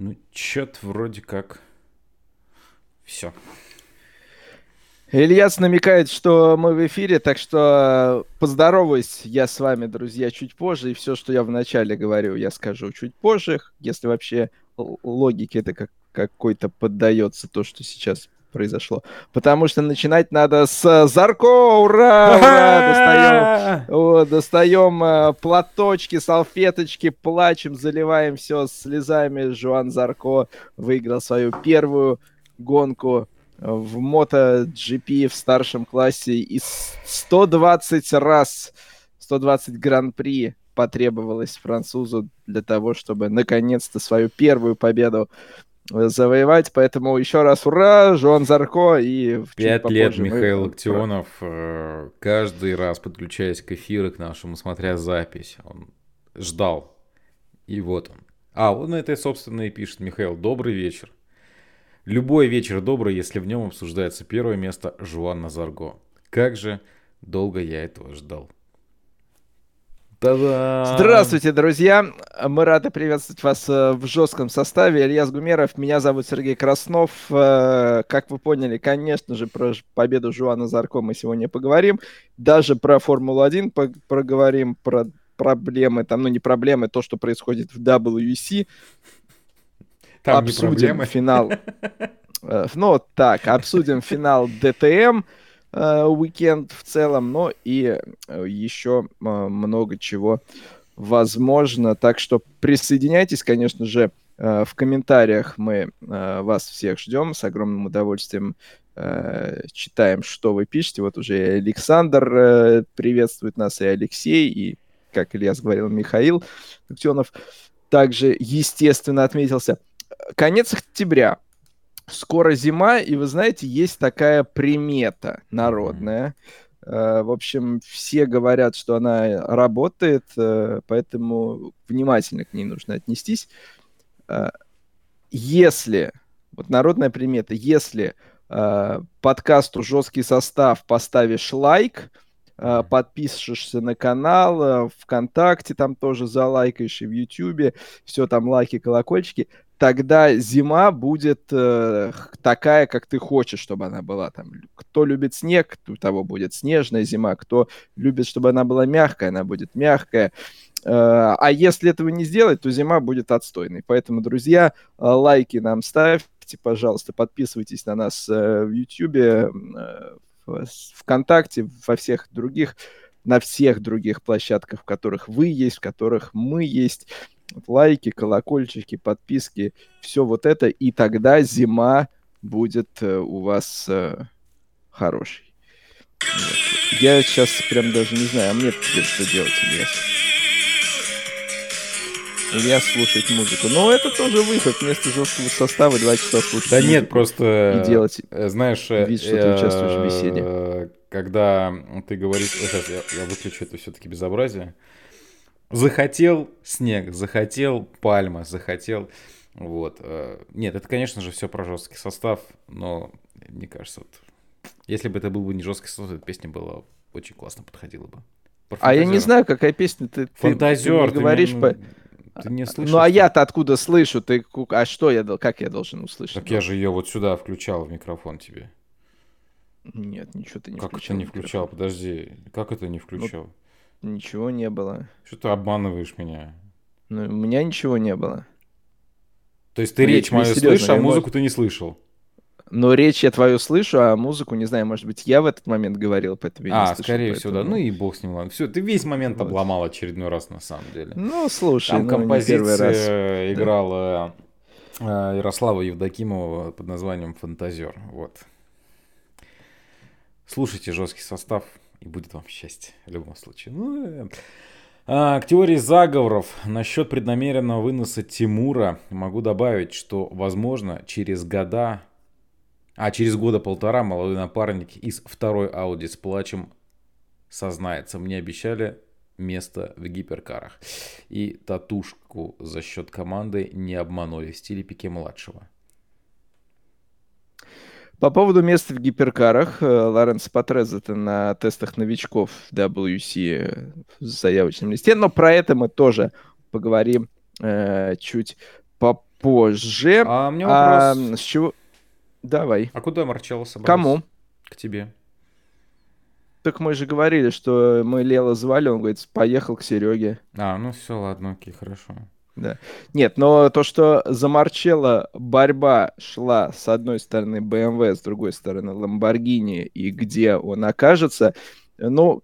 Ну, чё-то вроде как все. Ильяс намекает, что мы в эфире, так что поздороваюсь я с вами, друзья, чуть позже, и все, что я вначале говорю, я скажу чуть позже, если вообще логике это как какой-то поддается то, что сейчас произошло. Потому что начинать надо с Зарко! Ура! Ура! Достаем, о, достаем э, платочки, салфеточки, плачем, заливаем все слезами. Жуан Зарко выиграл свою первую гонку в MotoGP в старшем классе и 120 раз, 120 гран-при потребовалось французу для того, чтобы наконец-то свою первую победу завоевать. Поэтому еще раз ура, Жон Зарко и... Пять лет Михаил мы... Э, каждый раз подключаясь к эфиру, к нашему, смотря запись, он ждал. И вот он. А, он это, собственно, и пишет. Михаил, добрый вечер. Любой вечер добрый, если в нем обсуждается первое место Жуанна Зарго. Как же долго я этого ждал. Та-дам! Здравствуйте, друзья! Мы рады приветствовать вас э, в жестком составе. Илья Гумеров, меня зовут Сергей Краснов. Э, как вы поняли, конечно же, про победу Жуана Зарко мы сегодня поговорим. Даже про Формулу-1 проговорим, про проблемы, там, ну не проблемы, то, что происходит в WEC. Там обсудим финал. Э, ну, так, обсудим финал ДТМ уикенд в целом, но и э, еще много чего возможно. Так что присоединяйтесь, конечно же, в комментариях мы вас всех ждем. С огромным удовольствием читаем, что вы пишете. Вот уже и Александр приветствует нас, и Алексей, и, как Илья говорил, Михаил Актенов также, естественно, отметился конец октября. Скоро зима, и вы знаете, есть такая примета народная. Mm-hmm. В общем, все говорят, что она работает, э, поэтому внимательно к ней нужно отнестись. Э, если, вот народная примета, если подкасту жесткий состав поставишь лайк, подпишешься на канал, ВКонтакте там тоже залайкаешь, и в Ютубе, все там лайки, колокольчики, тогда зима будет э, такая, как ты хочешь, чтобы она была. Там, кто любит снег, у того будет снежная зима. Кто любит, чтобы она была мягкая, она будет мягкая. Э, а если этого не сделать, то зима будет отстойной. Поэтому, друзья, э, лайки нам ставьте, пожалуйста, подписывайтесь на нас э, в YouTube, в ВКонтакте, во всех других на всех других площадках, в которых вы есть, в которых мы есть лайки, колокольчики, подписки, все вот это, и тогда зима будет э, у вас э, хорошей. Вот. Я сейчас прям даже не знаю, а мне теперь что делать, Ильяс? Илья слушать музыку. Но это тоже выход. Вместо жесткого состава два часа слушать Да нет, просто... И делать э, знаешь, вид, что ты участвуешь в беседе. Когда ты говоришь... Сейчас я, я выключу это все-таки безобразие. Захотел снег, захотел пальма, захотел... Вот. Э, нет, это, конечно же, все про жесткий состав, но мне кажется, вот, если бы это был бы не жесткий состав, эта песня была очень классно подходила бы. А я не знаю, какая песня ты, Фантазер, ты, ты говоришь. Ты, по... ты не слышишь? Ну а я-то откуда слышу? Ты а что я как я должен услышать? Так я же ее вот сюда включал в микрофон тебе. Нет, ничего ты не как включал. Как это не включал? Подожди, как это не включал? Ну, Ничего не было. Что ты обманываешь меня? Ну, у меня ничего не было. То есть ты ну, речь мою слышишь, а музыку мог... ты не слышал? Но речь я твою слышу, а музыку, не знаю, может быть, я в этот момент говорил, поэтому я а, не слышал. скорее поэтому... всего, да. Ну и бог с ним, ладно. Все, ты весь момент вот. обломал очередной раз, на самом деле. Ну, слушай, Там ну, композиция раз. играла да. Ярослава Евдокимова под названием «Фантазер». Вот. Слушайте жесткий состав и будет вам счастье в любом случае. Ну, э, а, к теории заговоров насчет преднамеренного выноса Тимура могу добавить, что, возможно, через года, а через года полтора молодой напарник из второй Ауди с плачем сознается. Мне обещали место в гиперкарах. И татушку за счет команды не обманули в стиле Пике-младшего. По поводу мест в гиперкарах, э, Лоренс Патрез это на тестах новичков WC в заявочном листе, но про это мы тоже поговорим э, чуть попозже позже. А у меня вопрос. А, с чего? Давай. А куда Марчелло собрался? Кому? К тебе. Так мы же говорили, что мы Лела звали, он говорит, поехал к Сереге. А, ну все, ладно, окей, хорошо. Да. Нет, но то, что за Марчелло борьба шла с одной стороны BMW, с другой стороны Lamborghini, и где он окажется, ну,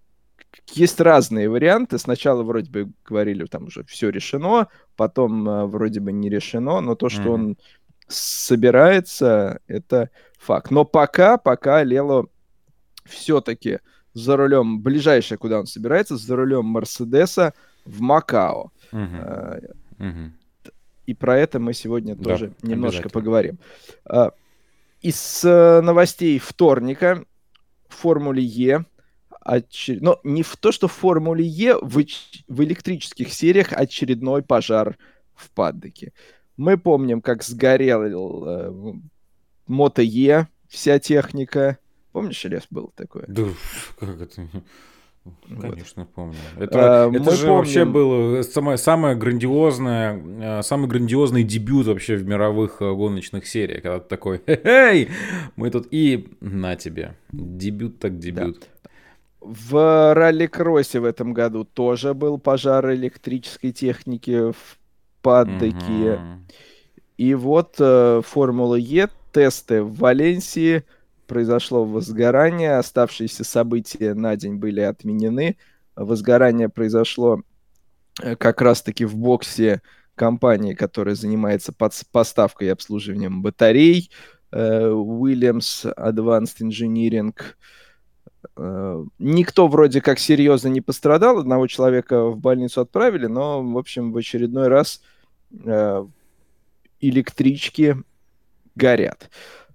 есть разные варианты. Сначала вроде бы говорили, там уже все решено, потом э, вроде бы не решено, но то, что mm-hmm. он собирается, это факт. Но пока, пока Лело все-таки за рулем, ближайшее, куда он собирается, за рулем Мерседеса в Макао. Uh-huh. Uh-huh. И про это мы сегодня да, тоже немножко поговорим. А, из э, новостей вторника в Формуле Е очер... но не в то, что в Формуле Е в, в электрических сериях очередной пожар в паддоке. Мы помним, как сгорел э, Мото Е, вся техника. Помнишь, Лес, был такое? Да, как это? Конечно, помню. Это, а, это же помним... вообще было самое, самое грандиозное, э, самый грандиозный дебют вообще в мировых э, гоночных сериях. Когда ты такой, эй, мы тут и на тебе. Дебют так дебют. Да. В ралли-кроссе в этом году тоже был пожар электрической техники в Паддеке. Угу. И вот э, Формула Е, тесты в Валенсии, произошло возгорание, оставшиеся события на день были отменены. Возгорание произошло э, как раз-таки в боксе компании, которая занимается поставкой и обслуживанием батарей, э, Williams Advanced Engineering – Э, никто вроде как серьезно не пострадал, одного человека в больницу отправили, но, в общем, в очередной раз э, электрички горят.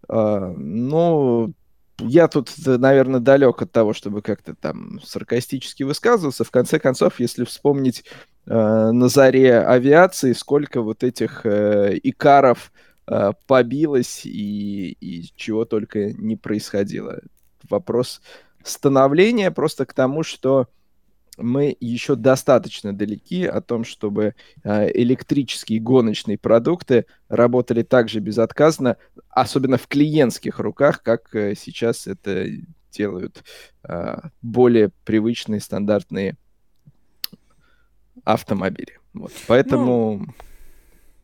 Э, ну, я тут, наверное, далек от того, чтобы как-то там саркастически высказываться. В конце концов, если вспомнить э, на заре авиации, сколько вот этих э, икаров э, побилось и, и чего только не происходило. Вопрос становление просто к тому, что мы еще достаточно далеки о том, чтобы э, электрические гоночные продукты работали так же безотказно, особенно в клиентских руках, как э, сейчас это делают э, более привычные стандартные автомобили. Вот. Поэтому...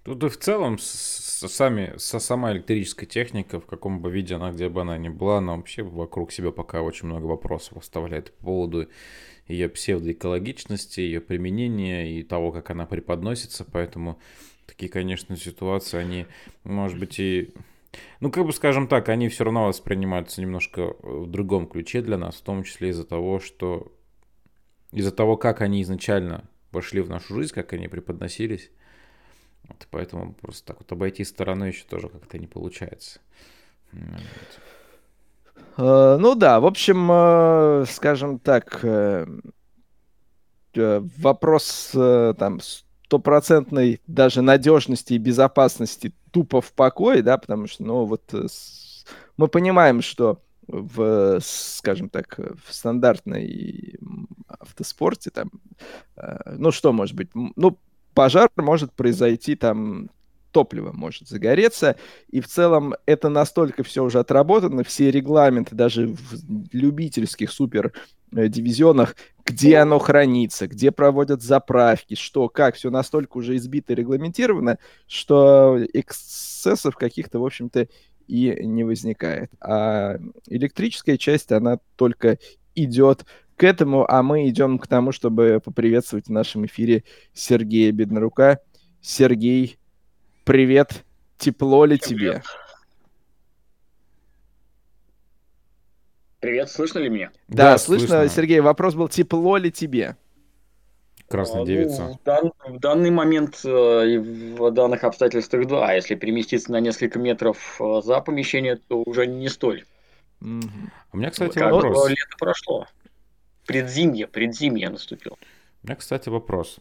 Ну, тут и в целом сами, со сама электрическая техника, в каком бы виде она, где бы она ни была, она вообще вокруг себя пока очень много вопросов оставляет по поводу ее псевдоэкологичности, ее применения и того, как она преподносится, поэтому такие, конечно, ситуации, они, может быть, и... Ну, как бы, скажем так, они все равно воспринимаются немножко в другом ключе для нас, в том числе из-за того, что... Из-за того, как они изначально вошли в нашу жизнь, как они преподносились, вот, поэтому просто так вот обойти стороной еще тоже как-то не получается. Вот. Uh, ну да, в общем, uh, скажем так, uh, вопрос там стопроцентной даже надежности и безопасности тупо в покое, да, потому что, ну вот мы понимаем, что в, скажем так, в стандартной автоспорте там, ну что может быть, ну пожар может произойти там топливо может загореться, и в целом это настолько все уже отработано, все регламенты, даже в любительских супер э, дивизионах, где оно хранится, где проводят заправки, что, как, все настолько уже избито и регламентировано, что эксцессов каких-то, в общем-то, и не возникает. А электрическая часть, она только идет к этому, а мы идем к тому, чтобы поприветствовать в нашем эфире Сергея Беднорука. Сергей, привет, тепло ли Всем тебе? Привет. привет, слышно ли меня? Да, да слышно. слышно. Сергей, вопрос был, тепло ли тебе? Красная а, девица. Ну, в, дан, в данный момент э, и в данных обстоятельствах да, если переместиться на несколько метров э, за помещение, то уже не столь. Mm-hmm. У меня, кстати, как вопрос. Лето прошло предзимье, предзимье наступило. У меня, кстати, вопрос,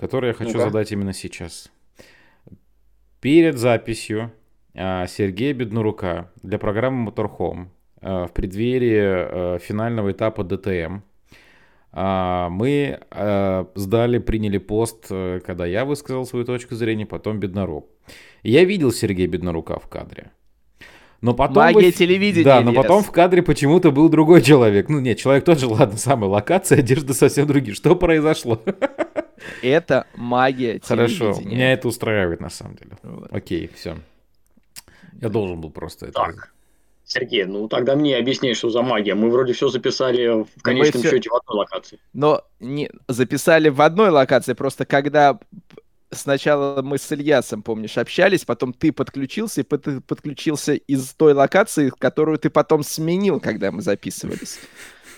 который я хочу ну задать именно сейчас. Перед записью а, Сергея Беднурука для программы Motorhome а, в преддверии а, финального этапа ДТМ мы сдали, приняли пост, когда я высказал свою точку зрения, потом Беднорук. Я видел Сергея Беднорука в кадре. Но потом Магия в... телевидения. Да, но Ильяс. потом в кадре почему-то был другой человек. Ну нет, человек тот же, ладно, самая локация, одежда совсем другие. Что произошло? Это магия Хорошо, меня это устраивает на самом деле. Вот. Окей, все. Я должен был просто это... Так. Сергей, ну тогда мне объясни, что за магия. Мы вроде все записали в конечном всё- счете в одной локации. Но не записали в одной локации, просто когда сначала мы с Ильясом, помнишь, общались, потом ты подключился, и пот- подключился из той локации, которую ты потом сменил, когда мы записывались.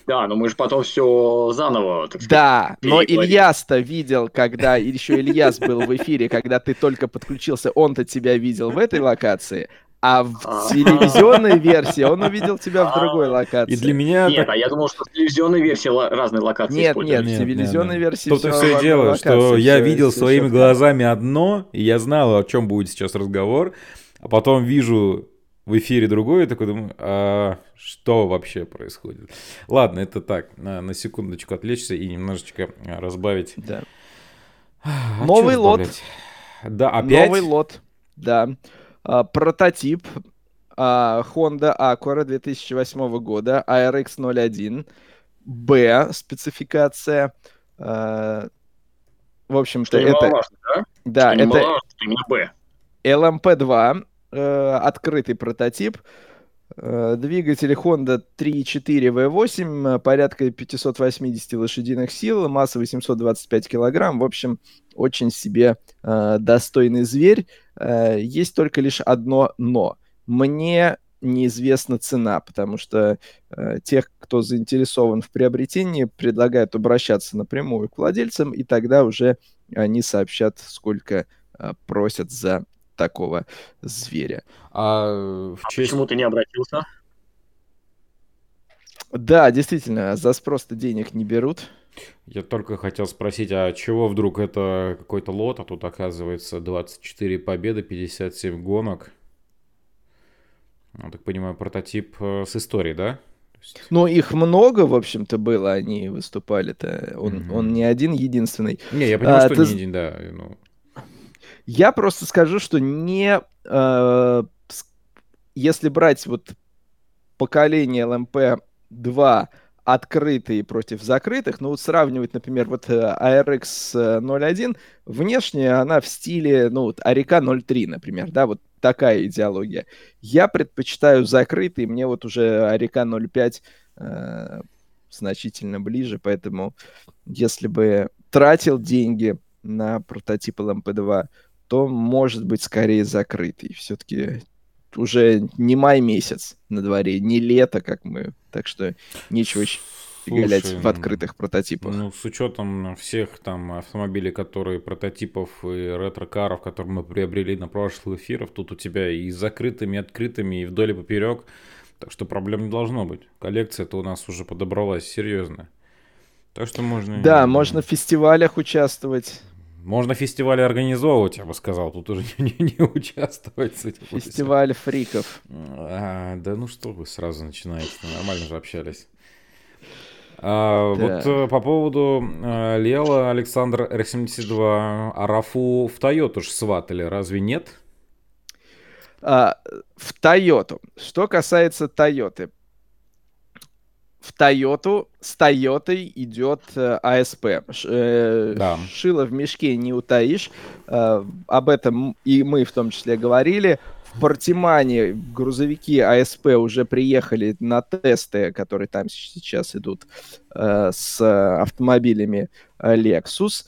Да, но мы же потом все заново, так сказать. Да, но. Ильяс-то видел, когда еще Ильяс был в эфире, когда ты только подключился, он-то тебя видел в этой локации, а в А. телевизионной версии он увидел тебя в другой локации. И для меня... Нет, так- а я думал, что в телевизионной версии разные локации Нет, используют. нет, в телевизионной версии в все дело, что я видел своими глазами одно, и я знал, о чем будет сейчас разговор, а потом вижу в эфире другое, и такой думаю, а что вообще происходит? Ладно, это так, на, на секундочку отвлечься и немножечко а, разбавить. Да. А Новый чё лот. Да, опять? Новый лот, да. А, прототип а, Honda Acura 2008 года, ARX 01, B спецификация. А, в общем-то, Что это, немаловажно, да? да, это что именно Б. LMP2, э, открытый прототип. Э, Двигатель Honda 3.4 V8, э, порядка 580 лошадиных сил, масса 825 килограмм. В общем, очень себе э, достойный зверь. Э, Есть только лишь одно «но». Мне неизвестна цена, потому что э, тех, кто заинтересован в приобретении, предлагают обращаться напрямую к владельцам, и тогда уже они сообщат, сколько э, просят за такого зверя. А в А честь... почему ты не обратился? Да, действительно, за спрос-то денег не берут. Я только хотел спросить, а чего вдруг это какой-то лот, а тут оказывается 24 победы, 57 гонок. Я так понимаю, прототип э, с историей, да? Есть- Ну, их много, в общем-то, было, они выступали-то. Он, Мгм. он не один единственный. Не, я понимаю, А, что ты не один, да. Ну, Я просто скажу, что не... э, если брать вот поколение LMP2 открытые против закрытых, ну вот сравнивать, например, вот э, ARX 01, внешне она в стиле, ну вот Арика 03, например, да, вот такая идеология. Я предпочитаю закрытый, мне вот уже Арика 05 э, значительно ближе, поэтому если бы тратил деньги на прототип LMP2, то может быть скорее закрытый. Все-таки уже не май месяц на дворе, не лето, как мы, так что нечего Слушай, в открытых прототипах. Ну, с учетом всех там автомобилей, которые прототипов и ретро-каров, которые мы приобрели на прошлых эфирах, тут у тебя и закрытыми, и открытыми, и вдоль и поперек. Так что проблем не должно быть. Коллекция-то у нас уже подобралась серьезная. Так что можно... Да, можно в фестивалях участвовать. Можно фестивали организовывать, я бы сказал. Тут уже не, не- не участвовать с этим. Фестиваль фриков. А, да ну что вы сразу начинаете, нормально же общались. А, Да. Вот э, по поводу э, Лела Александр R72, а Рафу в Тойоту ж сватали, разве нет? А, в Тойоту. Что касается Тойоты. В Тойоту с Тойотой идет э, АСП. Ш- э, Да. Шило в мешке не утаишь. Э, об этом и мы в том числе говорили. В Портимане грузовики АСП уже приехали на тесты, которые там сейчас идут э, с автомобилями э, Lexus.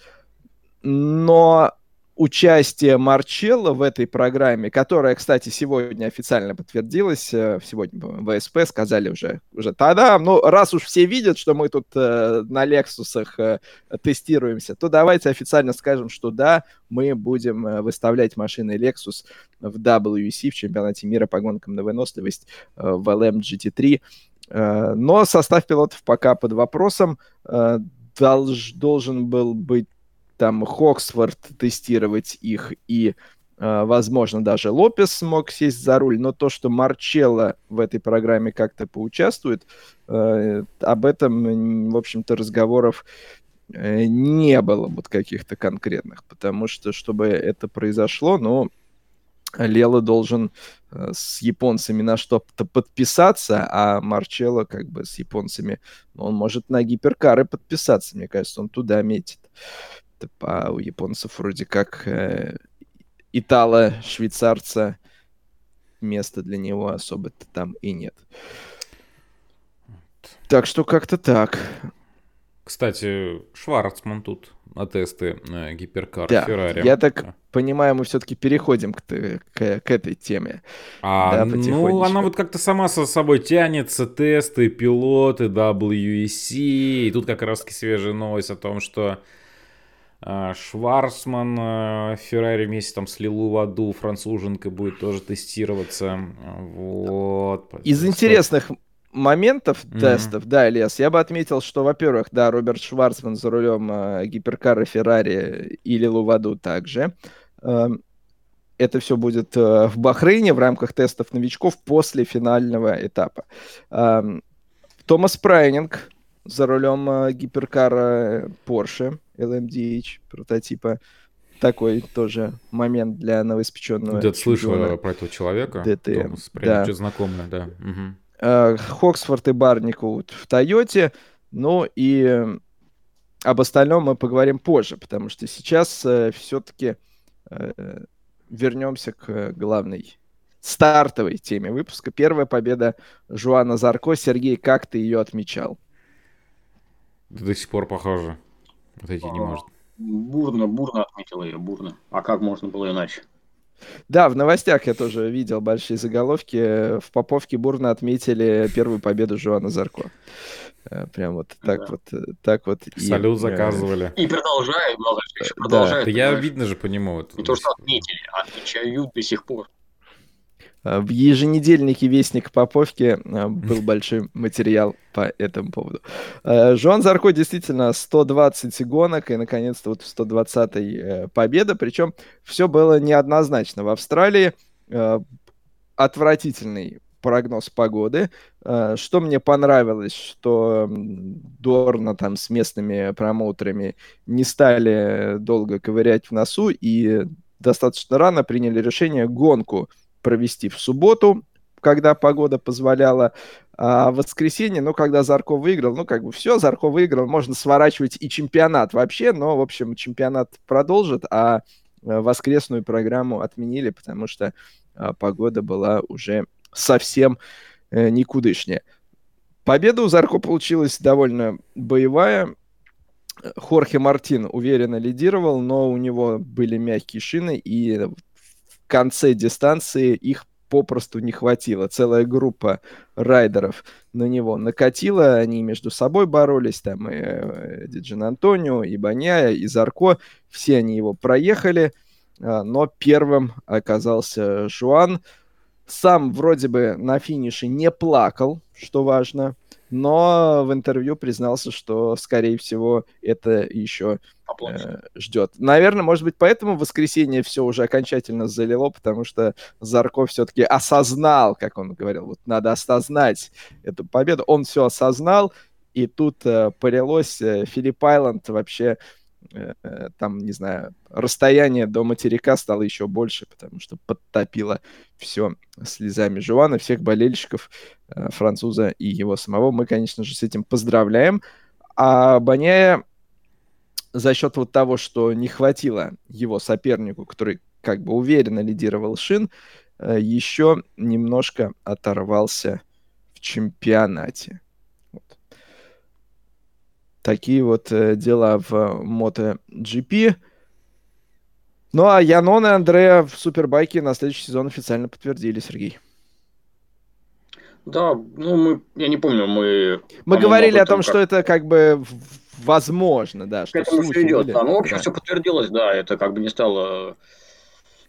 Но участие Марчелло в этой программе, которая, кстати, сегодня официально подтвердилась, э, сегодня по-моему, ВСП сказали уже, уже тогда, ну, раз уж все видят, что мы тут э, на Лексусах э, тестируемся, то давайте официально скажем, что да, мы будем э, выставлять машины Lexus в WEC, в чемпионате мира по гонкам на выносливость э, в LM GT3. Э, Но состав пилотов пока под вопросом. Э, долж- должен был быть там Хоксфорд тестировать их и э, возможно, даже Лопес смог сесть за руль, но то, что Марчелло в этой программе как-то поучаствует, э, об этом, в общем-то, разговоров э, не было вот каких-то конкретных, потому что, чтобы это произошло, ну, Лела должен с японцами на что-то подписаться, а Марчелло как бы с японцами, он может на гиперкары подписаться, мне кажется, он туда метит. А у японцев вроде как э, итало-швейцарца места для него особо-то там и нет. Так что как-то так. Кстати, Шварцман тут на тесты э, гиперкар да, Феррари. Я так да. понимаю, мы все-таки переходим к, к, к этой теме. А, да, ну, она вот как-то сама со собой тянется, тесты, пилоты, WEC. И тут как раз-таки свежая новость о том, что Шварцман э, Феррари вместе там с Лилу Ваду, француженкой, будет тоже тестироваться. Вот. Из интересных моментов mm-hmm. тестов, да, Ильяс, я бы отметил, что, во-первых, да, Роберт Шварцман за рулем э, гиперкара Феррари или Луваду также. Э, это все будет э, в Бахрейне в рамках тестов новичков после финального этапа. Э, Томас Прайнинг за рулем э, гиперкара Porsche LMDH прототипа. Такой тоже момент для новоиспеченного. Где-то слышал про этого человека. ДТМ. Томас да. что знакомое, да. Угу. Э, Хоксфорд и Барникут в Тойоте. Ну и об остальном мы поговорим позже, потому что сейчас э, все-таки э, вернемся к главной стартовой теме выпуска. Первая победа Жуана Зарко. Сергей, как ты ее отмечал? До сих пор похоже. Отойти не может. Бурно, бурно отметил ее, бурно. А как можно было иначе? Да, в новостях я тоже видел большие заголовки. В Поповке бурно отметили первую победу Жуана Зарко. Э, прям вот так да. вот, э, так вот. Салют и, заказывали. И продолжают, много еще продолжают. Да. Я видно же по нему. Вот, Не то, что отметили, а отмечают до сих пор. А, в еженедельнике «Вестник Поповки» а, был большой материал по этому поводу. А, Жуан Зарко действительно 120 гонок и, наконец-то, вот в 120-й э, победа. Причем все было неоднозначно. В Австралии отвратительный прогноз погоды. Что мне понравилось, что Дорна там с местными промоутерами не стали долго ковырять в носу и достаточно рано приняли решение гонку провести в субботу, когда погода позволяла. А в воскресенье, ну, когда Зарко выиграл, ну, как бы все, Зарко выиграл, можно сворачивать и чемпионат вообще, но, в общем, чемпионат продолжит, а э, воскресную программу отменили, потому что а, погода была уже совсем э, никудышняя. Победа у Зарко получилась довольно боевая. Хорхе Мартин уверенно лидировал, но у него были мягкие шины, и конце дистанции их попросту не хватило. Целая группа райдеров на него накатила, они между собой боролись, там и э, Диджин Антонио, и Баняя, и Зарко, все они его проехали, а, но первым оказался Жуан. Сам вроде бы на финише не плакал, что важно, но в интервью признался, что, скорее всего, это еще э, ждет. Наверное, может быть, поэтому в воскресенье все уже окончательно залило, потому что Зарков все-таки осознал, как он говорил, вот надо осознать эту победу. Он все осознал, и тут э, полилось. Э, Филипп Айланд вообще там, не знаю, расстояние до материка стало еще больше, потому что подтопило все слезами Жуана, всех болельщиков э, француза и его самого. Мы, конечно же, с этим поздравляем. А Баняя за счет вот того, что не хватило его сопернику, который как бы уверенно лидировал Шин, еще немножко оторвался в чемпионате. Такие вот э, дела в MotoGP. Ну а Янон и Андреа в Супербайке на следующий сезон официально подтвердили, Сергей. Да, ну мы, я не помню, мы... Мы говорили о том, как... что это как бы возможно, да. К этому все идет, да. Ну, в общем, да. все подтвердилось, да, это как бы не стало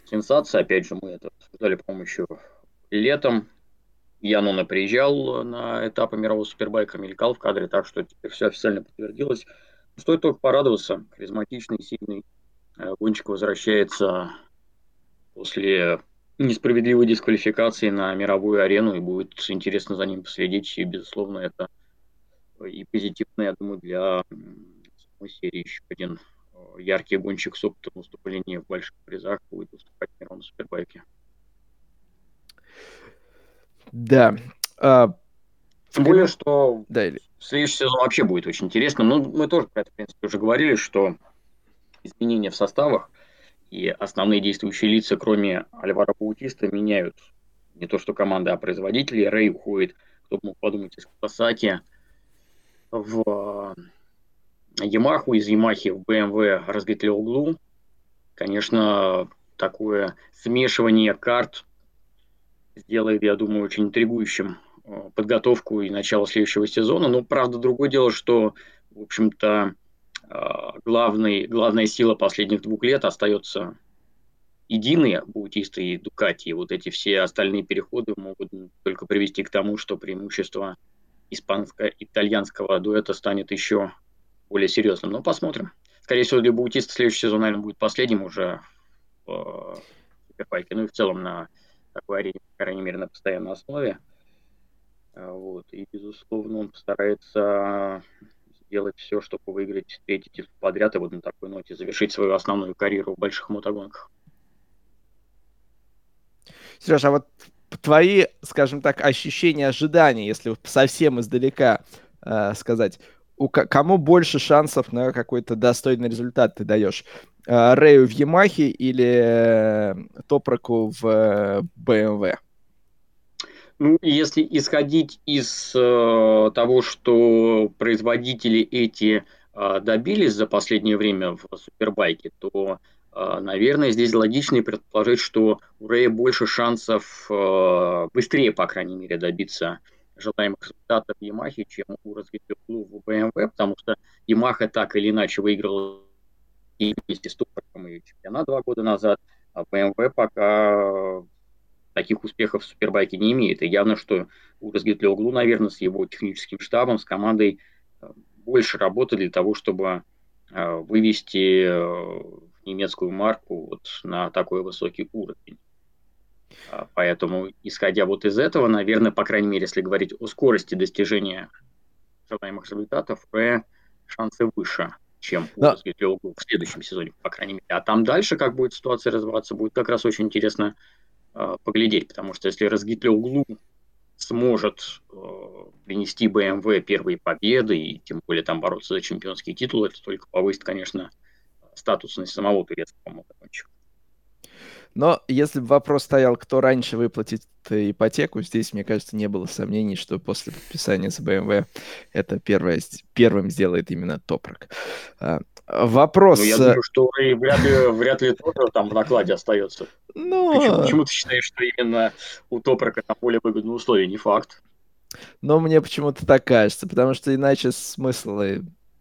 сенсацией, опять же, мы это обсуждали, по-моему, еще летом, Янона приезжал на этапы мирового супербайка, мелькал в кадре, так что теперь все официально подтвердилось. Стоит только порадоваться. Харизматичный, сильный э, гонщик возвращается после несправедливой дисквалификации на мировую арену, и будет интересно за ним последить, и, безусловно, это и позитивно, я думаю, для самой серии еще один э, яркий гонщик с опытом выступления в больших призах будет выступать в мировом супербайке. Да. А, Тем более, что да, или... следующий сезон вообще будет очень интересно. Ну, мы тоже про это, в принципе, уже говорили, что изменения в составах и основные действующие лица, кроме Альвара Баутиста, меняют не то что команда, а производители. Рэй уходит, кто мог подумать, из Кавасаки в Ямаху, из Ямахи в BMW разветвил углу. Конечно, такое смешивание карт сделает, я думаю, очень интригующим э, подготовку и начало следующего сезона. Но, правда, другое дело, что, в общем-то, э, главный, главная сила последних двух лет остается единые Баутисты и Дукати. И вот эти все остальные переходы могут только привести к тому, что преимущество испанско-итальянского дуэта станет еще более серьезным. Но посмотрим. Скорее всего, для Баутиста следующий сезон, наверное, будет последним уже в Супербайке. Ну и в целом на арене, по крайней мере, на постоянной основе. А, вот. И, безусловно, он постарается сделать все, чтобы выиграть третий титул подряд и вот на такой ноте завершить свою основную карьеру в больших мотогонках. Сережа, а вот твои, скажем так, ощущения, ожидания, если совсем издалека э, сказать, у кому больше шансов на какой-то достойный результат ты даешь? Э, Рэю в Ямахе или э, Топраку в э, BMW? Ну, если исходить из э, того, что производители эти э, добились за последнее время в Супербайке, то а, наверное, здесь логичнее предположить, что у Рэя больше шансов а, быстрее, по крайней мере, добиться желаемых результатов в Ямахе, чем у развития в BMW, потому что Ямаха так или иначе выиграла и вместе с Тупорком и чемпионат два года назад, а BMW пока таких успехов в Супербайке не имеет. И явно, что у Разгитлеоглу, наверное, с его техническим штабом, с командой больше работы для того, чтобы вывести немецкую марку вот на такой высокий уровень. А, поэтому, исходя вот из этого, наверное, по крайней мере, если говорить о скорости достижения желаемых результатов, шансы выше, чем да. у в следующем сезоне, по крайней мере. А там дальше, как будет ситуация развиваться, будет как раз очень интересно э, поглядеть, потому что если Разгитлеуглу сможет э, принести BMW первые победы и тем более там бороться за чемпионский титул, это только повысит, конечно, статусность самого турецкого мотогонщика. Но если бы вопрос стоял, кто раньше выплатит ипотеку, здесь, мне кажется, не было сомнений, что после подписания с BMW это первое, первым сделает именно Топрак. А, вопрос... Ну, я думаю, что и вряд ли, вряд ли тоже там в накладе остается. Ну... Почему, почему ты считаешь, что именно у Топрака там более выгодные условия? Не факт. Но мне почему-то так кажется, потому что иначе смысл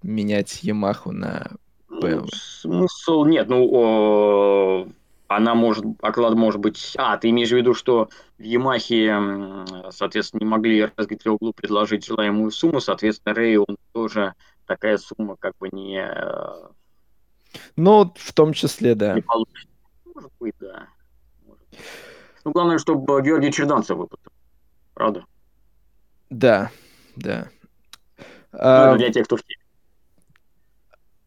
менять Ямаху на BMW. Смысл нет, ну она может, оклад может быть... А, ты имеешь в виду, что в Ямахе, соответственно, не могли разгить углу предложить желаемую сумму, соответственно, Рэй, он тоже такая сумма как бы не... Ну, в том числе, да. Не получится. Может быть, да. Может. Ну, главное, чтобы Георгий Черданцев выплатил. Правда? Да, да. Ну, а... для тех, кто в теме.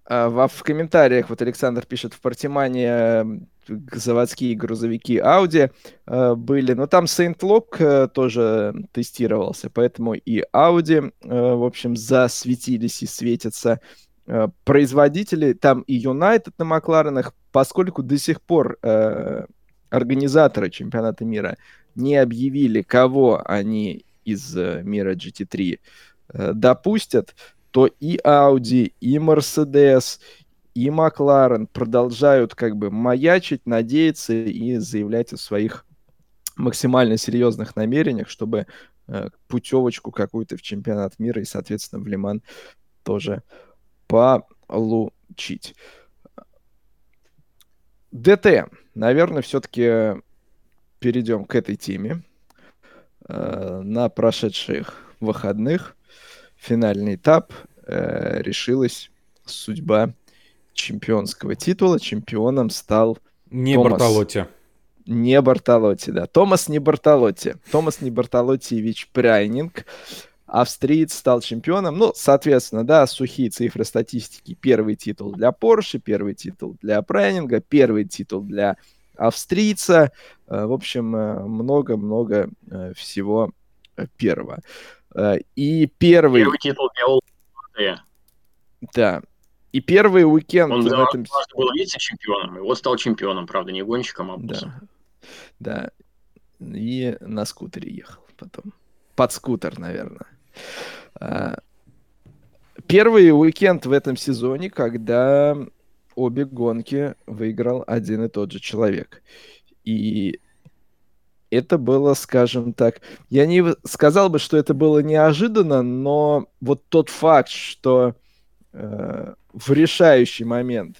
А, в комментариях вот Александр пишет, в Партимане заводские грузовики Audi э, были, но там Saint Lock э, тоже тестировался, поэтому и Audi, э, в общем, засветились и светятся. Производители, там и United на Макларенах, поскольку до сих пор организаторы чемпионата мира не объявили, кого они из мира GT3 допустят, то и Audi, и Mercedes, и Макларен продолжают как бы маячить, надеяться и заявлять о своих максимально серьезных намерениях, чтобы э, путевочку какую-то в чемпионат мира и, соответственно, в Лиман тоже получить. ДТ. Наверное, все-таки перейдем к этой теме. Э, на прошедших выходных финальный этап э, решилась судьба чемпионского титула. Чемпионом стал Не Томас... Бартолотти. не Бартолотти, да. Томас не Бартолотти. Томас не Бартолоттиевич Прайнинг. Австриец стал чемпионом. Ну, соответственно, да, сухие цифры статистики. Первый титул для Porsche, первый титул для Прайнинга, первый титул для австрийца. Э, в общем, э, много-много э, всего первого. И первый... Первый титул для Олдея. Да. И первый уикенд... Он в этом... был вице-чемпионом, и вот стал чемпионом, правда, не гонщиком, а боссом. Да. да. И на скутере ехал потом. Под скутер, наверное. Первый уикенд в этом сезоне, когда обе гонки выиграл один и тот же человек. И это было, скажем так, я не сказал бы, что это было неожиданно, но вот тот факт, что э, в решающий момент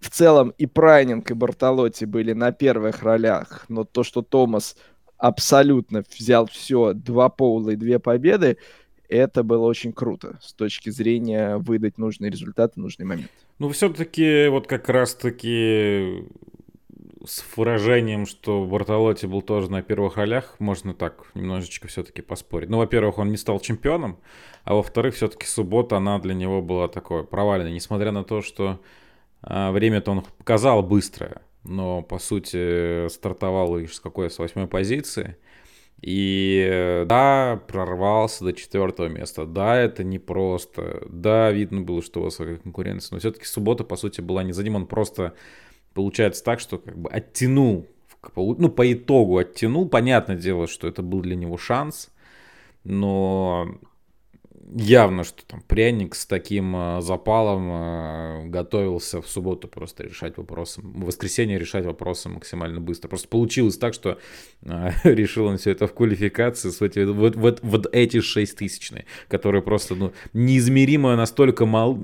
в целом и Прайнинг, и Бартолотти были на первых ролях, но то, что Томас абсолютно взял все, два поула и две победы, это было очень круто с точки зрения выдать нужный результат в нужный момент. Ну, все-таки вот как раз-таки с выражением, что Бартолотти был тоже на первых ролях, можно так немножечко все-таки поспорить. Ну, во-первых, он не стал чемпионом, а во-вторых, все-таки суббота, она для него была такой провальной, несмотря на то, что а, время-то он показал быстрое, но, по сути, стартовал лишь с какой? С восьмой позиции. И да, прорвался до четвертого места. Да, это непросто. Да, видно было, что высокая конкуренция. Но все-таки суббота, по сути, была не за ним. Он просто получается так, что как бы оттянул. Ну, по итогу оттянул. Понятное дело, что это был для него шанс. Но явно, что там пряник с таким э, запалом э, готовился в субботу просто решать вопросы, в воскресенье решать вопросы максимально быстро. Просто получилось так, что э, решил он все это в квалификации, с эти, вот, вот, вот эти 6 тысячные, которые просто ну, неизмеримо настолько мал,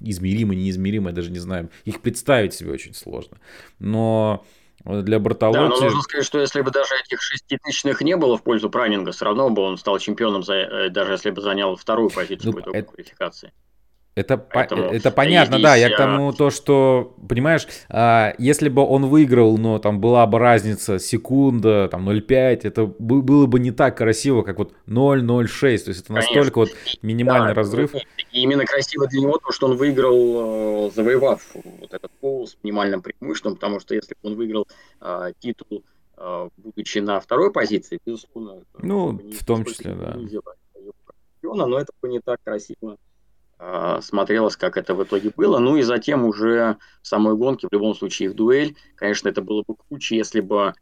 измеримо, неизмеримо, я даже не знаю, их представить себе очень сложно. Но для Бартолотти... Да, но нужно сказать, что если бы даже этих шеститысячных не было в пользу Пранинга, все равно бы он стал чемпионом, за, э, даже если бы занял вторую позицию ну, по итогу это... квалификации. Это, Поэтому это понятно, здесь, да. Я к тому, то, что, понимаешь, а, если бы он выиграл, но там была бы разница секунда, там 0,5, это было бы не так красиво, как вот 0,06. То есть это настолько Конечно. вот минимальный да, разрыв. И именно красиво для него то, что он выиграл, э, завоевав вот этот пол с минимальным преимуществом, потому что если бы он выиграл а, титул, а, будучи на второй позиции, безусловно... Ну, в том числе, да. Но это бы не так красиво а, смотрелось, как это в итоге было. Ну и затем уже в самой гонке, в любом случае, в дуэль, конечно, это было бы круче, если бы,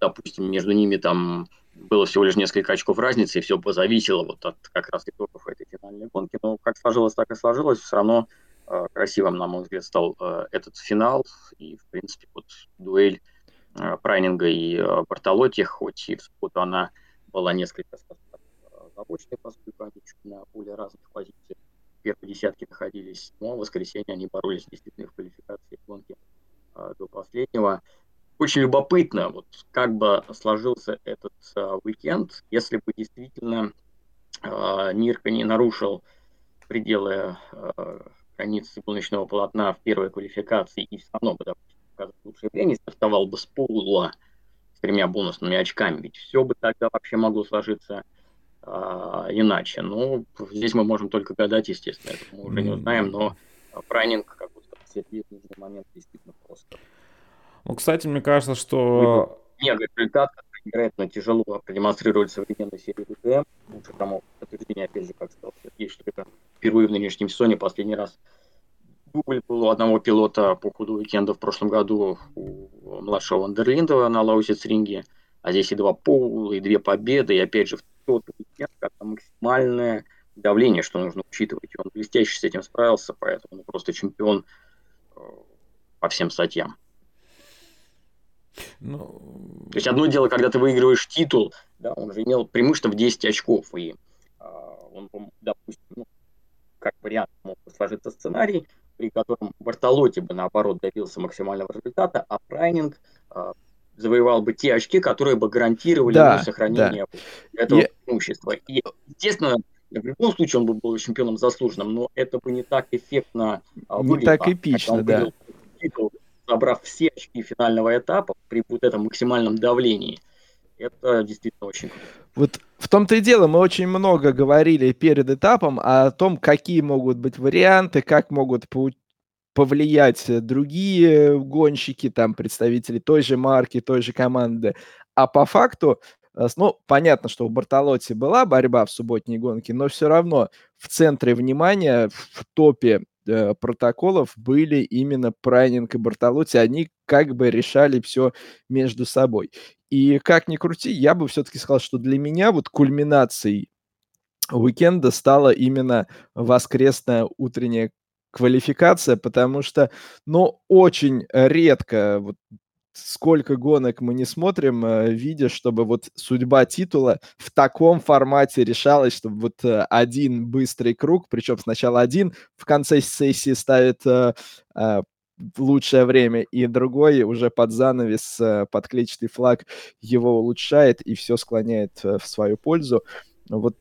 допустим, между ними там было всего лишь несколько очков разницы, и все бы зависело вот от как раз итогов этой финальной гонки. Но как сложилось, так и сложилось. Все равно э, красивым, на мой взгляд, стал э, этот финал. И, в принципе, вот дуэль э, Прайнинга и э, Бартолотти, хоть и в субботу она была несколько заочной, поскольку они на более разных позициях первой десятке находились, но в воскресенье они боролись действительно в квалификации гонки а, до последнего. Очень любопытно, вот как бы сложился этот а, уикенд, если бы действительно а, Нирка не нарушил пределы а, границы гоночного полотна в первой квалификации и все равно бы, допустим, лучшее время, стартовал бы с полула с тремя бонусными очками, ведь все бы тогда вообще могло сложиться а, иначе. Ну, здесь мы можем только гадать, естественно, это мы уже не узнаем, но Прайнинг, как бы сказать, в нужный момент действительно просто. Ну, кстати, мне кажется, что... Мега результат, невероятно тяжело продемонстрировать современной серии ВТМ. Лучше тому подтверждение, опять же, как сказал Сергей, что это впервые в нынешнем сезоне последний раз дубль был у одного пилота по ходу уикенда в прошлом году у младшего Вандерлиндова на Лаусиц-ринге, а здесь и два пола, и две победы, и опять же в уикенд, когда максимальное давление, что нужно учитывать. И он блестяще с этим справился, поэтому он просто чемпион э, по всем статьям. Ну... То есть одно дело, когда ты выигрываешь титул, да, он же имел преимущество в 10 очков, и э, он, допустим, ну, как вариант мог сложиться сценарий, при котором Бартолотти бы, наоборот, добился максимального результата, а Прайнинг э, завоевал бы те очки, которые бы гарантировали да, ему сохранение да. этого Я... преимущества. И, естественно, в любом случае он бы был чемпионом заслуженным, но это бы не так эффектно а, выглядело. Не так эпично, да. Титул забрав все очки финального этапа при вот этом максимальном давлении, это действительно очень круто. Вот в том-то и дело, мы очень много говорили перед этапом о том, какие могут быть варианты, как могут повлиять другие гонщики, там, представители той же марки, той же команды. А по факту Э, ну, понятно, что у Бартолотти была борьба в субботней гонке, но все равно в центре внимания, в топе э, протоколов были именно Прайнинг и Бартолотти. Они как бы решали все между собой. И как ни крути, я бы все-таки сказал, что для меня вот кульминацией уикенда стала именно воскресная утренняя квалификация, потому что, ну, очень редко вот сколько гонок мы не смотрим, э, видя, чтобы вот судьба титула в таком формате решалась, чтобы вот э, один быстрый круг, причем сначала один в конце сессии ставит э, лучшее время, и другой уже под занавес, под клетчатый флаг его улучшает и все склоняет в свою пользу. Вот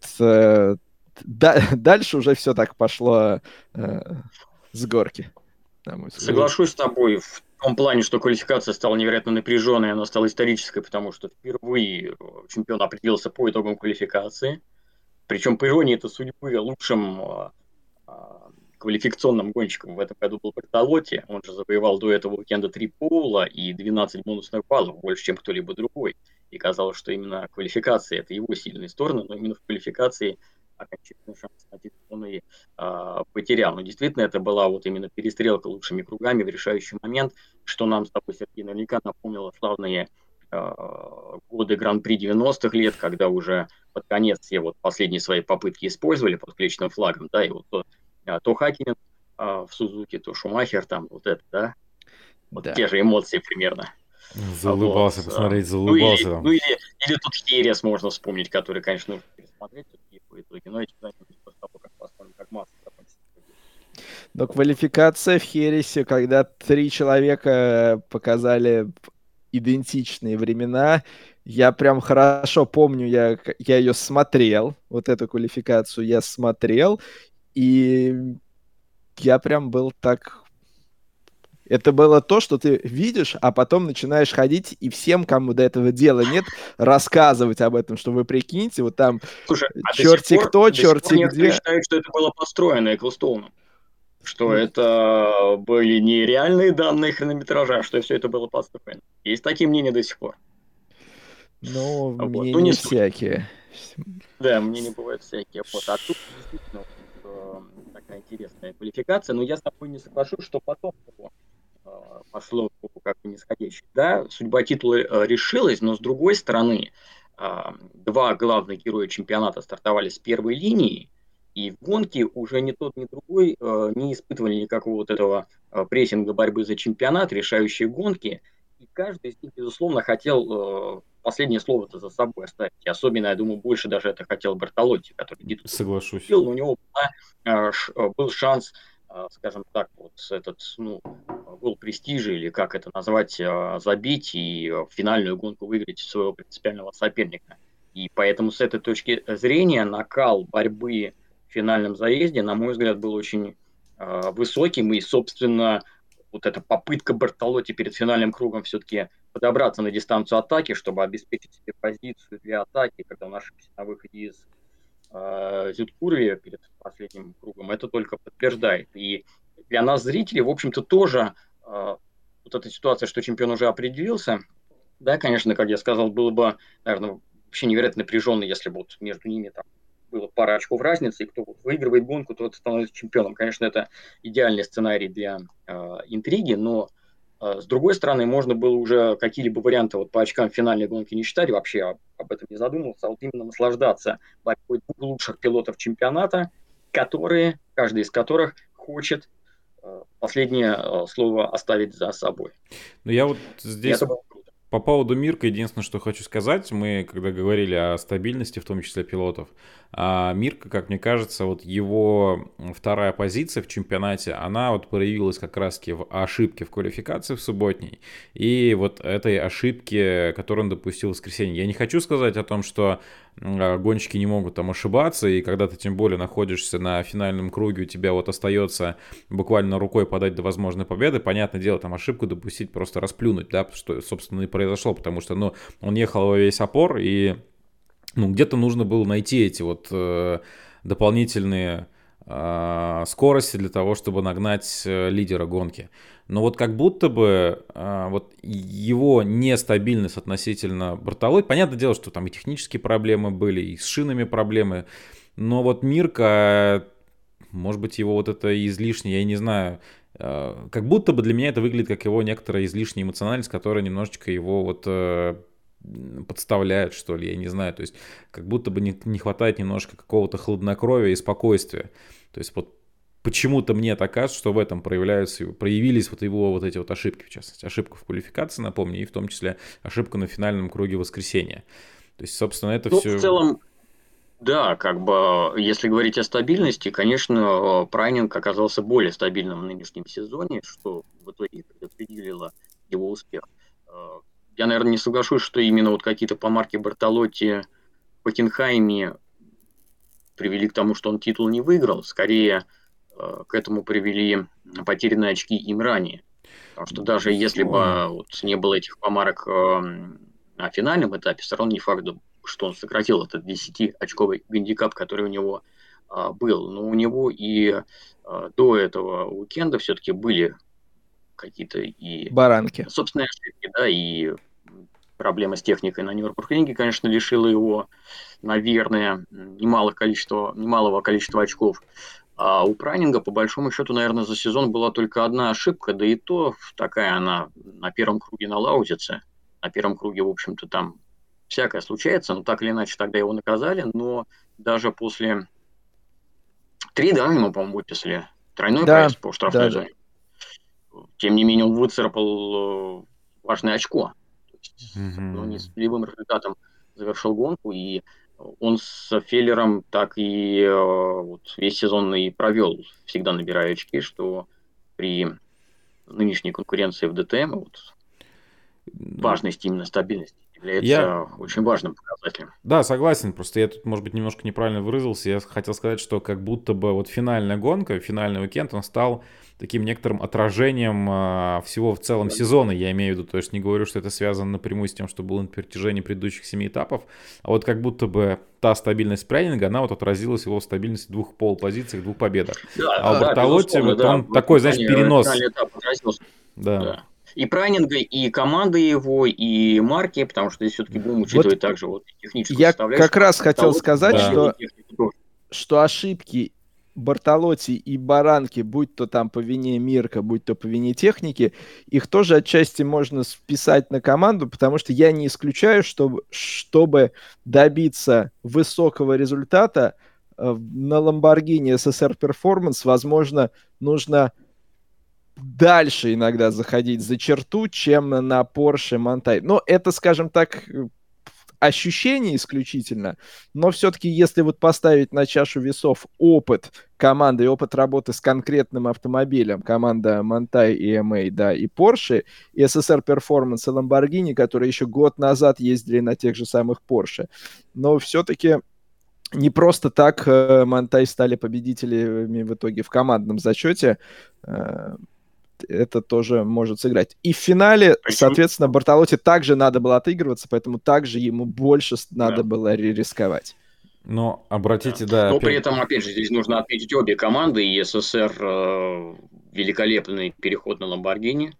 дальше уже все так пошло с горки. Соглашусь с тобой. В том плане, что квалификация стала невероятно напряженной, она стала исторической, потому что впервые э, чемпион определился по итогам квалификации. Причем, по иронии это судьбы, лучшим э, э, квалификационным гонщиком в этом году был Бертолотти. Он же завоевал до этого уикенда три пола и 12 бонусных баллов, больше, чем кто-либо другой. И казалось, что именно квалификация – это его сильные стороны, но именно в квалификации – окончательный шанс на титул он и э, потерял. Но действительно это была вот именно перестрелка лучшими кругами в решающий момент, что нам с тобой, Сергей, наверняка напомнило славные э, годы Гран-при 90-х лет, когда уже под конец все вот последние свои попытки использовали под клетчатым флагом, да, и вот то, э, то Хакинен э, в Сузуке, то Шумахер, там вот это, да, вот да. те же эмоции примерно. Заулыбался, вот. посмотреть, заулыбался. Ну, или, ну или, или тут Херес можно вспомнить, который, конечно, нужно пересмотреть в итоге, но эти знания после того, как посмотрим, как масса закончится. Но квалификация в Хересе, когда три человека показали идентичные времена, я прям хорошо помню, я, я ее смотрел, вот эту квалификацию я смотрел, и я прям был так это было то, что ты видишь, а потом начинаешь ходить и всем, кому до этого дела нет, рассказывать об этом, что вы прикиньте, вот там Слушай, а черти пор, кто, черти где. считают, что это было построено Эклстоуном. Что это были не реальные данные хронометража, а что все это было построено. Есть такие мнения до сих пор. Ну, вот. ну, не всякие. Да, мнения бывают всякие. Вот. А тут действительно э, такая интересная квалификация, но я с тобой не соглашусь, что потом Э, пошло как бы нисходящее. Да, судьба титула э, решилась, но с другой стороны, э, два главных героя чемпионата стартовали с первой линии, и в гонке уже ни тот, ни другой не испытывали никакого вот этого прессинга борьбы за чемпионат, решающие гонки. И каждый из них, безусловно, хотел последнее слово-то за собой оставить. И особенно, я думаю, больше даже это хотел Бертолотти, который титул Соглашусь. у него была, был шанс а, скажем так, вот этот, ну, гол престижа, или как это назвать, а, забить и финальную гонку выиграть своего принципиального соперника. И поэтому с этой точки зрения накал борьбы в финальном заезде, на мой взгляд, был очень э, высоким. И, собственно, вот эта попытка Бартолотти перед финальным кругом все-таки подобраться на дистанцию атаки, чтобы обеспечить себе позицию для атаки, когда он ошибся на выходе из э, Зюткурве перед последним кругом, это только подтверждает. И для нас, зрителей, в общем-то, тоже э, вот эта ситуация, что чемпион уже определился, да, конечно, как я сказал, было бы, наверное, вообще невероятно напряженно, если бы вот между ними там было пара очков разницы, и кто выигрывает гонку, тот становится чемпионом. Конечно, это идеальный сценарий для э, интриги, но с другой стороны, можно было уже какие-либо варианты вот по очкам финальной гонки не считать, вообще об этом не задумывался, а вот именно наслаждаться борьбой двух лучших пилотов чемпионата, которые, каждый из которых хочет а, последнее а, слово оставить за собой. Ну я вот здесь... Это было по поводу Мирка, единственное, что хочу сказать, мы когда говорили о стабильности, в том числе пилотов, а Мирка, как мне кажется, вот его вторая позиция в чемпионате, она вот проявилась как раз в ошибке в квалификации в субботней, и вот этой ошибке, которую он допустил в воскресенье. Я не хочу сказать о том, что гонщики не могут там ошибаться, и когда ты тем более находишься на финальном круге, у тебя вот остается буквально рукой подать до возможной победы, понятное дело, там ошибку допустить, просто расплюнуть, да, что, собственно, и произошло, потому что, ну, он ехал во весь опор, и, ну, где-то нужно было найти эти вот э, дополнительные скорости для того, чтобы нагнать э, лидера гонки но вот как будто бы а, вот его нестабильность относительно Бартолой, понятное дело, что там и технические проблемы были, и с шинами проблемы, но вот Мирка, может быть, его вот это излишнее, я не знаю, а, как будто бы для меня это выглядит как его некоторая излишняя эмоциональность, которая немножечко его вот э, подставляет, что ли, я не знаю, то есть как будто бы не, не хватает немножко какого-то хладнокровия и спокойствия. То есть вот почему-то мне так кажется, что в этом проявляются, проявились вот его вот эти вот ошибки, в частности, ошибка в квалификации, напомню, и в том числе ошибка на финальном круге воскресенья. То есть, собственно, это ну, все... В целом, да, как бы, если говорить о стабильности, конечно, Прайнинг оказался более стабильным в нынешнем сезоне, что в итоге предопределило его успех. Э, я, наверное, не соглашусь, что именно вот какие-то помарки Бартолотти в Хокенхайме привели к тому, что он титул не выиграл. Скорее, Э, к этому привели потерянные очки им ранее. Потому что даже если бы вот не было этих помарок эм, на финальном этапе, все равно не факт, что он сократил этот 10-очковый гандикап, который у него а, был. Но у него и а, до этого уикенда все-таки были какие-то и... Баранки. Собственные ошибки, да, и проблема с техникой на Нью-Йорк-Ринге, конечно, лишила его, наверное, немалого количества, немалого количества очков. А у Прайнинга, по большому счету, наверное, за сезон была только одна ошибка, да и то такая она на первом круге на Лаузице. На первом круге, в общем-то, там всякое случается, но так или иначе тогда его наказали, но даже после... Три, да, ему, по-моему, выписали. Тройной да, по штрафной да. зоне. Тем не менее, он выцарапал э, важное очко. Mm-hmm. ну, не с любым результатом завершил гонку, и он с Феллером так и э, вот, весь сезон и провел, всегда набирая очки, что при нынешней конкуренции в ДТМ вот, важность именно стабильности является я... очень важным показателем. Да, согласен. Просто я тут, может быть, немножко неправильно выразился. Я хотел сказать, что как будто бы вот финальная гонка, финальный уикенд, он стал таким некоторым отражением э, всего в целом сезона, я имею в виду. То есть не говорю, что это связано напрямую с тем, что было на протяжении предыдущих семи этапов, а вот как будто бы та стабильность Прянинга, она вот отразилась в его стабильности двух пол-позициях, двух победах. Да, а у да, Бартолотти вот да, он такой, знаешь, перенос. Да. да и Прайнинга, и команды его, и марки, потому что здесь все-таки будем учитывать вот также вот техническую Я как раз хотел сказать, да. что, что ошибки Бартолотти и Баранки, будь то там по вине Мирка, будь то по вине техники, их тоже отчасти можно списать на команду, потому что я не исключаю, что чтобы добиться высокого результата э, на Lamborghini SSR Performance, возможно, нужно дальше иногда заходить за черту, чем на Porsche Монтай. Но это, скажем так, ощущение исключительно, но все-таки если вот поставить на чашу весов опыт команды и опыт работы с конкретным автомобилем, команда Монтай, EMA, да, и Porsche, и SSR Performance и Lamborghini, которые еще год назад ездили на тех же самых Porsche, но все-таки не просто так э, Монтай стали победителями в итоге в командном зачете. Это тоже может сыграть. И в финале, Почему? соответственно, Бартолотти также надо было отыгрываться, поэтому также ему больше надо да. было рисковать. Но обратите, да. да Но опять... при этом, опять же, здесь нужно отметить обе команды. И СССР э, великолепный переход на Ламборгини.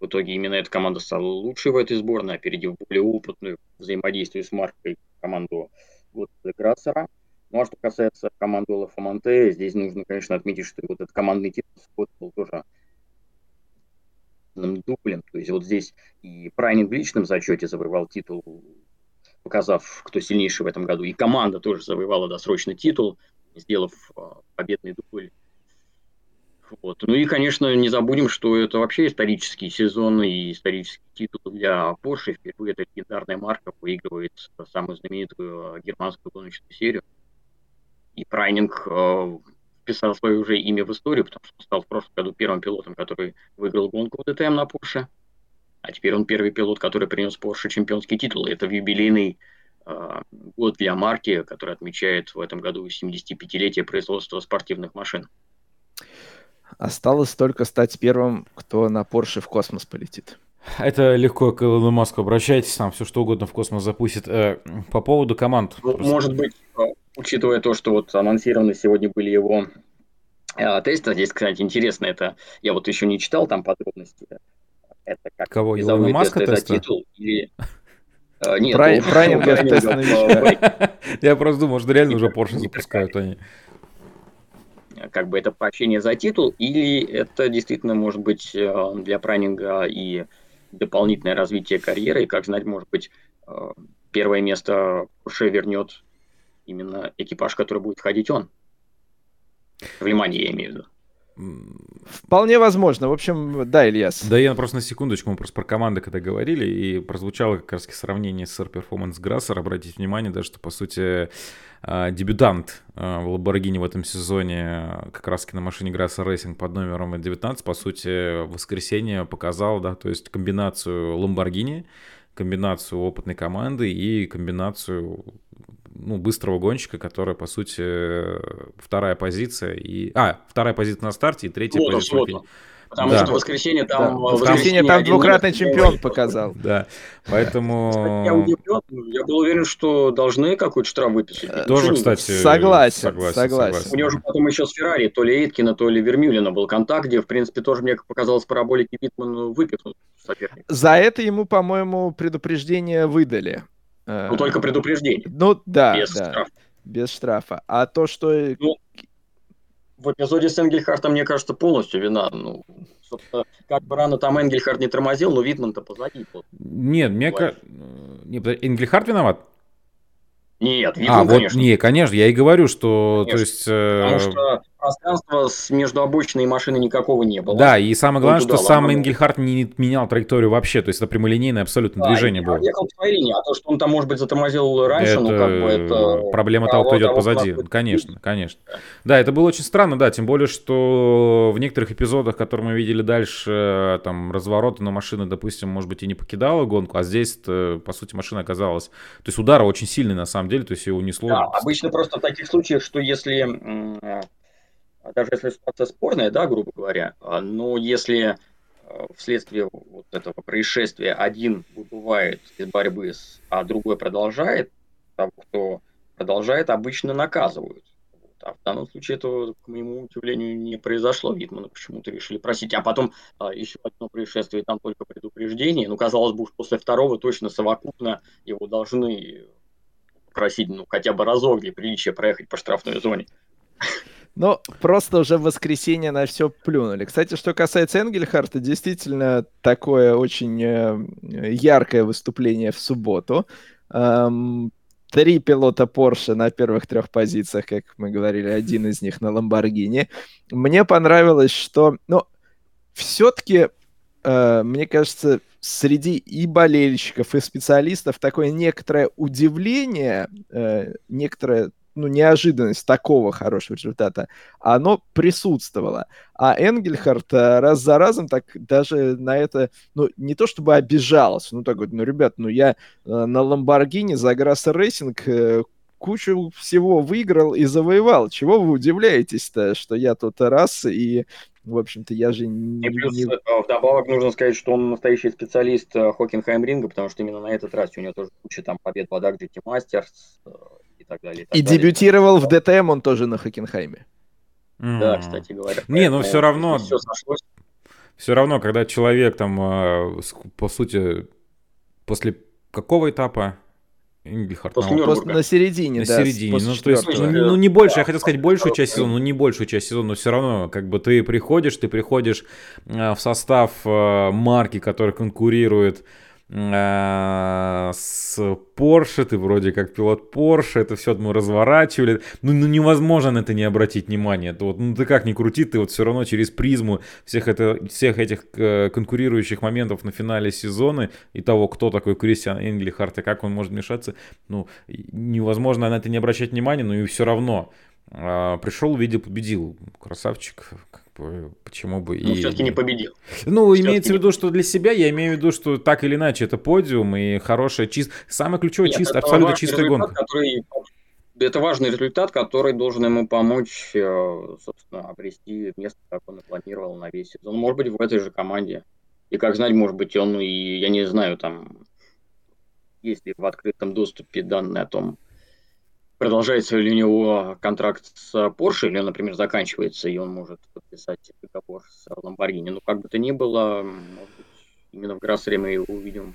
В итоге именно эта команда стала лучшей в этой сборной, опередив более опытную взаимодействие с маркой команду вот, Грассера. Ну а что касается команды Олафа Монте, здесь нужно, конечно, отметить, что вот этот командный титул был тоже дублем. То есть вот здесь и Прайнинг в личном зачете завоевал титул, показав, кто сильнейший в этом году. И команда тоже завоевала досрочный титул, сделав а, победный дубль. Вот. Ну и, конечно, не забудем, что это вообще исторический сезон и исторический титул для Porsche. Впервые эта легендарная марка выигрывает самую знаменитую а, германскую гоночную серию. И Прайнинг а, вписал свое уже имя в историю, потому что стал в прошлом году первым пилотом, который выиграл гонку в ДТМ на Porsche. А теперь он первый пилот, который принес Porsche чемпионский титул. Это в юбилейный год для марки, который отмечает в этом году 75-летие производства спортивных машин. Осталось только стать первым, кто на Porsche в космос полетит. Это легко к Илону Маску обращайтесь, там все что угодно в космос запустит. Э, по поводу команд. Ну, может быть, э, учитывая то, что вот анонсированы сегодня были его э, тесты, здесь, кстати, интересно, это я вот еще не читал там подробности. Это как Кого, Илона Маска теста? Это титул или... Нет, Прайнингов тест Я просто думал, что реально уже Porsche запускают они как бы это поощрение за титул, или это действительно может быть для прайнинга и дополнительное развитие карьеры, и, как знать, может быть, э, первое место Porsche вернет именно экипаж, который будет входить он. В Лимане, я имею в виду. Вполне возможно. В общем, да, Ильяс. Да, я просто на секундочку, мы просто про команды когда говорили, и прозвучало как раз сравнение с Sir Performance Grasser. Обратите внимание, да, что, по сути, а, дебютант а, в Lamborghini в этом сезоне, как раз на машине Grasser Racing под номером 19, по сути, в воскресенье показал, да, то есть комбинацию Lamborghini, комбинацию опытной команды и комбинацию ну, быстрого гонщика, которая, по сути, вторая позиция. И... А, вторая позиция на старте и третья вот, позиция. Вот. Потому да. что воскресенье там... Да. В воскресенье там двукратный чемпион показал. Да, поэтому... Я удивлен, я был уверен, что должны какой-то штраф выписать. Э, Тоже, кстати... Согласен, согласен, согласен. У него же потом еще с Феррари, то ли Эйткина, то ли Вермюлина был контакт, где, в принципе, тоже мне показалось параболики Витман выпихнут соперника. За это ему, по-моему, предупреждение выдали. Ну, только предупреждение. Ну, да, без да, штрафа. Без штрафа. А то, что... Ну, в эпизоде с Энгельхартом, мне кажется, полностью вина. Ну, собственно, как бы рано там Энгельхард не тормозил, но Витман-то позади. Нет, мне кажется... Энгельхард виноват? Нет, Витман, а, вот, конечно. Не, конечно, я и говорю, что... Конечно. То есть, Потому что пространства с между обочиной и машиной никакого не было. Да, и самое главное, что сам Энгельхарт не менял траекторию вообще, то есть это прямолинейное абсолютно да, движение было. ехал по своей линии, а то, что он там, может быть, затормозил раньше, это... ну, как бы это... Проблема того, кто идет позади, конечно, конечно. Да, это было очень странно, да, тем более, что в некоторых эпизодах, которые мы видели дальше, там, развороты на машины, допустим, может быть, и не покидала гонку, а здесь, по сути, машина оказалась... То есть удара очень сильный, на самом деле, то есть его унесло... Да, обычно просто в таких случаях, что если даже если ситуация спорная, да, грубо говоря, а, но если а, вследствие вот этого происшествия один выбывает из борьбы, а другой продолжает, того, кто продолжает, обычно наказывают. А в данном случае этого, к моему удивлению, не произошло. Витмана почему-то решили просить. А потом а, еще одно происшествие, там только предупреждение. Ну, казалось бы, после второго точно совокупно его должны просить, ну, хотя бы разок для приличия проехать по штрафной зоне. Ну, просто уже в воскресенье на все плюнули. Кстати, что касается Энгельхарта, действительно такое очень э, яркое выступление в субботу. Эм, три пилота Porsche на первых трех позициях, как мы говорили, один из них на Ламборгини. Мне понравилось, что, ну, все-таки, э, мне кажется, среди и болельщиков, и специалистов такое некоторое удивление, э, некоторое ну, неожиданность такого хорошего результата, оно присутствовало. А Энгельхард э, раз за разом так даже на это, ну, не то чтобы обижался, ну, так вот, ну, ребят, ну, я э, на Ламборгини за Grasser Racing э, кучу всего выиграл и завоевал. Чего вы удивляетесь-то, что я тут раз и в общем-то, я же не... И плюс не... вдобавок нужно сказать, что он настоящий специалист Хокенхайм ринга, потому что именно на этот раз у него тоже куча там побед в Masters, и так далее. И, так и далее. дебютировал в ДТМ он тоже на Хокенхайме. Да, кстати говоря. Не, ну все равно... Все сошлось. Все равно, когда человек там, а, по сути, после какого этапа Ингельхард. После на, после, на середине, на да. середине. Ну, то есть, ну, ну, не больше, я хотел сказать, большую часть сезона, ну, не большую часть сезона, но все равно, как бы ты приходишь, ты приходишь э, в состав э, марки, которая конкурирует Э, с Porsche, ты вроде как пилот Porsche, это все мы разворачивали. Ну, ну невозможно на это не обратить внимание. Это вот, ну ты как ни крути, ты вот все равно через призму всех, это, всех этих э, конкурирующих моментов на финале сезона и того, кто такой Кристиан Энглихарт и как он может мешаться, ну невозможно на это не обращать внимания, но и все равно э, пришел, видел, победил. Красавчик, Почему бы ну, и... все-таки не победил. Ну, все имеется в виду, что для себя я имею в виду, что так или иначе это подиум и хорошая чист... Самое ключевое Нет, чисто, абсолютно чистая гонка. Который... Это важный результат, который должен ему помочь, э, собственно, обрести место, как он и планировал на весь сезон. Может быть, в этой же команде. И как знать, может быть, он и, я не знаю, там, есть ли в открытом доступе данные о том, продолжается ли у него контракт с Porsche, или он, например, заканчивается, и он может подписать договор с Lamborghini. Ну, как бы то ни было, может быть, именно в Грассере мы его увидим.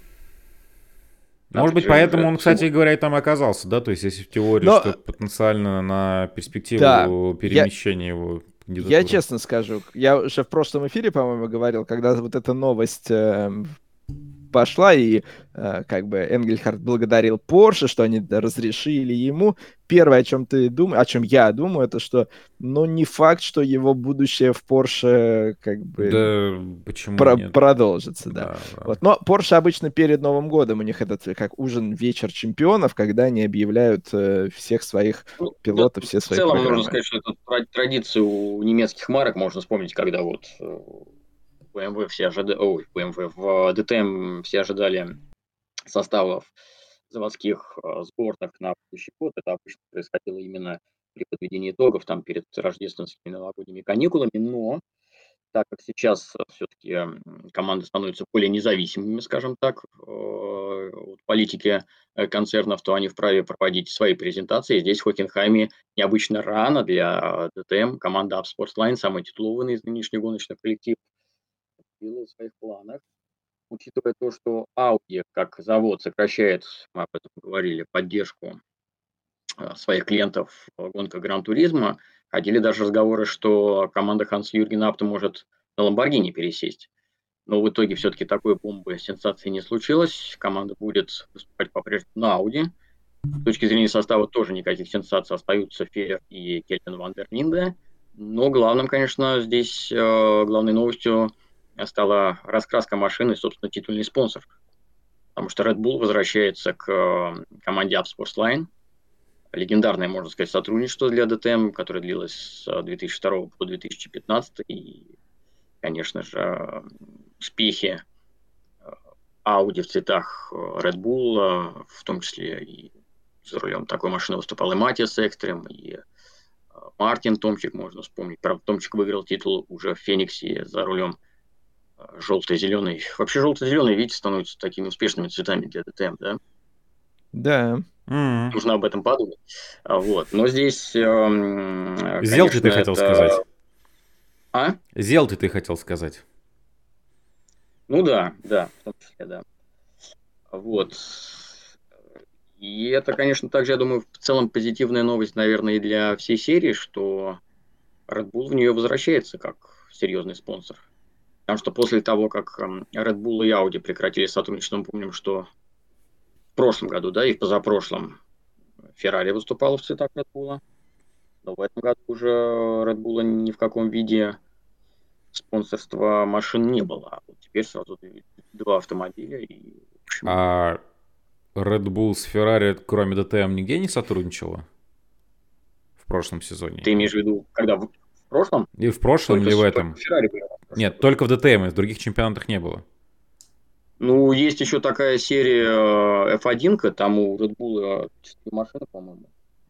Может быть, поэтому он, кстати говоря, и там оказался, да? То есть, если в теории, Но... что потенциально на перспективу да, перемещения я... его я честно скажу, я уже в прошлом эфире, по-моему, говорил, когда вот эта новость э, пошла, и э, как бы Энгельхард благодарил Порше, что они разрешили ему. Первое, о чем ты думаешь, о чем я думаю, это что, ну, не факт, что его будущее в Порше как бы да, почему про- нет? продолжится, да. да, да. Вот. Но Порше обычно перед Новым годом у них этот как ужин вечер чемпионов, когда они объявляют э, всех своих ну, пилотов, все свои. В целом программы. можно сказать, что это традицию у немецких марок можно вспомнить, когда вот BMW все ожидали, ой, BMW, в DTM все ожидали составов заводских э, сборных на будущий год. Это обычно происходило именно при подведении итогов, там, перед рождественскими новогодними каникулами, но так как сейчас все-таки команды становятся более независимыми, скажем так, э, от политики э, концернов, то они вправе проводить свои презентации. Здесь в Хокенхайме необычно рано для ДТМ. Команда Up Sports самый титулованный из нынешних гоночных коллективов, было в своих планах, учитывая то, что Audi как завод сокращает, мы об этом говорили, поддержку а, своих клиентов в гонках Гран-туризма, ходили даже разговоры, что команда Ханс Юрген Апта может на Ламборгини пересесть. Но в итоге все-таки такой бомбы сенсации не случилось. Команда будет выступать по-прежнему на Audi. С точки зрения состава тоже никаких сенсаций остаются Феррер и Кельвин Ван дер Линде. Но главным, конечно, здесь э, главной новостью стала раскраска машины, собственно, титульный спонсор. Потому что Red Bull возвращается к э, команде Up Sports Line. Легендарное, можно сказать, сотрудничество для DTM, которое длилось с 2002 по 2015. И, конечно же, успехи э, Audi в цветах э, Red Bull, в том числе и за рулем такой машины выступал и Матиас Экстрем, и Мартин Томчик, можно вспомнить. Правда, Томчик выиграл титул уже в Фениксе за рулем желто-зеленый. Вообще желто-зеленый, видите, становятся такими успешными цветами для ДТМ, да? Да. Нужно об этом подумать. А, вот. Но здесь... Э, Зелты ты хотел это... сказать. А? Зелты ты хотел сказать. Ну да, да, в том числе, да. Вот. И это, конечно, также, я думаю, в целом позитивная новость, наверное, и для всей серии, что Red Bull в нее возвращается как серьезный спонсор. Потому что после того, как эм, Red Bull и Audi прекратили сотрудничество, мы помним, что в прошлом году, да, и в позапрошлом Ferrari выступала в цветах Red Bull. Но в этом году уже Red Bull ни в каком виде спонсорства машин не было. А вот теперь сразу два автомобиля. И, общем... А Red Bull с Ferrari, кроме DTM, нигде не сотрудничала? В прошлом сезоне. Ты имеешь в виду, когда в прошлом? И в прошлом только, или в этом? Нет, только в ДТМ, в других чемпионатах не было. Ну, есть еще такая серия F1, там у Red Bull 4 машины, по-моему.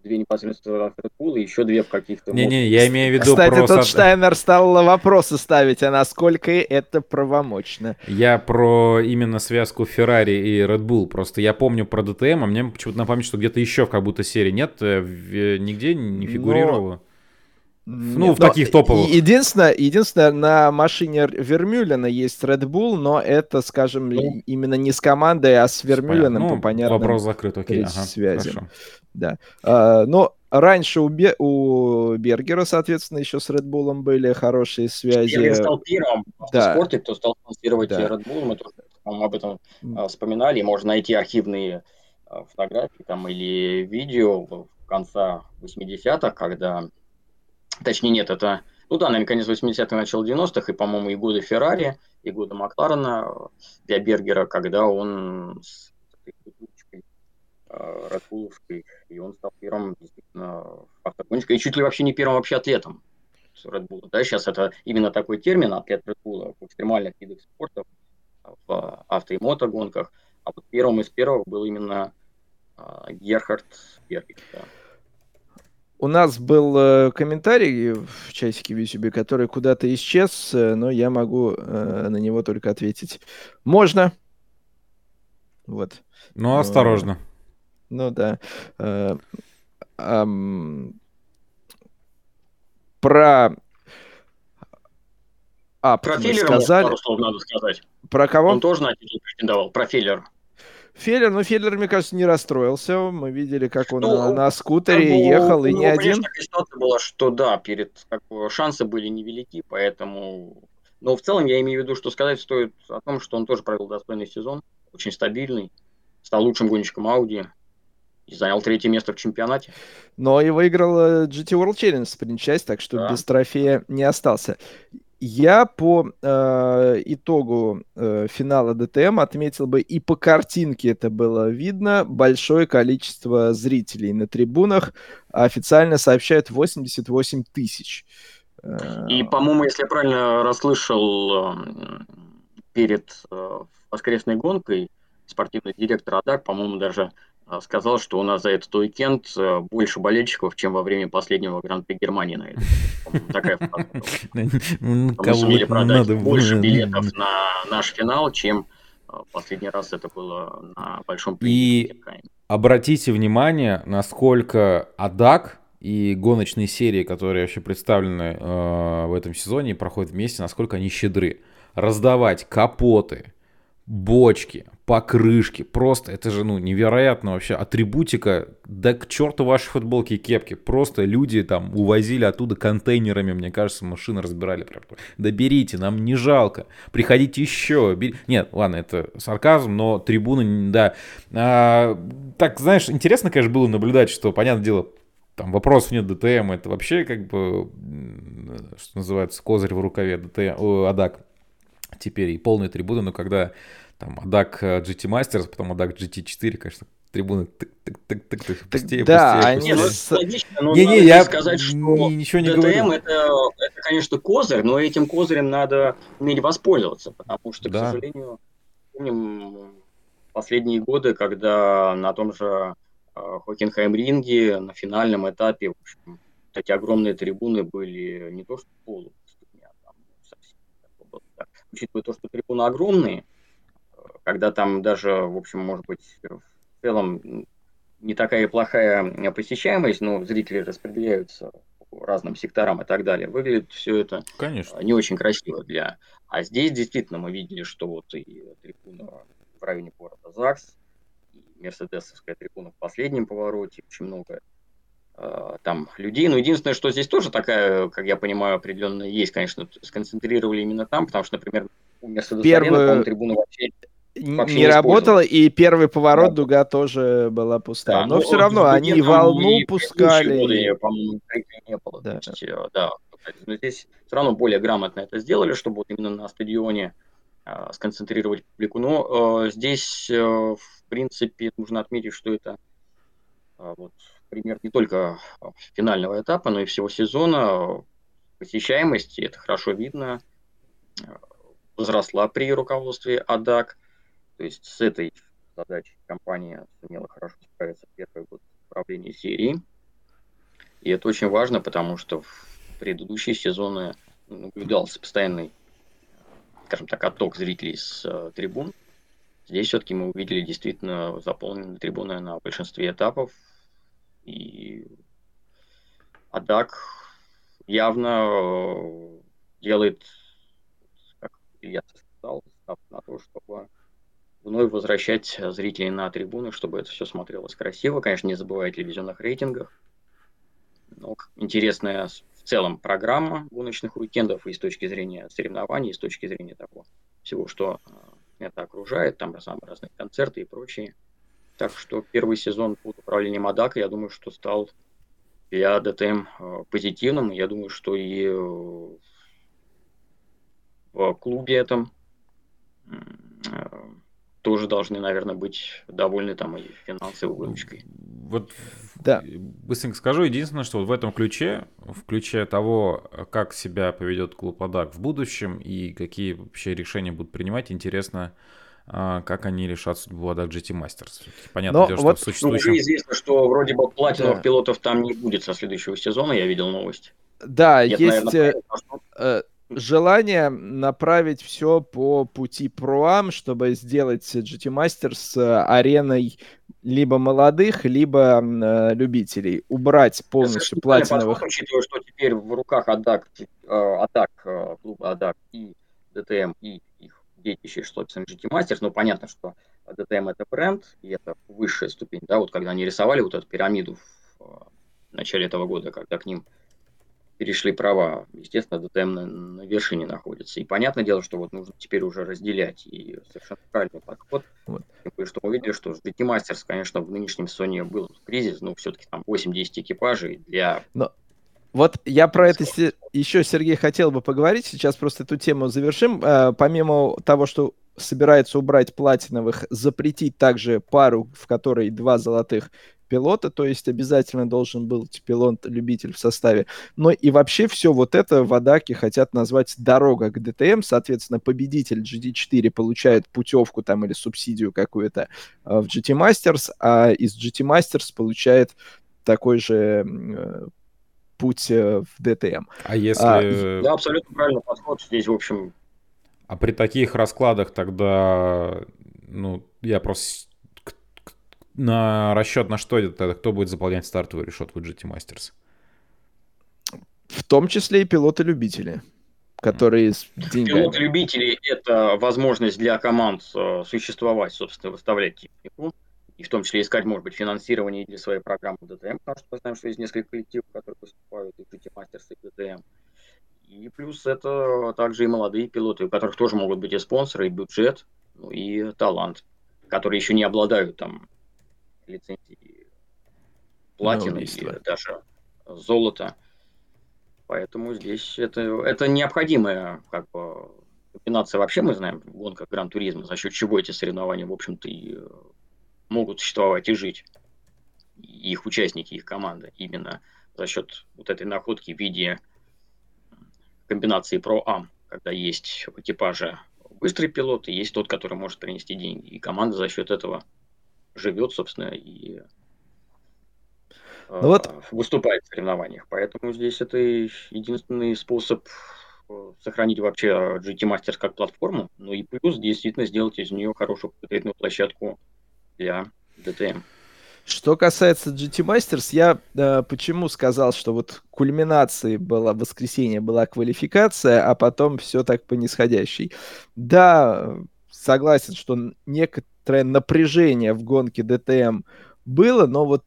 Две непосредственно от Red Bull и еще две в каких-то... Не-не, я имею в виду Кстати, просто... тот Штайнер стал вопросы ставить, а насколько это правомочно. Я про именно связку Ferrari и Red Bull. Просто я помню про DTM, а мне почему-то напомнить, что где-то еще как будто серии нет, э, нигде не фигурировало. Но... Ну, в таких топовых. Единственное, единственное, на машине Вермюлена есть Red Bull, но это, скажем, ну, именно не с командой, а с Вермюленом ну, по понятным вопрос закрыт, окей, ага, связям. Хорошо. Да. А, но раньше у, Бе- у Бергера, соответственно, еще с Red Bull были хорошие связи. Бергер стал первым да. в спорте, кто стал спонсировать да. Red Bull. Мы тоже об этом а, вспоминали. Можно найти архивные а, фотографии там, или видео в конца 80-х, когда Точнее, нет, это, ну да, наверное, конец 80-х, начало 90-х, и, по-моему, и годы Феррари, и годы Макларена для Бергера, когда он с этой э, и он стал первым действительно автогонщиком, и чуть ли вообще не первым вообще атлетом. Red Bull. Да, сейчас это именно такой термин атлет Red Bull в экстремальных видах спорта, в авто и мотогонках. А вот первым из первых был именно а, Герхард Бергер. Да. У нас был э, комментарий в часике в YouTube, который куда-то исчез, э, но я могу э, на него только ответить. Можно. Вот. Ну, осторожно. Ну да. Про а, про Филлера сказали... пару слов надо сказать. Про кого? Он тоже на титул претендовал, про Филлер. Феллер, ну Феллер, мне кажется, не расстроился. Мы видели, как он ну, на, на скутере ну, ехал, и не один. Такая ситуация была, что да, перед как шансы были невелики, поэтому... Но в целом я имею в виду, что сказать стоит о том, что он тоже провел достойный сезон, очень стабильный, стал лучшим гонщиком Ауди и занял третье место в чемпионате. Но и выиграл э, GT World Challenge спринт часть, так что да. без трофея не остался. Я по э, итогу э, финала ДТМ отметил бы, и по картинке это было видно, большое количество зрителей на трибунах. Официально сообщают 88 тысяч. И, по-моему, если я правильно расслышал э, перед э, воскресной гонкой, спортивный директор АДАК, по-моему, даже сказал, что у нас за этот уикенд э, больше болельщиков, чем во время последнего Гран-при Германии на. Такая фраза. Мы сумели продать больше билетов на наш финал, чем э, последний раз это было на большом И обратите внимание, насколько АДАК и гоночные серии, которые вообще представлены э, в этом сезоне и проходят вместе, насколько они щедры. Раздавать капоты, бочки, покрышки. Просто это же, ну, невероятно вообще. Атрибутика, да к черту ваши футболки и кепки. Просто люди там увозили оттуда контейнерами, мне кажется, машины разбирали. Прям. Да берите, нам не жалко. Приходите еще. Бер... Нет, ладно, это сарказм, но трибуны, да. А, так, знаешь, интересно, конечно, было наблюдать, что, понятное дело, там вопросов нет ДТМ, это вообще как бы, что называется, козырь в рукаве ДТМ, о, АДАК теперь и полные трибуны, но когда там ADAC GT Masters, потом ADAC GT4, конечно, трибуны тык-тык-тык-тык, пустее, да, пустее, они... пустее. Ну, не, не, я сказать, что ничего не говорю. Это, это, конечно, козырь, но этим козырем надо уметь воспользоваться, потому что, да. к сожалению, помним последние годы, когда на том же э, Хокенхайм-ринге на финальном этапе, в общем, такие огромные трибуны были не то что полу, а там совсем учитывая то, что трибуны огромные, когда там даже, в общем, может быть, в целом не такая плохая посещаемость, но зрители распределяются по разным секторам и так далее. Выглядит все это Конечно. не очень красиво для... А здесь действительно мы видели, что вот и трибуна в районе города ЗАГС, и Мерседесовская трибуна в последнем повороте, очень много э, там людей. Но единственное, что здесь тоже такая, как я понимаю, определенно есть, конечно, сконцентрировали именно там, потому что, например, у Мерседес Первую... трибуна вообще не работала, и первый поворот да. дуга тоже была пустая. Да, но, но все равно они волну пускали. Годы, по-моему, не было. Да. Есть, э, да. Но здесь все равно более грамотно это сделали, чтобы вот именно на стадионе э, сконцентрировать публику. Но э, здесь, э, в принципе, нужно отметить, что это э, вот, пример не только финального этапа, но и всего сезона. Посещаемость, это хорошо видно, э, возросла при руководстве АДАК. То есть с этой задачей компания сумела хорошо справиться в первый год управления серии. И это очень важно, потому что в предыдущие сезоны наблюдался постоянный, скажем так, отток зрителей с э, трибун. Здесь все-таки мы увидели действительно заполненные трибуны на большинстве этапов. И Адак явно э, делает, как Илья сказал, на то, чтобы вновь возвращать зрителей на трибуны, чтобы это все смотрелось красиво. Конечно, не забывая о телевизионных рейтингах. Но интересная в целом программа гоночных уикендов и с точки зрения соревнований, и с точки зрения того всего, что э, это окружает, там самые разные концерты и прочие. Так что первый сезон под управлением Адака, я думаю, что стал для ДТМ э, позитивным. Я думаю, что и э, в клубе этом тоже должны, наверное, быть довольны там и финансовой выручкой. вот да. быстренько скажу, единственное, что вот в этом ключе, в ключе того, как себя поведет клуб Адак в будущем и какие вообще решения будут принимать, интересно, а, как они решат судьбу Адак GT Masters. Понятно, дело, вот, что в существующем... Ну, уже известно, что вроде бы платиновых да. пилотов там не будет со следующего сезона, я видел новость. Да, Нет, есть... Наверное, э, желание направить все по пути Проам, чтобы сделать GT Masters э, ареной либо молодых, либо э, любителей. Убрать полностью платиновых... Учитывая, что теперь в руках Адак, Адак клуба Адак и ДТМ, и их детище, что GT Masters, ну, понятно, что ДТМ это бренд, и это высшая ступень, да, вот когда они рисовали вот эту пирамиду в, э, в начале этого года, когда к ним перешли права. Естественно, ДТМ на, на вершине находится. И понятное дело, что вот нужно теперь уже разделять. И совершенно правильный подход. Вот. Тем что мы увидели, что GT Masters, конечно, в нынешнем сезоне был кризис, но все-таки там 8-10 экипажей для... Но... Вот я про это еще, Сергей, хотел бы поговорить. Сейчас просто эту тему завершим. Э, помимо того, что собирается убрать платиновых, запретить также пару, в которой два золотых пилота, то есть обязательно должен был пилот-любитель в составе. Но и вообще все вот это в Адаке хотят назвать дорога к ДТМ, соответственно, победитель GT4 получает путевку там или субсидию какую-то э, в GT Masters, а из GT Masters получает такой же э, путь э, в ДТМ. А если... А, да, абсолютно правильный подход. Здесь, в общем... А при таких раскладах тогда, ну, я просто на расчет на что это? Кто будет заполнять стартовую решетку GT Masters? В том числе и пилоты-любители, которые с деньгами. Пилоты-любители – это возможность для команд э, существовать, собственно, выставлять технику, и в том числе искать, может быть, финансирование для своей программы ДТМ, потому что мы знаем, что есть несколько коллективов, которые выступают и GT Masters, и ДТМ. И плюс это также и молодые пилоты, у которых тоже могут быть и спонсоры, и бюджет, ну и талант, которые еще не обладают там лицензии платины и даже золота. Поэтому здесь это, это необходимая как бы, комбинация. Вообще мы знаем в гонках Гран-туризма, за счет чего эти соревнования, в общем-то, и э, могут существовать и жить. их участники, их команда. Именно за счет вот этой находки в виде комбинации Pro-Am, когда есть в экипаже быстрый пилот и есть тот, который может принести деньги. И команда за счет этого живет, собственно, и ну вот. выступает в соревнованиях. Поэтому здесь это единственный способ э, сохранить вообще GT Masters как платформу, ну и плюс действительно сделать из нее хорошую конкретную площадку для DTM. Что касается GT Masters, я э, почему сказал, что вот кульминацией была воскресенье, была квалификация, а потом все так по нисходящей. Да, согласен, что некоторое напряжение в гонке ДТМ было, но вот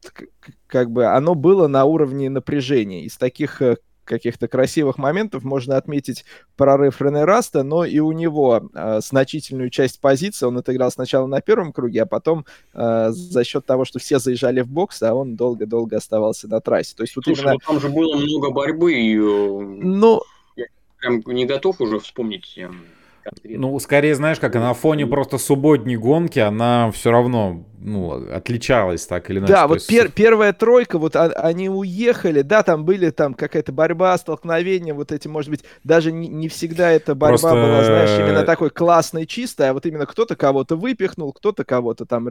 как бы оно было на уровне напряжения. Из таких э, каких-то красивых моментов можно отметить прорыв Рене Раста, но и у него э, значительную часть позиции он отыграл сначала на первом круге, а потом э, за счет того, что все заезжали в бокс, а он долго-долго оставался на трассе. То есть вот Слушай, именно... ну там же было много борьбы, и... Э, ну... Я прям не готов уже вспомнить эм, конкретно. Ну, скорее, знаешь, как на фоне просто субботней гонки, она все равно, ну, отличалась так или иначе. Да, вот есть... пер первая тройка, вот а они уехали, да, там были там какая-то борьба, столкновения, вот эти, может быть, даже не, не всегда эта борьба просто... была, знаешь, именно такой классной, чистой, а вот именно кто-то кого-то выпихнул, кто-то кого-то там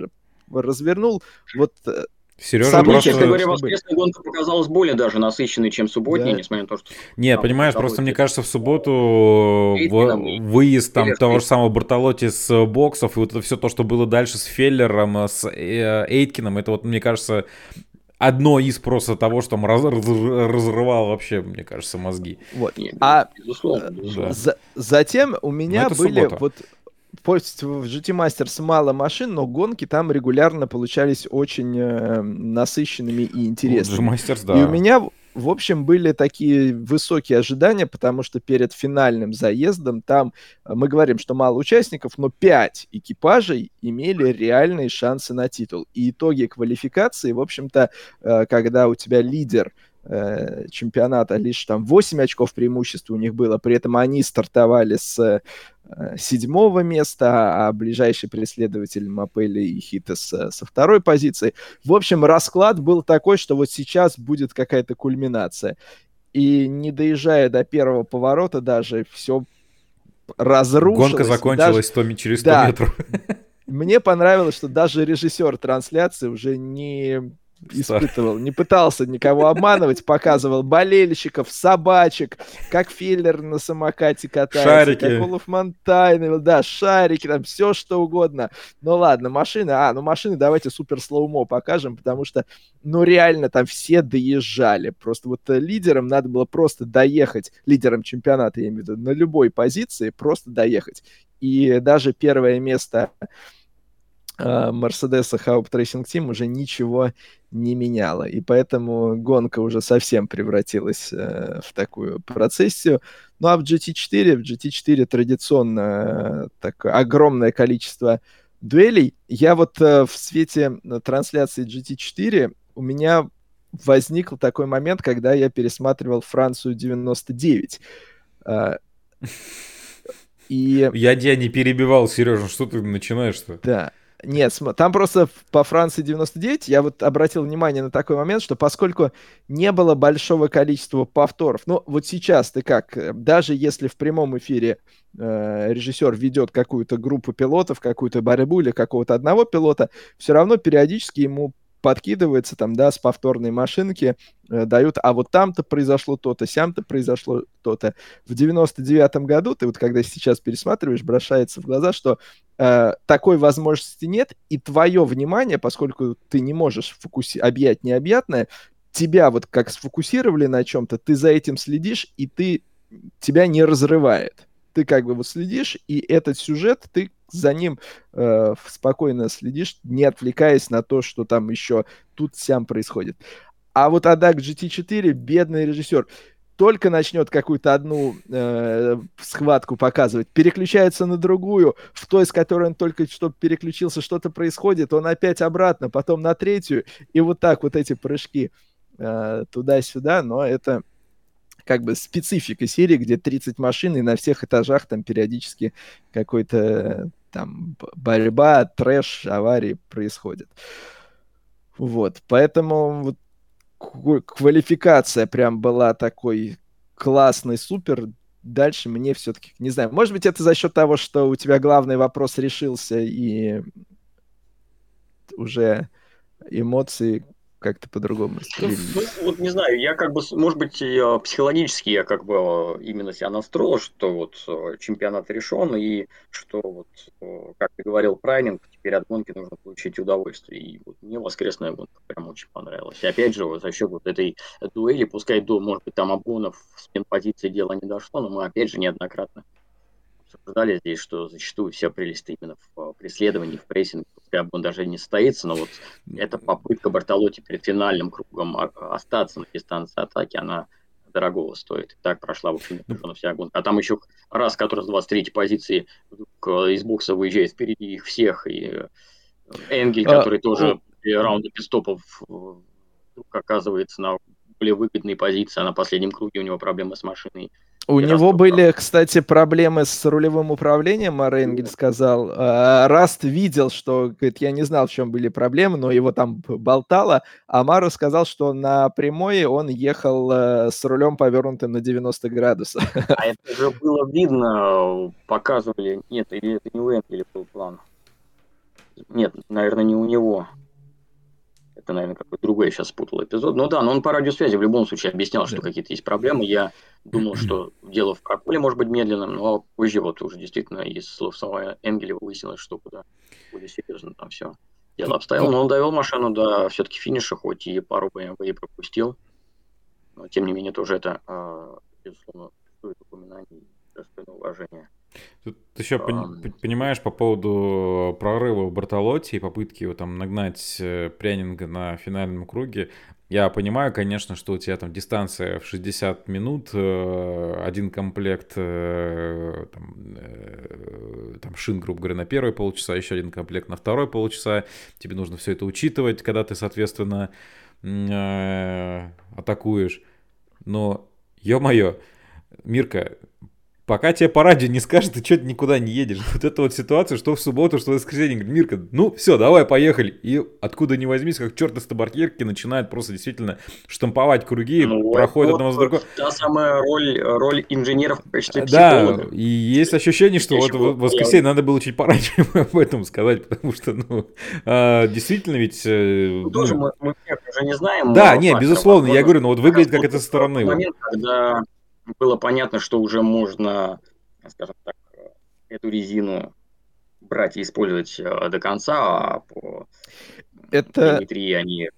развернул, вот э, Сережа События, просто... говоря, воскресная гонка показалась более даже насыщенной, чем субботняя, да. несмотря на то, что... Нет, там, понимаешь, просто мне кажется, в субботу в... выезд там того же самого Бартолоти с боксов, и вот это все то, что было дальше с Феллером, с э, Эйткиным, это вот, мне кажется, одно из просто того, что там раз, раз, разрывало вообще, мне кажется, мозги. Вот. А безусловно, безусловно. За, затем у меня были суббота. вот пусть в GT Masters мало машин, но гонки там регулярно получались очень э, насыщенными и интересными. GT Masters, да. И у меня, в общем, были такие высокие ожидания, потому что перед финальным заездом там э, мы говорим, что мало участников, но 5 экипажей имели реальные шансы на титул. И итоги квалификации, в общем-то, э, когда у тебя лидер э, чемпионата лишь там 8 очков преимущества у них было, при этом они стартовали с э, седьмого места, а ближайший преследователь Мапели и Хитес э, со второй позиции. В общем, расклад был такой, что вот сейчас будет какая-то кульминация. И не доезжая до первого поворота даже, все разрушилось. Гонка закончилась даже... 100, через 100 да. метров. Мне понравилось, что даже режиссер трансляции уже не испытывал, не пытался никого обманывать, показывал болельщиков, собачек, как Филлер на самокате катается, шарики. как Олаф Монтайн, да, шарики, там все что угодно. Ну ладно, машины, а, ну машины давайте супер слоумо покажем, потому что, ну реально там все доезжали. Просто вот э, лидерам надо было просто доехать, лидерам чемпионата, я имею в виду, на любой позиции просто доехать. И даже первое место Мерседеса Haupt Racing Team уже ничего не меняло. И поэтому гонка уже совсем превратилась э, в такую процессию. Ну а в GT4, в GT4 традиционно э, такое огромное количество дуэлей. Я вот э, в свете трансляции GT4 у меня возник такой момент, когда я пересматривал Францию 99. Э, и... Я тебя не перебивал, Сережа, что ты начинаешь-то? Да. Нет, там просто по Франции 99 я вот обратил внимание на такой момент, что поскольку не было большого количества повторов, ну вот сейчас ты как, э, даже если в прямом эфире э, режиссер ведет какую-то группу пилотов, какую-то борьбу или какого-то одного пилота, все равно периодически ему подкидывается там, да, с повторной машинки, э, дают, а вот там-то произошло то-то, сям-то произошло то-то. В 99-м году, ты вот когда сейчас пересматриваешь, бросается в глаза, что э, такой возможности нет, и твое внимание, поскольку ты не можешь фокуси- объять необъятное, тебя вот как сфокусировали на чем-то, ты за этим следишь, и ты тебя не разрывает. Ты как бы вот следишь, и этот сюжет ты за ним э, спокойно следишь, не отвлекаясь на то, что там еще тут сям происходит. А вот Адак GT4, бедный режиссер, только начнет какую-то одну э, схватку показывать, переключается на другую, в той, с которой он только что переключился, что-то происходит, он опять обратно, потом на третью, и вот так вот эти прыжки э, туда-сюда, но это как бы специфика серии, где 30 машин, и на всех этажах там периодически какой-то там борьба, трэш, аварии происходят. Вот, поэтому вот квалификация прям была такой классный, супер. Дальше мне все-таки, не знаю, может быть, это за счет того, что у тебя главный вопрос решился, и уже эмоции как-то по-другому ну, ну, вот не знаю, я как бы, может быть, психологически я как бы э, именно себя настроил, что вот э, чемпионат решен, и что вот, э, как ты говорил, прайнинг, теперь от гонки нужно получить удовольствие. И вот мне воскресная гонка прям очень понравилась. И опять же, вот за счет вот этой дуэли, пускай до, может быть, там обгонов с позиции дела не дошло, но мы опять же неоднократно обсуждали здесь, что зачастую вся прелесть именно в преследовании, в прессинге, пускай он даже не состоится, но вот эта попытка Бартолотти перед финальным кругом остаться на дистанции атаки, она дорогого стоит. Так прошла, в общем, ну, вся гонка. А там еще раз, который с 23 позиции из бокса выезжает впереди их всех, и э, Энгель, а, который а, тоже ну... раунда пистопов оказывается на более выгодной позиции, а на последнем круге у него проблемы с машиной у него были, кстати, проблемы с рулевым управлением, Маренгель сказал. А, Раст видел, что, говорит, я не знал, в чем были проблемы, но его там болтало. А Мару сказал, что на прямой он ехал э, с рулем повернутым на 90 градусов. А это же было видно, показывали. Нет, или это не у Энгеля был план. Нет, наверное, не у него. Это, наверное, какой-то другой я сейчас спутал эпизод. Ну да, но он по радиосвязи в любом случае объяснял, что какие-то есть проблемы. Я думал, что дело в проколе может быть медленным, но позже вот уже действительно из слов самого Энгеля выяснилось, что куда более серьезно там все дело обстояло. Но он довел машину до все-таки финиша, хоть и пару BMW пропустил. Но тем не менее тоже это, а, безусловно, стоит упоминаний и достойно уважения. Тут еще um... понимаешь по поводу прорыва Бартолотти и попытки его там нагнать э, прянинга на финальном круге. Я понимаю, конечно, что у тебя там дистанция в 60 минут, э, один комплект э, там, там шин, грубо говоря, на первый полчаса, еще один комплект на второй полчаса. Тебе нужно все это учитывать, когда ты, соответственно, атакуешь. Но, ё-моё, Мирка, пока тебе по радио не скажут, ты что-то никуда не едешь. Вот эта вот ситуация, что в субботу, что в воскресенье. Говорит, Мирка, ну все, давай, поехали. И откуда ни возьмись, как черт из табакерки, начинает просто действительно штамповать круги, ну, проходит вот, одного за другого. Та самая роль, роль инженеров в качестве Да, и есть ощущение, что вот в воскресенье надо было чуть пораньше об этом сказать, потому что, ну, а, действительно ведь... Э, ну, тоже мы, мы уже не знаем. Да, нет, безусловно, я говорю, но вот выглядит как это со стороны. Момент, когда было понятно, что уже можно, скажем так, эту резину брать и использовать э, до конца, а по это... геометрии они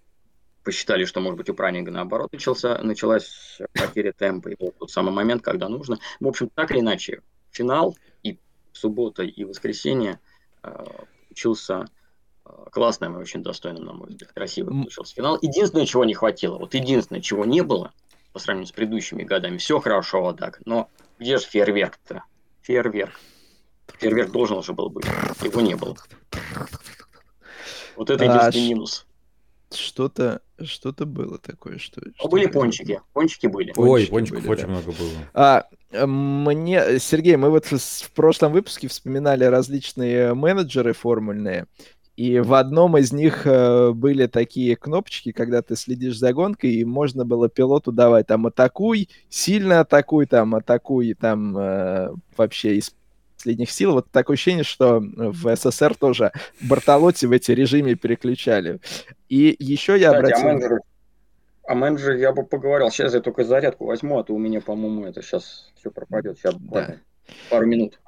посчитали, что, может быть, у Пранинга наоборот начался, началась потеря темпа, и вот тот самый момент, когда нужно. В общем, так или иначе, финал и суббота, и воскресенье э, получился э, классным и очень достойным, на мой взгляд, красивый получился финал. Единственное, чего не хватило, вот единственное, чего не было, по сравнению с предыдущими годами. Все хорошо, вот так. Но где же фейерверк-то? Фейерверк. Фейерверк должен уже был быть. Его не было. Вот это единственный а, минус. Что-то что-то было такое, что... Ну, что были пончики, пончики были. Ой, пончиков были, очень да. много было. А, мне, Сергей, мы вот в прошлом выпуске вспоминали различные менеджеры формульные, и в одном из них э, были такие кнопочки, когда ты следишь за гонкой, и можно было пилоту давать там атакуй, сильно атакуй, там атакуй, там э, вообще из последних сил. Вот такое ощущение, что в СССР тоже Бартолотти в эти режиме переключали. И еще я Кстати, обратил... А менеджер, а менеджер я бы поговорил. Сейчас я только зарядку возьму, а то у меня, по-моему, это сейчас все пропадет. Сейчас буквально да. пару минут.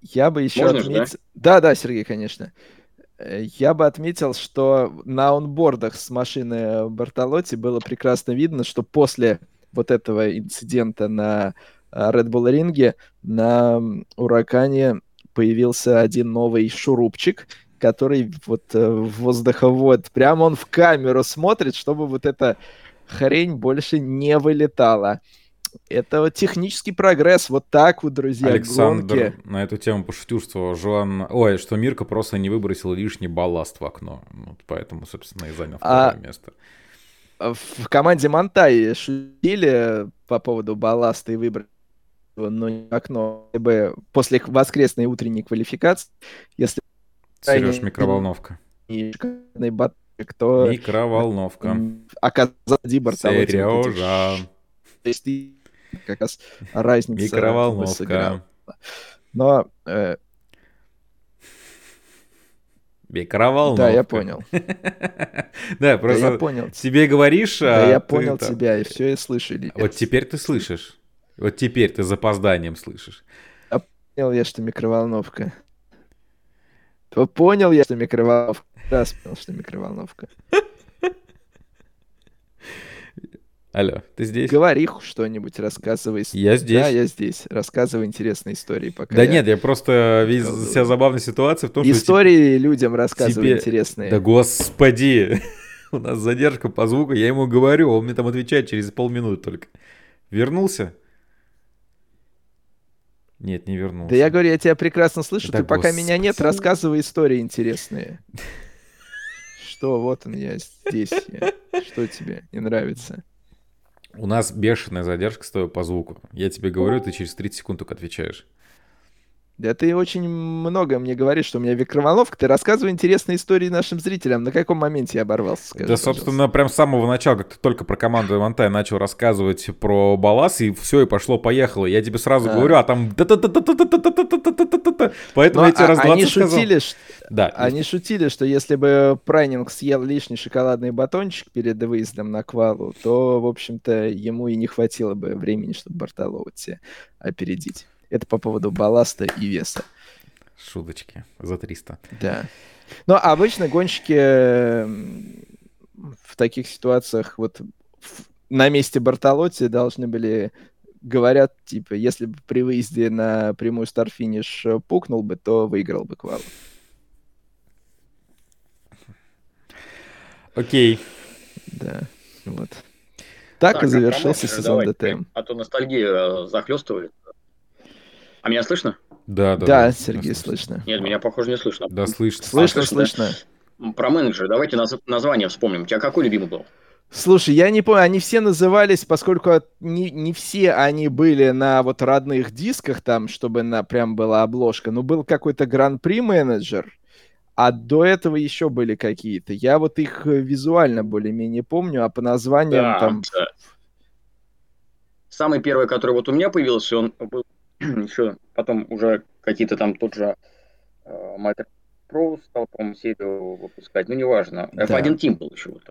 Я бы еще Можно отметил... Же, да? да, да, Сергей, конечно. Э, я бы отметил, что на онбордах с машины Бартолотти было прекрасно видно, что после вот этого инцидента на э, Red Bull ринге на Уракане появился один новый шурупчик, который вот э, воздуховод, прямо он в камеру смотрит, чтобы вот эта хрень больше не вылетала. Это технический прогресс. Вот так вот, друзья, Александр гонки. на эту тему пошутил, что Жуан... Ой, что Мирка просто не выбросил лишний балласт в окно. Вот поэтому, собственно, и занял а второе а... место. В команде Монтай шутили по поводу балласта и выбросил но не окно, бы после воскресной утренней квалификации, если... Сереж, микроволновка. И кто... Микроволновка. Оказался Дибор Сережа. То есть как раз разница. Микроволновка. Но... Э... Микроволновка. Да, я понял. Да, просто я понял. тебе говоришь, Да, а я понял тебя, и все, и слышу. Вот теперь ты слышишь. Вот теперь ты запозданием слышишь. Понял я, что микроволновка. Понял я, что микроволновка. Раз понял, что микроволновка. Алло, ты здесь? Говори что-нибудь, рассказывай. Я здесь. Да, я здесь. Рассказывай интересные истории. Пока да я... нет, я просто видел вся забавная ситуация в том, истории что... Истории людям рассказывай тебе... интересные. Да господи! У нас задержка по звуку, я ему говорю, он мне там отвечает через полминуты только. Вернулся? Нет, не вернулся. Да я говорю, я тебя прекрасно слышу, да ты господи. пока меня нет, рассказывай истории интересные. Что, вот он я здесь. Что тебе не нравится? У нас бешеная задержка с тобой по звуку. Я тебе говорю, ты через 30 секунд только отвечаешь. Да ты очень много мне говоришь, что у меня микроволновка. Ты рассказывай интересные истории нашим зрителям. На каком моменте я оборвался? Скажи, да, собственно, пожалуйста. прям с самого начала, как ты только про команду Монтай начал рассказывать про Балас, и все, и пошло-поехало. Я тебе сразу говорю, а там... Поэтому я тебе раз 20 Они шутили, да. Они шутили, что если бы Прайнинг съел лишний шоколадный батончик перед выездом на квалу, то, в общем-то, ему и не хватило бы времени, чтобы Бартоловать опередить. Это по поводу балласта и веса. Шуточки за 300. Да. Но обычно гонщики в таких ситуациях вот на месте Бартолотти должны были говорят, типа, если бы при выезде на прямой старт-финиш пукнул бы, то выиграл бы квал. Окей. Да, вот. Так, так и завершился сезон ДТМ. А то ностальгия захлестывает. А меня слышно? Да, да. Да, да Сергей, слышно. Нет, меня, похоже, не слышно. Да, слышно. Слышно, а, слышно. про менеджера, давайте наз... название вспомним. У тебя какой любимый был? Слушай, я не помню, они все назывались, поскольку не, не все они были на вот родных дисках там, чтобы на прям была обложка, но был какой-то гран-при менеджер, а до этого еще были какие-то. Я вот их э, визуально более-менее помню, а по названиям да, там... Да. Самый первый, который вот у меня появился, он был еще потом уже какие-то там тот же э, Micro Pro стал, по-моему, серию выпускать, ну неважно. Да. F1 Team был еще вот.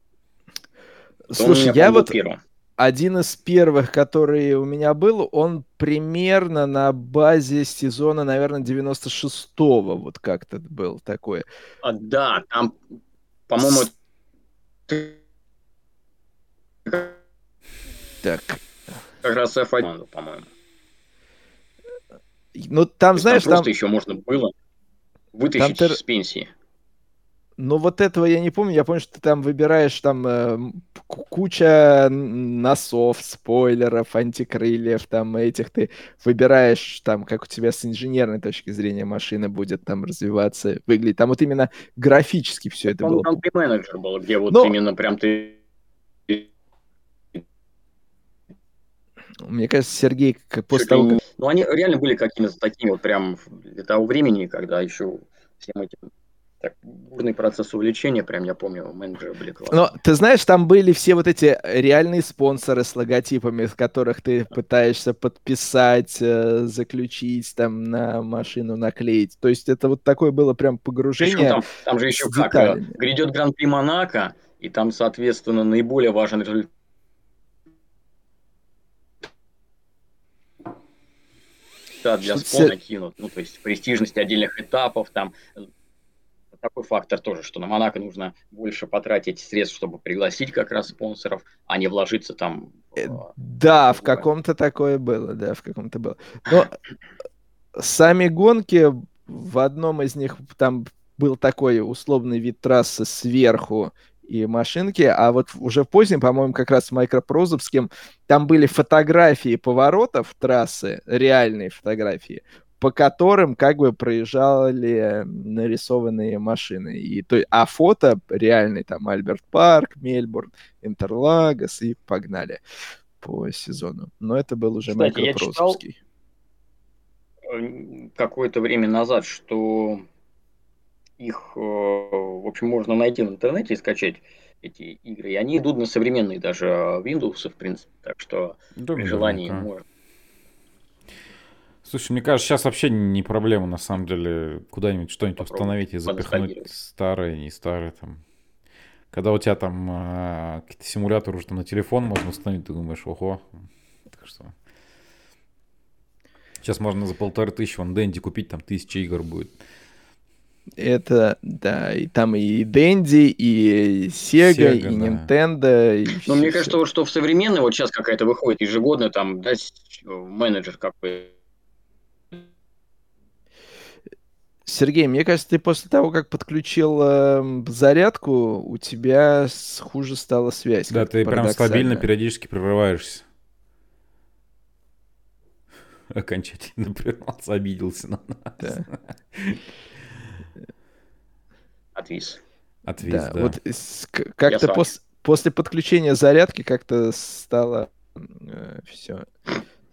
Слушай, я вот первым. один из первых, который у меня был, он примерно на базе сезона, наверное, 96-го, вот как-то был такой. А, да, там, по-моему... Так. Как раз F1, по-моему. Ну, там, знаешь, там... Просто еще можно было вытащить там... из пенсии. Ну, вот этого я не помню. Я помню, что ты там выбираешь там э, куча носов, спойлеров, антикрыльев, там этих ты выбираешь там, как у тебя с инженерной точки зрения машина будет там развиваться, выглядеть. Там вот именно графически все это было. Там менеджер был, где вот Но... именно прям ты Мне кажется, Сергей после того, как... Ну, они реально были какими-то такими вот прям для того времени, когда еще всем этим так, бурный процесс увлечения, прям я помню, менеджеры были классные. Но ты знаешь, там были все вот эти реальные спонсоры с логотипами, с которых ты пытаешься подписать, э, заключить, там на машину наклеить. То есть это вот такое было прям погружение. Там, там же еще как, э, грядет Гран-при Монако, и там, соответственно, наиболее важен результат для спона кинут, ну, то есть престижность отдельных этапов, там такой фактор тоже, что на Монако нужно больше потратить средств, чтобы пригласить как раз спонсоров, а не вложиться там. Э, да, в каком-то такое было, да, в каком-то было. Но сами гонки, в одном из них там был такой условный вид трассы сверху и машинки, а вот уже в позднем, по-моему, как раз с Майкропрозовским, там были фотографии поворотов трассы, реальные фотографии, по которым как бы проезжали нарисованные машины. И, то, а фото реальный там Альберт Парк, Мельбурн, Интерлагос и погнали по сезону. Но это был уже Кстати, я читал э, какое-то время назад, что их, э, в общем, можно найти в интернете и скачать эти игры. И они идут на современные даже Windows, в принципе. Так что да, при желании можно Слушай, мне кажется, сейчас вообще не проблема, на самом деле, куда-нибудь что-нибудь установить и запихнуть старое, не старое там. Когда у тебя там э, какие-то симуляторы уже там на телефон можно установить, ты думаешь, ого. Так что... Сейчас можно за полторы тысячи вон Дэнди купить, там тысяча игр будет. Это, да, и там и Дэнди, и Sega, Sega и Nintendo. Да. И Но мне кажется, что в современной, вот сейчас какая-то выходит ежегодно, там, да, менеджер какой Сергей, мне кажется, ты после того, как подключил э, зарядку, у тебя хуже стала связь. Да, ты прям стабильно периодически прерываешься. Окончательно прервался, обиделся на нас. Да. Отвис. Отвис, да. да. Вот как-то пос после подключения зарядки как-то стало э, все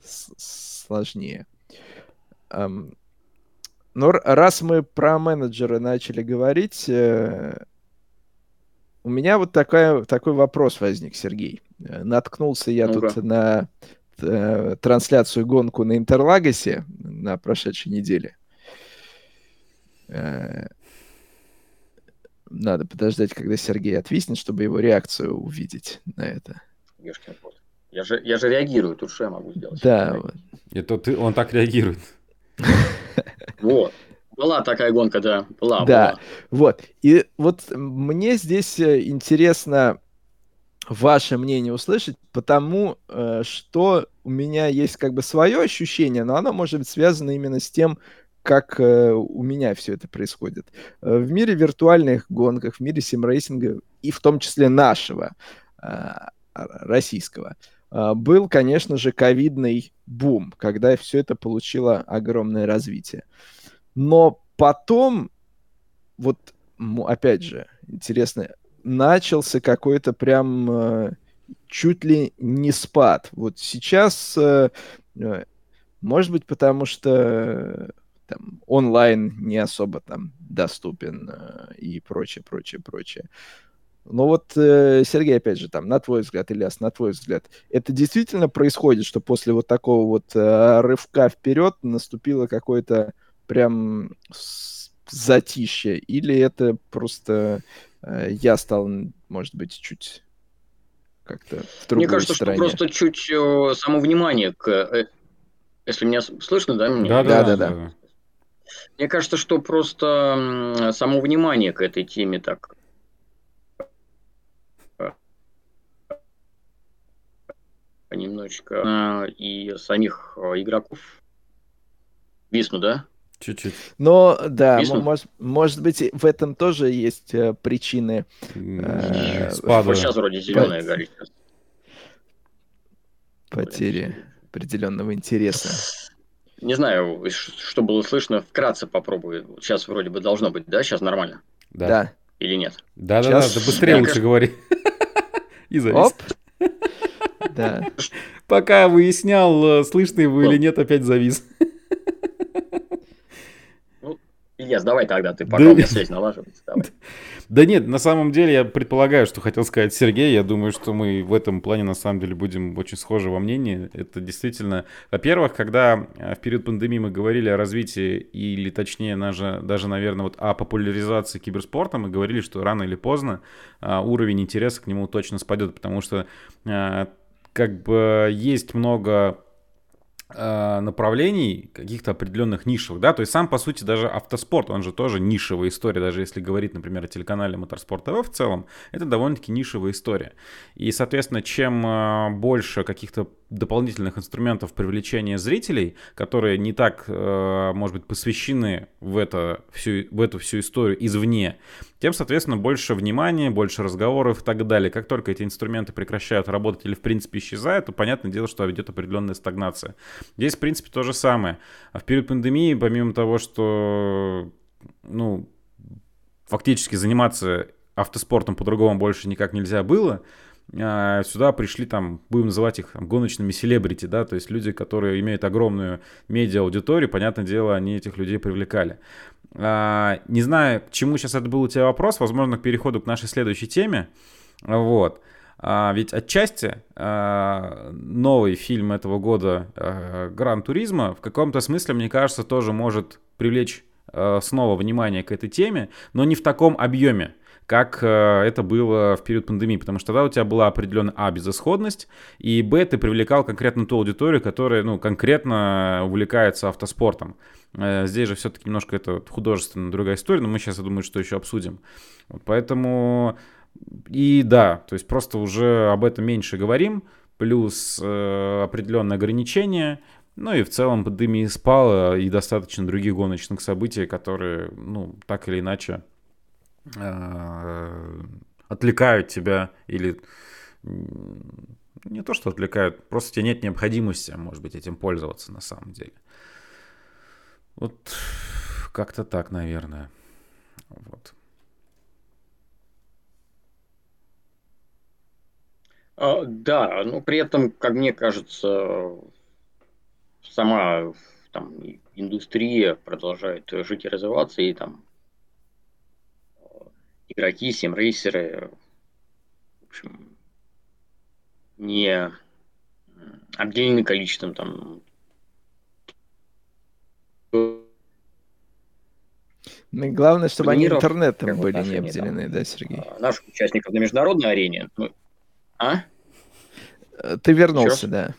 сложнее. Um, но раз мы про менеджера начали говорить, э, у меня вот такая, такой вопрос возник, Сергей. Э, наткнулся я ну тут на э, трансляцию гонку на Интерлагосе на прошедшей неделе. Э, надо подождать, когда Сергей отвиснет, чтобы его реакцию увидеть на это. Я же, я же реагирую, тут что я могу сделать? Да. Вот. Это ты, он так реагирует. Вот. Была такая гонка, да. Была, да. Была. Вот. И вот мне здесь э, интересно ваше мнение услышать, потому э, что у меня есть как бы свое ощущение, но оно может быть связано именно с тем, как э, у меня все это происходит. Э, в мире виртуальных гонках, в мире симрейсинга, и в том числе нашего, э, российского, э, был, конечно же, ковидный бум, когда все это получило огромное развитие. Но потом, вот опять же, интересно, начался какой-то прям э, чуть ли не спад. Вот сейчас, э, э, может быть, потому что там, онлайн не особо там доступен и прочее, прочее, прочее. Но вот, Сергей, опять же, там, на твой взгляд, Ильяс, на твой взгляд, это действительно происходит, что после вот такого вот рывка вперед наступило какое-то прям затишье, или это просто э, я стал, может быть, чуть как-то в другой Мне кажется, стороне. что просто чуть э, само внимание к... Э, если меня слышно, да? Меня? Да, да, да, да. Мне кажется, что просто само внимание к этой теме так немножечко и самих игроков висну, да? Чуть-чуть. Но да, может, может быть, в этом тоже есть э, причины. Э, Вот сейчас вроде зеленая горит. Потери определенного интереса. Не знаю, что было слышно, вкратце попробую. Сейчас вроде бы должно быть, да? Сейчас нормально? Да. да. Или нет? Да, да, да, да, быстрее лучше кажется... говори. И завис. Оп. Да. Пока выяснял, э, слышно его или нет, опять завис. Ильяс, давай тогда ты, пока да у меня связь налаживается. Давай. Да нет, на самом деле я предполагаю, что хотел сказать Сергей. Я думаю, что мы в этом плане на самом деле будем очень схожи во мнении. Это действительно... Во-первых, когда э, в период пандемии мы говорили о развитии, или точнее даже, даже наверное, вот о популяризации киберспорта, мы говорили, что рано или поздно а, уровень интереса к нему точно спадет, потому что а, как бы есть много Э, направлений, каких-то определенных нишевых, да, то есть сам, по сути, даже автоспорт, он же тоже нишевая история, даже если говорить, например, о телеканале Моторспорт ТВ в целом, это довольно-таки нишевая история. И, соответственно, чем э, больше каких-то дополнительных инструментов привлечения зрителей, которые не так, э, может быть, посвящены в, это, всю, в эту всю историю извне, тем, соответственно, больше внимания, больше разговоров и так далее. Как только эти инструменты прекращают работать или, в принципе, исчезают, то понятное дело, что идет определенная стагнация. Здесь, в принципе, то же самое. А в период пандемии, помимо того, что, ну, фактически заниматься автоспортом по-другому больше никак нельзя было, сюда пришли там, будем называть их гоночными селебрити, да, то есть люди, которые имеют огромную медиа-аудиторию, понятное дело, они этих людей привлекали. А, не знаю, к чему сейчас это был у тебя вопрос, возможно, к переходу к нашей следующей теме, вот. А, ведь отчасти а, новый фильм этого года а, «Гран Туризма» в каком-то смысле, мне кажется, тоже может привлечь а, снова внимание к этой теме, но не в таком объеме как э, это было в период пандемии, потому что тогда у тебя была определенная, а, безысходность, и, б, ты привлекал конкретно ту аудиторию, которая, ну, конкретно увлекается автоспортом. Э, здесь же все-таки немножко это художественно другая история, но мы сейчас, я думаю, что еще обсудим. Вот поэтому, и да, то есть просто уже об этом меньше говорим, плюс э, определенные ограничения, ну и в целом пандемия спала, и достаточно других гоночных событий, которые, ну, так или иначе отвлекают тебя или не то, что отвлекают, просто тебе нет необходимости, может быть, этим пользоваться на самом деле. Вот как-то так, наверное. Вот. А, да, но при этом, как мне кажется, сама там, индустрия продолжает жить и развиваться, и там игроки, симрейсеры, в общем, не обделены количеством там ну, главное, чтобы они интернетом были не обделены, там, да, Сергей? А, наших участников на международной арене. Ну, а? Э, ты вернулся, да.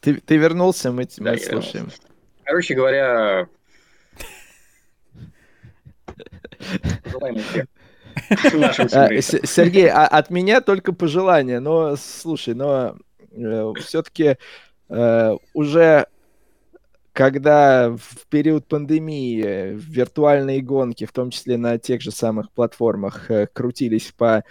Ты, ты вернулся, мы тебя да, слушаем. Вернулся. Короче говоря, желаем успеха. А, Сергей, а от меня только пожелания, но слушай, но э, все-таки э, уже когда в период пандемии виртуальные гонки, в том числе на тех же самых платформах, э, крутились по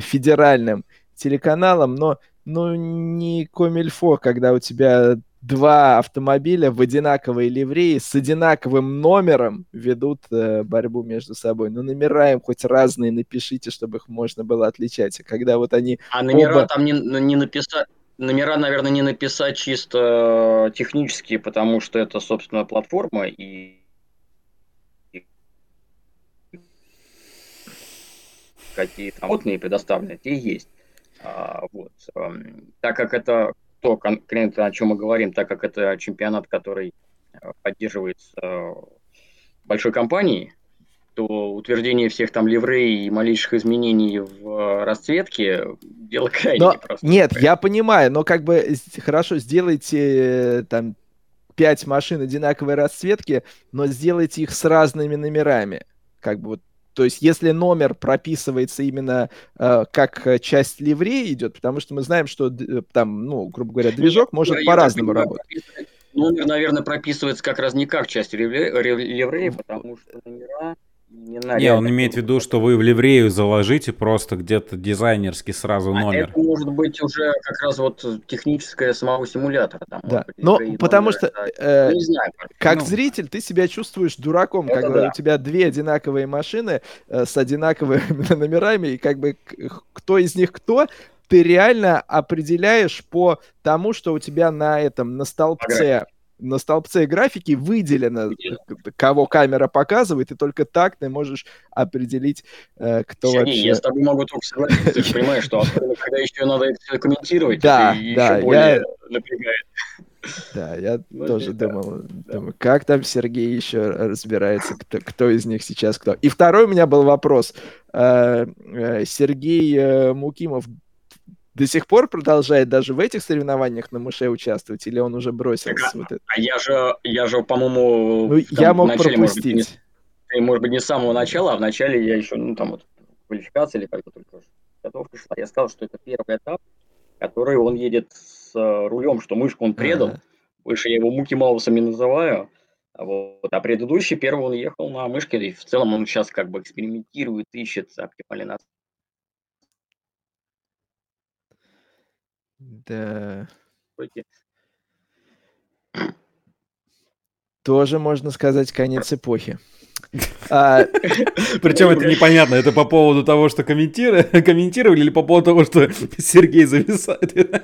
федеральным телеканалам, но ну, не комильфо, когда у тебя два автомобиля в одинаковой ливреи с одинаковым номером ведут э, борьбу между собой. Ну, номера им хоть разные напишите, чтобы их можно было отличать. А когда вот они А номера оба... там не, не написать... Номера, наверное, не написать чисто технически, потому что это, собственно, платформа, и какие там модные предоставлены, те есть. А, вот. Так как это то конкретно, о чем мы говорим, так как это чемпионат, который э, поддерживается э, большой компанией, то утверждение всех там ливрей и малейших изменений в э, расцветке дело крайне но, непростое. Нет, я понимаю, но как бы хорошо, сделайте там пять машин одинаковой расцветки, но сделайте их с разными номерами. Как бы вот то есть, если номер прописывается именно э, как часть ливреи идет, потому что мы знаем, что э, там, ну, грубо говоря, движок может по-разному работать. Номер, наверное, прописывается как раз не как часть ливреи, потому что номера не, не он имеет в виду, что вы в ливрею заложите просто где-то дизайнерский сразу а номер. Это может быть уже как раз вот техническое самого симулятора. Там, да. Но потому номер, что, э, не знаю, как ну, зритель, ты себя чувствуешь дураком, это когда да. у тебя две одинаковые машины э, с одинаковыми номерами, и как бы кто из них кто, ты реально определяешь по тому, что у тебя на этом, на столбце на столбце графики выделено, кого камера показывает, и только так ты можешь определить, э, кто Сергей, вообще... я с тобой могу только согласиться, ты понимаешь, что когда еще надо это комментировать, да, это да, еще более я... напрягает. Да, я вот тоже это, думал, да. думаю, как там Сергей еще разбирается, кто, кто из них сейчас кто. И второй у меня был вопрос. Э, э, Сергей Мукимов до сих пор продолжает даже в этих соревнованиях на мыше участвовать, или он уже бросил так, вот это? А я же, я же, по-моему, ну, я мог начале, пропустить. Может быть, не, может быть, не с самого начала, а в начале я еще, ну, там вот, квалификация или как-то только готовка шла. Я сказал, что это первый этап, который он едет с э, рулем, что мышку он предал. Ага. Выше я его Муки Маусами называю. А вот. А предыдущий, первый он ехал на мышке, и в целом он сейчас как бы экспериментирует, ищет оптимальный Да. Тоже можно сказать конец эпохи. А... Причем это непонятно, это по поводу того, что комментировали, или по поводу того, что Сергей зависает.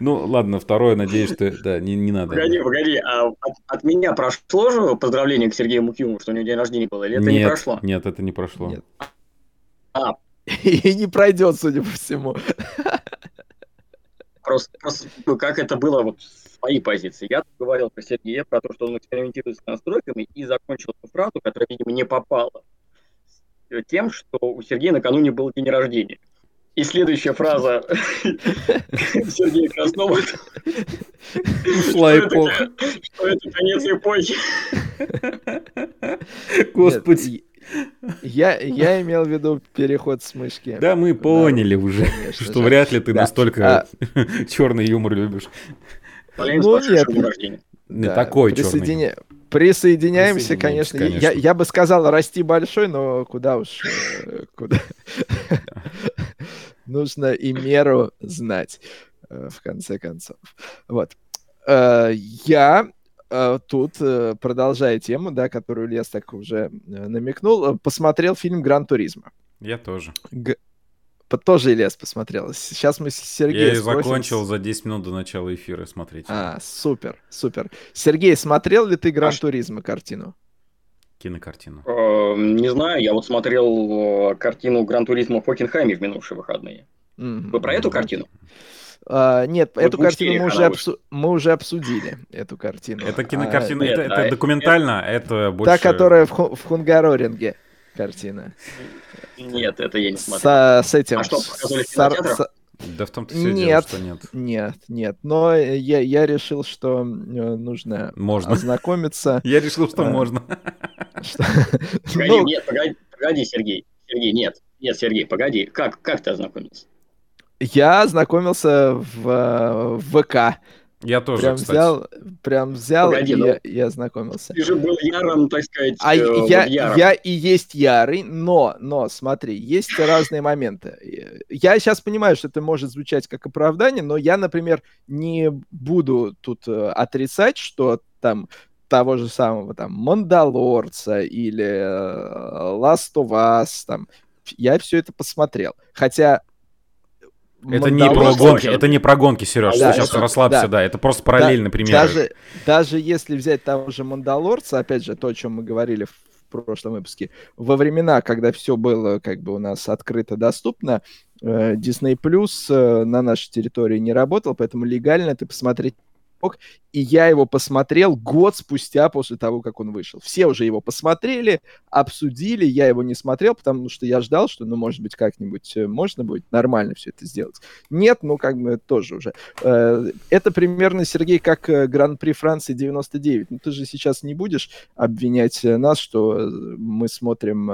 Ну, ладно, второе, надеюсь, что да, не, не надо. Погоди, погоди, а от, от меня прошло же поздравление к Сергею Мукимову, что у него день рождения было, или это нет, не прошло? Нет, это не прошло. Нет. А, и не пройдет, судя по всему. Просто, просто ну, как это было вот с моей позиции. Я говорил про Сергея, про то, что он экспериментирует с настройками, и закончил эту фразу, которая, видимо, не попала, тем, что у Сергея накануне был день рождения. И следующая фраза Сергея Краснова. Ушла эпоха. Что это конец эпохи. Господи. Я, я имел в виду переход с мышки. Да, мы поняли да, уже, что же. вряд ли ты да. настолько а... черный юмор любишь. Ну нет, не да, такой присоединя... черный. Присоединяемся, конечно. конечно. Я, я бы сказал расти большой, но куда уж... Э, куда? Нужно и меру знать, э, в конце концов. Вот. Э, я тут, э, продолжая тему, да, которую Ильяс так уже э, намекнул, посмотрел фильм «Gran Turismo». Я тоже. Г... Тоже Ильяс посмотрел. Сейчас мы с Сергеем Я спросим... закончил за 10 минут до начала эфира смотреть. А, супер, супер. Сергей, смотрел ли ты «Gran Turismo» картину? Кинокартину. Не знаю, я вот смотрел картину «Gran Turismo» в Хокенхайме в минувшие выходные. Вы про эту картину? Uh, нет, вот эту картину мы уже, обсу... мы уже обсудили, эту картину. Это кинокартина, а, это, это, это документально, это, это больше... Та, которая в, в Хунгароринге картина. Нет, это я не смотрел. С, с этим... А что, показывали с... Да в том-то все нет, дело, что нет. Нет, нет. Но я, я решил, что э, нужно можно. ознакомиться. Я решил, что а, можно. Погоди, ну, нет, погоди, погоди, Сергей. Сергей, нет. Нет, Сергей, погоди. Как, как ты ознакомился? Я ознакомился в, в ВК. Я тоже, прям кстати. взял, прям взял Погоди, и, ну, я, и ознакомился. Ты же был ярым, так сказать, А э, я, я и есть ярый, но, но, смотри, есть разные моменты. Э, Я сейчас понимаю, что это может звучать как оправдание, но я, например, не буду тут э, отрицать, что там того же самого там Мандалорца или э, Last of Us, там, я все это посмотрел. Хотя Это не про гонки, это не про гонки, Сереж. Да, сейчас это- расслабься, да. да. Это просто параллельно пример. Даже, даже если взять того же Мандалорца, опять же, то, о чем мы говорили в прошлом выпуске, во времена, когда все было как бы у нас открыто доступно, э, Disney Plus э, на нашей территории не работал, поэтому легально ты посмотреть мог. И я его посмотрел год спустя после того, как он вышел. Все уже его посмотрели, обсудили, я его не смотрел, потому что я ждал, что, ну, может быть, как-нибудь э, можно будет нормально все это сделать. Нет, ну, как бы тоже уже. Э, Это примерно, Сергей, как э, Гран-при Франции 99. Ну, ты же сейчас не будешь обвинять нас, что мы смотрим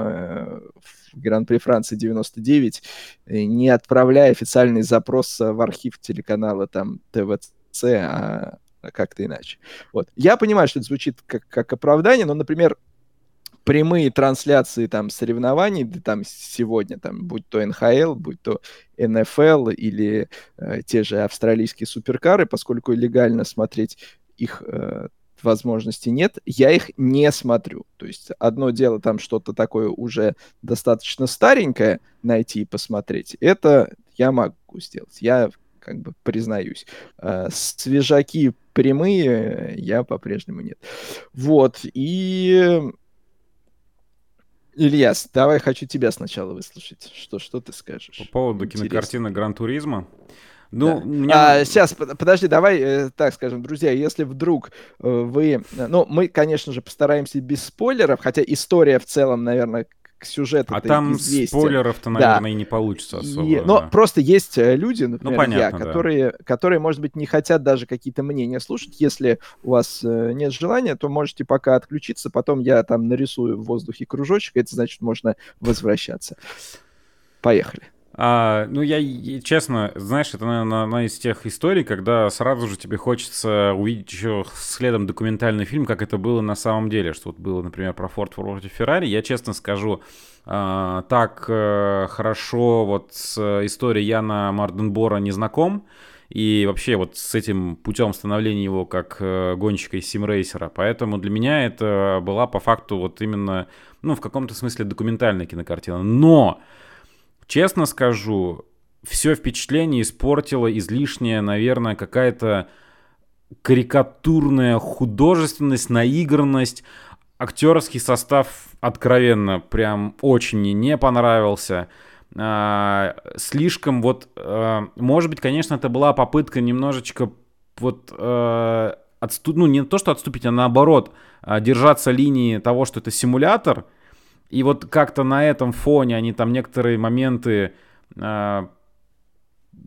Гран-при Франции 99, э, не отправляя официальный запрос в архив телеканала там ТВЦ, а а как-то иначе. Вот. Я понимаю, что это звучит как, как оправдание, но, например, прямые трансляции там соревнований, да, там сегодня, там, будь то НХЛ, будь то НФЛ или э, те же австралийские суперкары, поскольку легально смотреть их э, возможности нет, я их не смотрю. То есть одно дело там что-то такое уже достаточно старенькое найти и посмотреть, это я могу сделать. Я как бы признаюсь. Э, свежаки прямые я по-прежнему нет. Вот, и... Ильяс, давай хочу тебя сначала выслушать. Что, что ты скажешь? По поводу Интересно. кинокартины Гран Туризма. Ну, Да. меня- А, сейчас, под- подожди, давай э, так скажем, друзья, если вдруг э, вы... э, Ну, мы, конечно же, постараемся без спойлеров, хотя история в целом, наверное, к сюжету А там известен. спойлеров-то, Да. наверное, и не получится особо. И- но да. просто есть э, люди, например, я, понятно, да. которые, которые, может быть, не хотят даже какие-то мнения слушать. Если у вас э, нет желания, то можете пока отключиться, потом я там нарисую в воздухе кружочек, это значит, можно возвращаться. Поехали. А, ну, я, честно, знаешь, это, наверное, одна из тех историй, когда сразу же тебе хочется увидеть еще следом документальный фильм, как это было на самом деле, что вот было, например, про Форд против Феррари. Я, честно скажу, а, так э, хорошо вот с историей Яна Марденбора не знаком, и вообще вот с этим путем становления его как э, гонщика из симрейсера. Поэтому для меня это была по факту вот именно, ну, в каком-то смысле документальная кинокартина. Но Честно скажу, все впечатление испортило излишняя, наверное, какая-то карикатурная художественность, наигранность. Актерский состав откровенно прям очень мне не понравился. А, слишком вот, а, может быть, конечно, это была попытка немножечко вот а, отсту- ну не то, что отступить, а наоборот, а, держаться линии того, что это симулятор, и вот как-то на этом фоне они там некоторые моменты, а,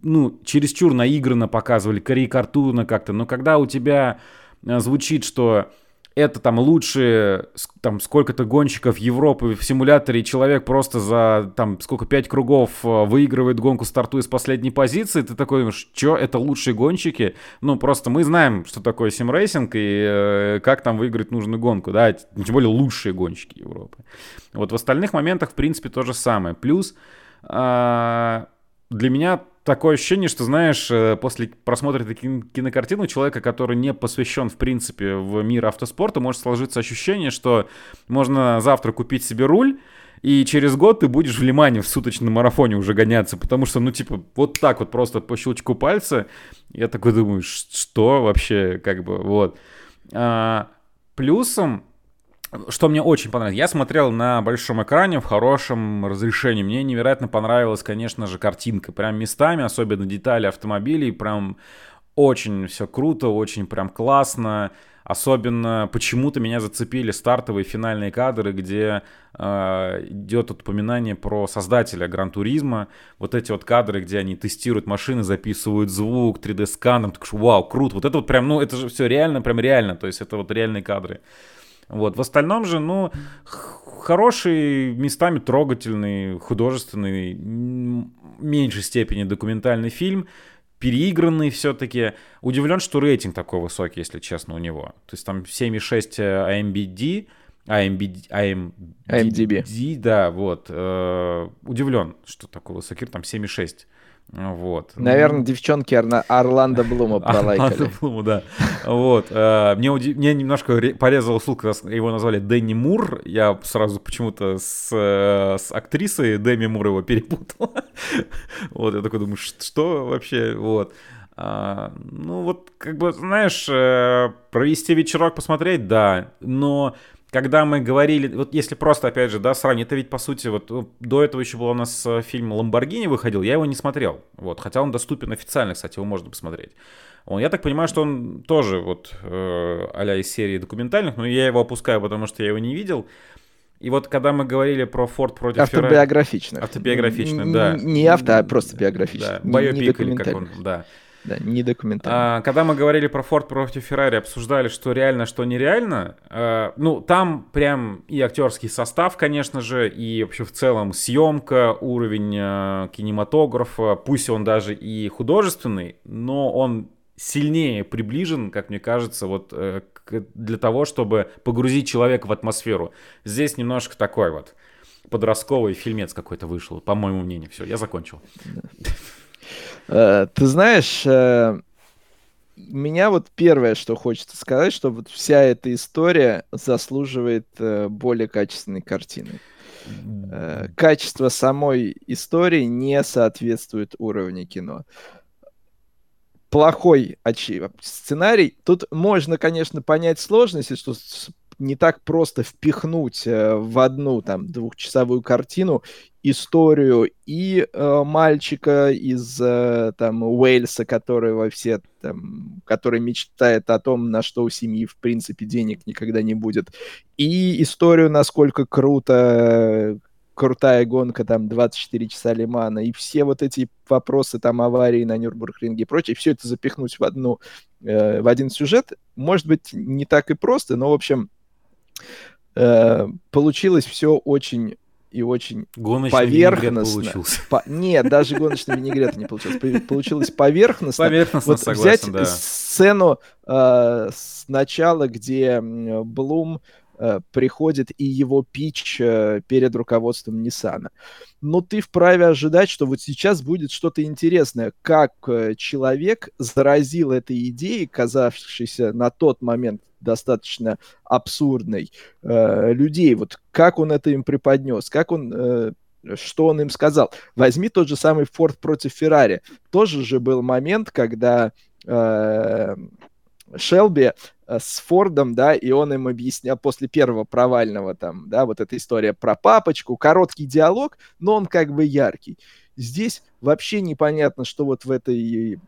ну, чересчур наигранно показывали, карикатурно как-то. Но когда у тебя а, звучит, что это там лучшие, там, сколько-то гонщиков Европы в симуляторе, и человек просто за, там, сколько, пять кругов а, выигрывает гонку, стартуя с последней позиции, ты такой думаешь, что, это лучшие гонщики? Ну, просто мы знаем, что такое симрейсинг и э, как там выиграть нужную гонку, да, тем более лучшие гонщики Европы. Вот в остальных моментах, в принципе, то же самое. Плюс а, для меня такое ощущение, что, знаешь, э, после просмотра этой кин- кинокартины человека, который не посвящен, в принципе, в мир автоспорта, может сложиться ощущение, что можно завтра купить себе руль, и через год ты будешь в Лимане в суточном марафоне уже гоняться, потому что, ну, типа, вот так вот просто по щелчку пальца, я такой думаю, «Ш- что вообще, как бы, вот. А, плюсом, что мне очень понравилось, я смотрел на большом экране в хорошем разрешении. Мне невероятно понравилась, конечно же, картинка. Прям местами, особенно детали автомобилей, прям очень все круто, очень прям классно. Особенно почему-то меня зацепили стартовые финальные кадры, где э, идет упоминание про создателя Гран-туризма. Вот эти вот кадры, где они тестируют машины, записывают звук 3D-сканом. Так что, вау, круто. Вот это вот прям, ну, это же все реально, прям реально. То есть это вот реальные кадры. Вот. В остальном же, ну, хороший, местами трогательный, художественный, в меньшей степени документальный фильм. переигранный все-таки. Удивлен, что рейтинг такой высокий, если честно, у него. То есть там 7,6 AMBD, AMBD, AM, AMDB. да, вот. Э, удивлен, что такой высокий, там 7,6. Вот. Наверное, девчонки Орна... Орландо Блума пролайкали. Орландо Блума, да. Вот. Э, мне, уди... Мне немножко порезал слух, когда его назвали Дэнни Мур. Я сразу почему-то с, э, с актрисой Дэми Мур его перепутал. Вот, я такой думаю, что вообще? Вот. А, ну вот, как бы, знаешь, э, провести вечерок, посмотреть, да, но когда мы говорили, вот если просто, опять же, да, сравнить, это ведь, по сути, вот ну, до этого еще был у нас э, фильм «Ламборгини» выходил, я его не смотрел, вот, хотя он доступен официально, кстати, его можно посмотреть. Он, я так понимаю, что он тоже вот э, а из серии документальных, но я его опускаю, потому что я его не видел. И вот когда мы говорили про Форд против Автобиографичных. Автобиографичных, да. Не авто, а просто биографичных. Да, байопик или как он, да. Да, не документально. А, когда мы говорили про Форд против Феррари, обсуждали, что реально, что нереально. А, ну, там прям и актерский состав, конечно же, и вообще в целом съемка, уровень а, кинематографа, пусть он даже и художественный, но он сильнее приближен, как мне кажется, вот э, для того, чтобы погрузить человека в атмосферу. Здесь немножко такой вот подростковый фильмец какой-то вышел, по моему мнению. Все, я закончил. Э, ты знаешь, э, меня вот первое, что хочется сказать, что вот вся эта история заслуживает э, более качественной картины. Качество самой истории не соответствует уровню кино. Плохой сценарий. Тут можно, конечно, понять сложности, что не так просто впихнуть в одну там двухчасовую картину историю и э, мальчика из э, там Уэльса, который во все там, который мечтает о том, на что у семьи в принципе денег никогда не будет, и историю, насколько круто крутая гонка, там, 24 часа Лимана, и все вот эти вопросы, там, аварии на Нюрнбург-ринге и прочее, все это запихнуть в, одну, э, в один сюжет, может быть, не так и просто, но, в общем, э, получилось все очень и очень гоночный поверхностно. По... Нет, даже гоночный винегрет не получилось. Получилось поверхностно. Поверхностно, вот согласен, взять да. сцену э, с начала, где Блум э, приходит и его пич э, перед руководством Ниссана. Но ты вправе ожидать, что вот сейчас будет что-то интересное, как э, человек заразил этой идеей, казавшейся на тот момент достаточно абсурдной, э, людей. Вот как он это им преподнес, как он... Э, что он им сказал. Возьми тот же самый Форд против Феррари. Тоже же был момент, когда э, Шелби э, с Фордом, да, и он им объяснял после первого провального там, да, вот эта история про папочку, короткий диалог, но он как бы яркий. Здесь вообще непонятно, что вот в этой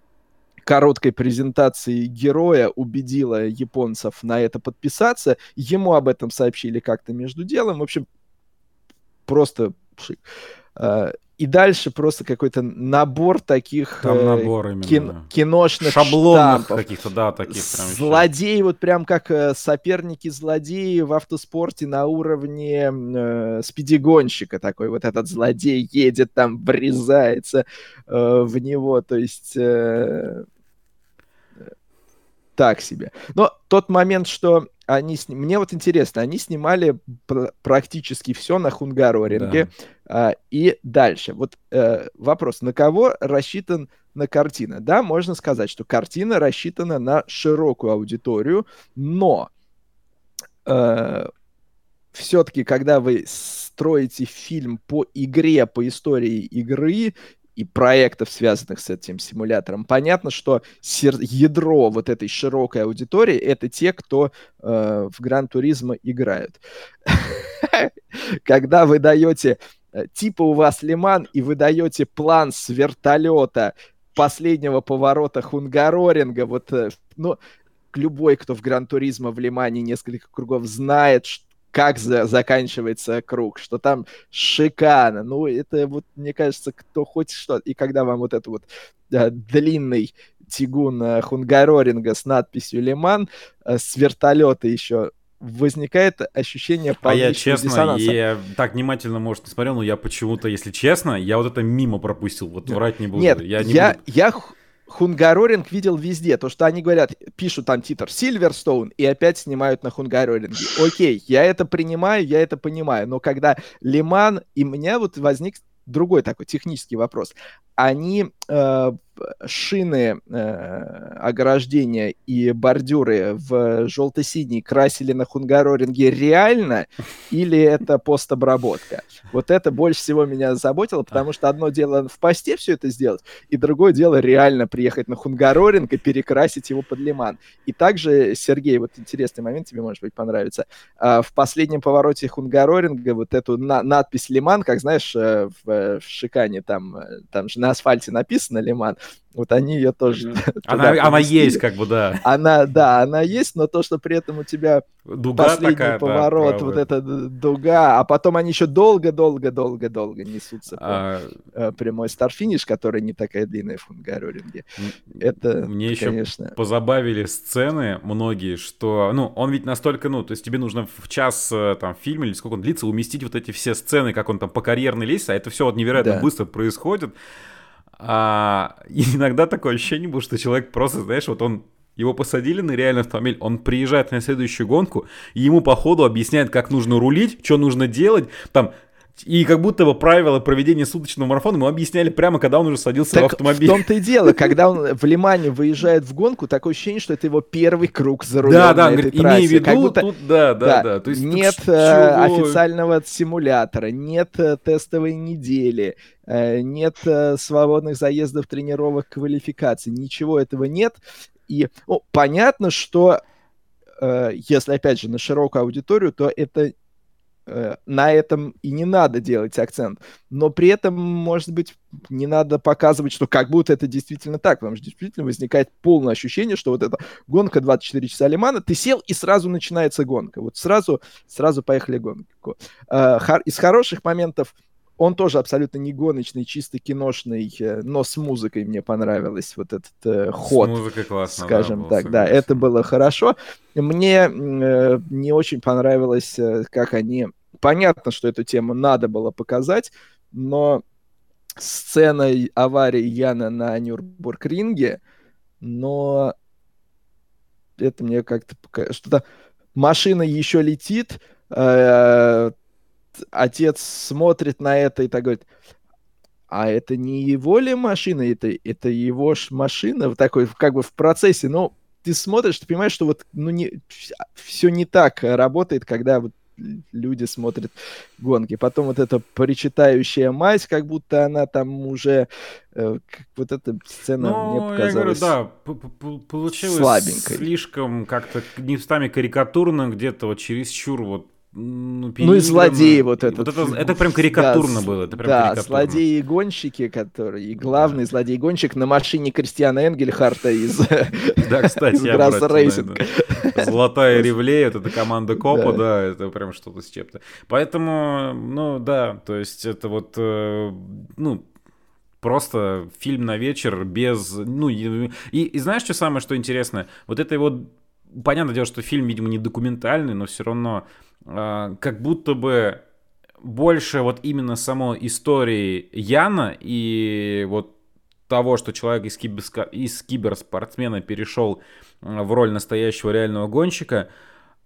короткой презентации героя убедила японцев на это подписаться. Ему об этом сообщили как-то между делом. В общем, просто шик. А, и дальше просто какой-то набор таких Там э, набор именно, кин, киношных шаблонных каких-то, да, таких прям Злодеи, еще. вот прям как э, соперники злодеи в автоспорте на уровне э, спидигонщика такой. Вот этот злодей едет там, врезается э, в него, то есть... Э, так себе. Но тот момент, что они сни... мне вот интересно, они снимали пр- практически все на Хунгароринге да. а, и дальше. Вот э, вопрос, на кого рассчитан на картина? Да, можно сказать, что картина рассчитана на широкую аудиторию, но э, все-таки, когда вы строите фильм по игре, по истории игры, и проектов, связанных с этим симулятором, понятно, что ядро вот этой широкой аудитории это те, кто э, в Гран Туризма играют. Когда вы даете, э, типа у вас лиман, и вы даете план с вертолета последнего поворота Хунгароринга, вот, э, ну, любой, кто в Гран Туризма в Лимане несколько кругов знает, как за, заканчивается круг, что там шикарно. Ну, это вот, мне кажется, кто хоть что... И когда вам вот это вот да, длинный тягун э, Хунгароринга с надписью «Лиман», э, с вертолета еще возникает ощущение А я честно, диссонанса. я так внимательно, может, не смотрел, но я почему-то, если честно, я вот это мимо пропустил, вот врать не буду. Нет, я, не я, буду... я Хунгароринг видел везде. То, что они говорят, пишут там титр Сильверстоун и опять снимают на Хунгароринге. Окей, я это принимаю, я это понимаю. Но когда Лиман, и меня вот возник другой такой технический вопрос. Они э, шины э, ограждения и бордюры в желто-синий красили на Хунгароринге реально или это постобработка? Вот это больше всего меня заботило, потому что одно дело в посте все это сделать, и другое дело реально приехать на Хунгароринг и перекрасить его под лиман. И также, Сергей, вот интересный момент, тебе, может быть, понравится. А, в последнем повороте Хунгароринга вот эту на надпись «Лиман», как знаешь, э, в, в Шикане, там, э, там же на асфальте написано «Лиман», вот они ее тоже. Она, она есть, как бы, да. Она, да, она есть, но то, что при этом у тебя дуга последний такая, поворот, да, вот эта дуга, а потом они еще долго-долго-долго-долго несутся а... по э, прямой старфиниш, который не такая длинная в Хунгароринге. Это, Мне конечно... еще позабавили сцены многие, что, ну, он ведь настолько, ну, то есть тебе нужно в час э, там фильм или сколько он длится, уместить вот эти все сцены, как он там по карьерной лестнице, а это все вот невероятно да. быстро происходит. А, иногда такое ощущение было, что человек просто, знаешь, вот он его посадили на реальный автомобиль, он приезжает на следующую гонку, и ему по ходу объясняют, как нужно рулить, что нужно делать, там, и как будто бы правила проведения суточного марафона ему объясняли прямо, когда он уже садился так в автомобиль. в том-то и дело, когда он в Лимане выезжает в гонку, такое ощущение, что это его первый круг за рулем да, да, этой говорит. Имей в виду, как будто, тут, да, да, да. да. То есть нет э, официального симулятора, нет э, тестовой недели, Э, нет э, свободных заездов, тренировок, квалификаций, ничего этого нет. И ну, понятно, что если, опять же, на широкую аудиторию, то это на этом и не надо делать акцент. Но при этом, может быть, не надо показывать, что как будто это действительно так, потому что действительно возникает полное ощущение, что вот эта гонка 24 часа Лимана, ты сел и сразу начинается гонка. Вот сразу, сразу поехали гонку. Из хороших моментов он тоже абсолютно не гоночный, чисто киношный, э, но с музыкой мне понравилось вот этот э, ход. С музыкой классно, Скажем да, так, да, это было хорошо. Мне э, не очень понравилось, э, как они... Понятно, что эту тему надо было показать, но сцена аварии Яна на Нюрнбург-ринге, но это мне как-то что-то... Машина еще летит, э, отец смотрит на это и так говорит, а это не его ли машина, это, это его ж машина, такой, как бы в процессе, но ты смотришь, ты понимаешь, что вот, ну, не, все не так работает, когда вот люди смотрят гонки. Потом вот эта причитающая мать, как будто она там уже... Э, вот эта сцена ну, мне показалась я говорю, да, получилось слабенькой. слишком как-то местами карикатурно, где-то вот чересчур вот ну, ну и злодеи вот этот. Вот это, это прям карикатурно да, было. Это прям да, злодеи и гонщики, которые... И главный да. злодей гонщик на машине Кристиана Энгельхарта из Да, кстати, я. Золотая Ревле, это команда Копа, да, это прям что-то с чем-то. Поэтому, ну да, то есть это вот, э, ну, просто фильм на вечер без... Ну, и, и знаешь, что самое, что интересно? Вот это его... Понятное дело, что фильм, видимо, не документальный, но все равно а, как будто бы больше вот именно самой истории Яна и вот того, что человек из, киберска... из киберспортсмена перешел в роль настоящего реального гонщика,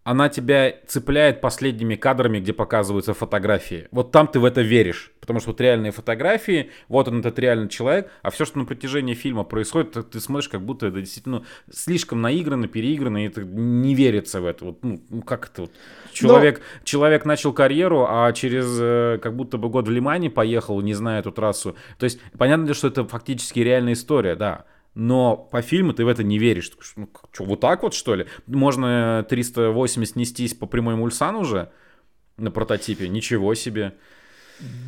она тебя цепляет последними кадрами, где показываются фотографии. Вот там ты в это веришь. Потому что вот реальные фотографии, вот он этот реальный человек, а все, что на протяжении фильма происходит, ты, смотришь, как будто это действительно слишком наиграно, переиграно, и это не верится в это. Вот, ну, ну как это вот? Человек, Но... человек начал карьеру, а через э, как будто бы год в Лимане поехал, не зная эту трассу. То есть, понятно, что это фактически реальная история, да но по фильму ты в это не веришь. Ну, что, вот так вот, что ли? Можно 380 нестись по прямой Мульсан уже на прототипе? Ничего себе.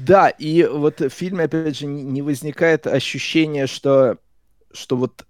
Да, и вот в фильме, опять же, не возникает ощущение, что, что вот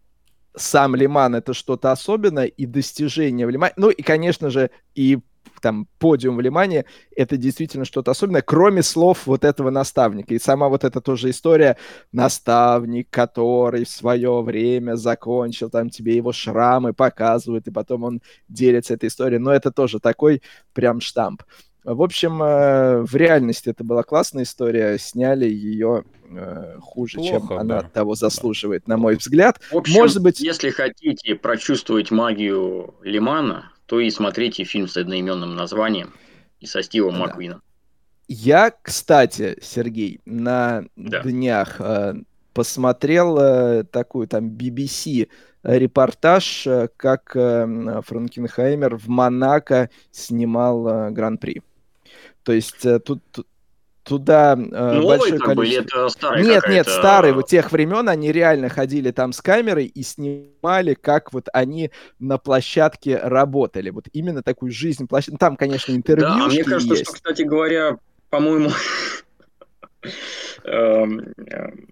сам Лиман это что-то особенное, и достижение в Лимане. Ну и, конечно же, и там подиум в Лимане, это действительно что-то особенное, кроме слов вот этого наставника. И сама вот эта тоже история, наставник, который в свое время закончил, там тебе его шрамы показывают, и потом он делится этой историей. Но это тоже такой прям штамп. В общем, э, в реальности это была классная история. Сняли ее э, хуже, Плохо, чем да. она того заслуживает, да. на мой взгляд. В общем, Может быть... если хотите прочувствовать магию Лимана, то и смотрите фильм с одноименным названием и со Стивом да. Маквином. Я, кстати, Сергей, на да. днях э, посмотрел э, такую там BBC репортаж, э, как э, Франкенхаймер в Монако снимал э, Гран-при. То есть э, тут, тут туда э, большое количество... Бы, это старый нет, нет, старый. Вот тех времен они реально ходили там с камерой и снимали, как вот они на площадке работали. Вот именно такую жизнь площадки. Там, конечно, интервью. Да, мне кажется, есть. что, кстати говоря, по-моему, эм, эм,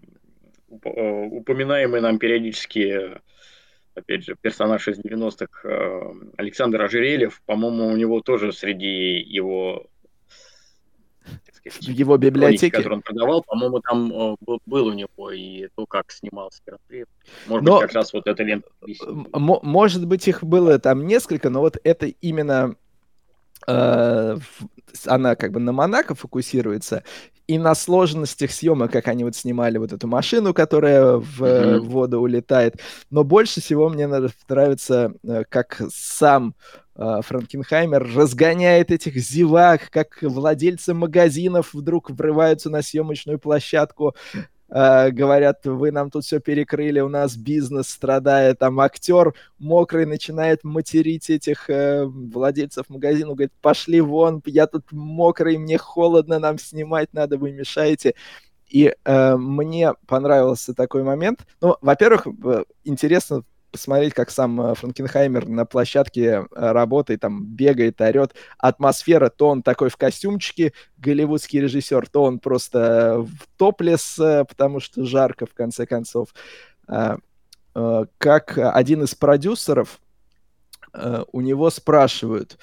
упоминаемый нам периодически опять же, персонаж из 90-х эм, Александр Ожерельев, по-моему, у него тоже среди его в его библиотеке. который он продавал, по-моему, там э, был, у него и то, как снимался Может но, быть, как раз вот эта лента. Может быть, их было там несколько, но вот это именно э, она как бы на Монако фокусируется, и на сложностях съемок, как они вот снимали вот эту машину, которая в, mm-hmm. воду улетает. Но больше всего мне нравится, э, как сам Франкенхаймер разгоняет этих зевак, как владельцы магазинов вдруг врываются на съемочную площадку, э, говорят, вы нам тут все перекрыли, у нас бизнес страдает, там актер мокрый начинает материть этих э, владельцев магазина, говорит, пошли вон, я тут мокрый, мне холодно, нам снимать надо, вы мешаете. И э, мне понравился такой момент. Ну, во-первых, интересно посмотреть, как сам э, Франкенхаймер на площадке э, работает, там бегает, орет. Атмосфера, то он такой в костюмчике, голливудский режиссер, то он просто в топлес, э, потому что жарко, в конце концов. А, как один из продюсеров, у него спрашивают,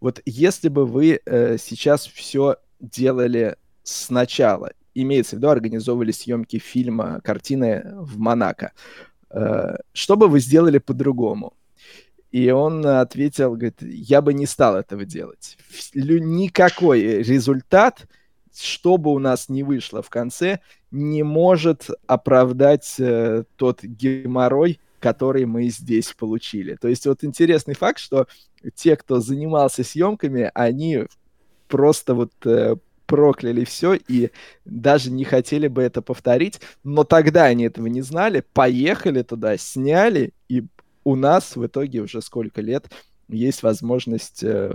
вот если бы вы сейчас все делали сначала, имеется в виду, организовывали съемки фильма, картины в Монако, Э, что бы вы сделали по-другому? И он ответил, говорит, я бы не стал этого делать. Никакой результат, что бы у нас не вышло в конце, не может оправдать э, тот геморрой, который мы здесь получили. То есть вот интересный факт, что те, кто занимался съемками, они просто вот э, прокляли все и даже не хотели бы это повторить. Но тогда они этого не знали, поехали туда, сняли, и у нас в итоге уже сколько лет есть возможность э,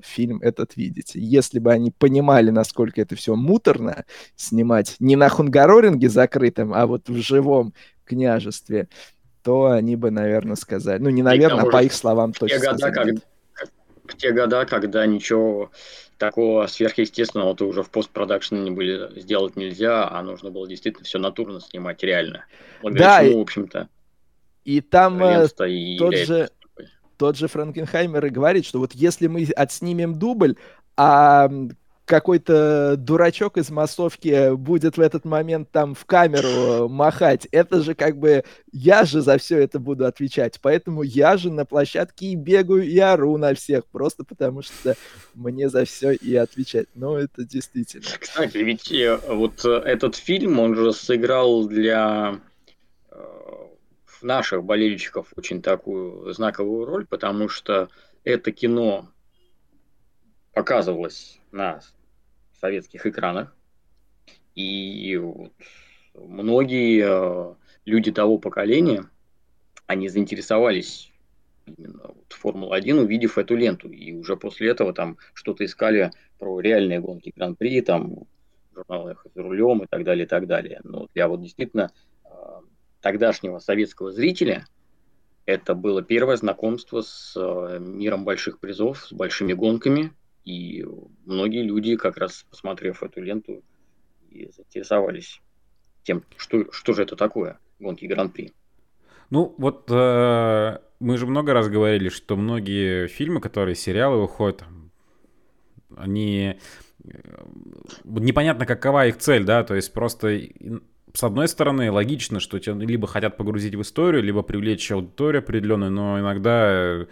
фильм этот видеть. Если бы они понимали, насколько это все муторно снимать не на Хунгароринге закрытом, а вот в живом княжестве, то они бы, наверное, сказали. Ну, не наверное, а по их словам точно. Те года, как, в те года, когда ничего такого сверхъестественного то уже в постпродакшене были сделать нельзя, а нужно было действительно все натурно снимать реально. Благодаря да, чему, в общем-то, и там э, и тот же тот же Франкенхаймер и говорит, что вот если мы отснимем дубль, а какой-то дурачок из массовки будет в этот момент там в камеру махать. Это же как бы я же за все это буду отвечать. Поэтому я же на площадке и бегаю, и ору на всех, просто потому что мне за все и отвечать. Ну, это действительно. Кстати, ведь э, вот э, этот фильм, он же сыграл для э, наших болельщиков очень такую знаковую роль, потому что это кино показывалось на советских экранах. И вот многие э, люди того поколения, они заинтересовались именно вот Формула-1, увидев эту ленту. И уже после этого там что-то искали про реальные гонки Гран-при, там в журналах за рулем и так далее, и так далее. Но для вот действительно э, тогдашнего советского зрителя это было первое знакомство с э, миром больших призов, с большими гонками, и многие люди, как раз посмотрев эту ленту, и заинтересовались тем, что, что же это такое, гонки Гран-при. Ну, вот э, мы же много раз говорили, что многие фильмы, которые сериалы выходят, они э, непонятно, какова их цель, да, то есть просто с одной стороны, логично, что тебя либо хотят погрузить в историю, либо привлечь аудиторию определенную, но иногда, э,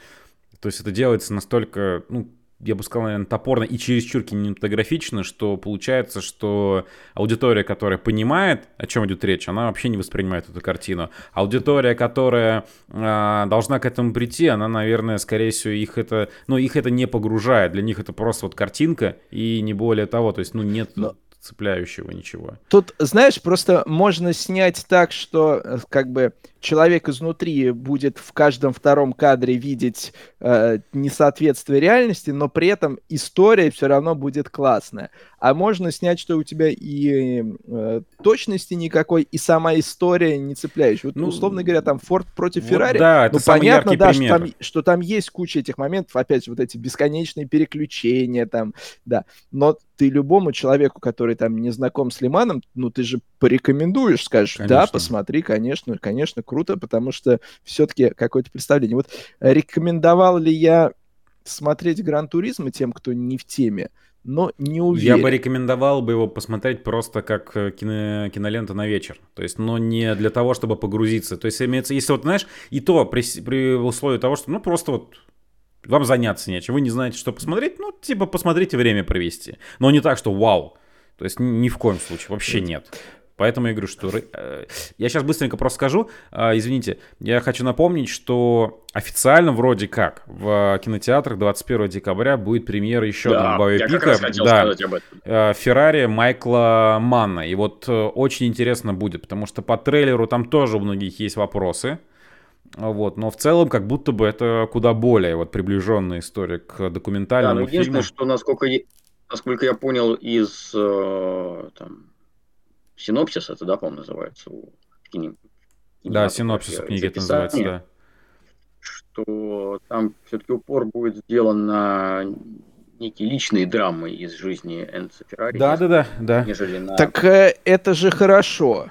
то есть это делается настолько, ну, я бы сказал, наверное, топорно и чересчур кинематографично, что получается, что аудитория, которая понимает, о чем идет речь, она вообще не воспринимает эту картину. Аудитория, которая э, должна к этому прийти, она, наверное, скорее всего, их это, ну, их это не погружает. Для них это просто вот картинка и не более того. То есть, ну, нет... Но цепляющего ничего. Тут, знаешь, просто можно снять так, что э, как бы человек изнутри будет в каждом втором кадре видеть э, несоответствие реальности, но при этом история все равно будет классная. А можно снять, что у тебя и э, точности никакой, и сама история не цепляющая. Вот, ну, условно говоря, там Форд против Феррари. Вот, да, это ну, понятно, да, что там, что там есть куча этих моментов, опять же, вот эти бесконечные переключения, там, да. Но ты любому человеку, который там не знаком с Лиманом, ну ты же порекомендуешь, скажешь, конечно. да, посмотри, конечно, конечно, круто, потому что все-таки какое-то представление. Вот рекомендовал ли я смотреть Гран-туризм тем, кто не в теме? Но не уверен. Я бы рекомендовал бы его посмотреть просто как э, кино, кинолента на вечер. То есть, но не для того, чтобы погрузиться. То есть, имеется, если вот, знаешь, и то при, при условии того, что, ну, просто вот вам заняться нечем, вы не знаете, что посмотреть, ну, типа, посмотрите время провести. Но не так, что вау. То есть ни в коем случае, вообще нет. Поэтому я говорю, что... Э, я сейчас быстренько просто скажу. Э, извините, я хочу напомнить, что официально вроде как в кинотеатрах 21 декабря будет премьера еще да, одного боепика. да, э, Феррари Майкла Манна. И вот очень интересно будет, потому что по трейлеру там тоже у многих есть вопросы. Вот, но в целом как будто бы это куда более вот приближенная история к документальному да, единственное, фильму. что насколько я, насколько я понял из э, там, синопсиса, это да, по-моему, называется у книги. Да, синопсис в книге это называется, да. Что там все-таки упор будет сделан на некие личные драмы из жизни Энца Феррари. Да, да, да, да. Нежели на... Так э, это же хорошо.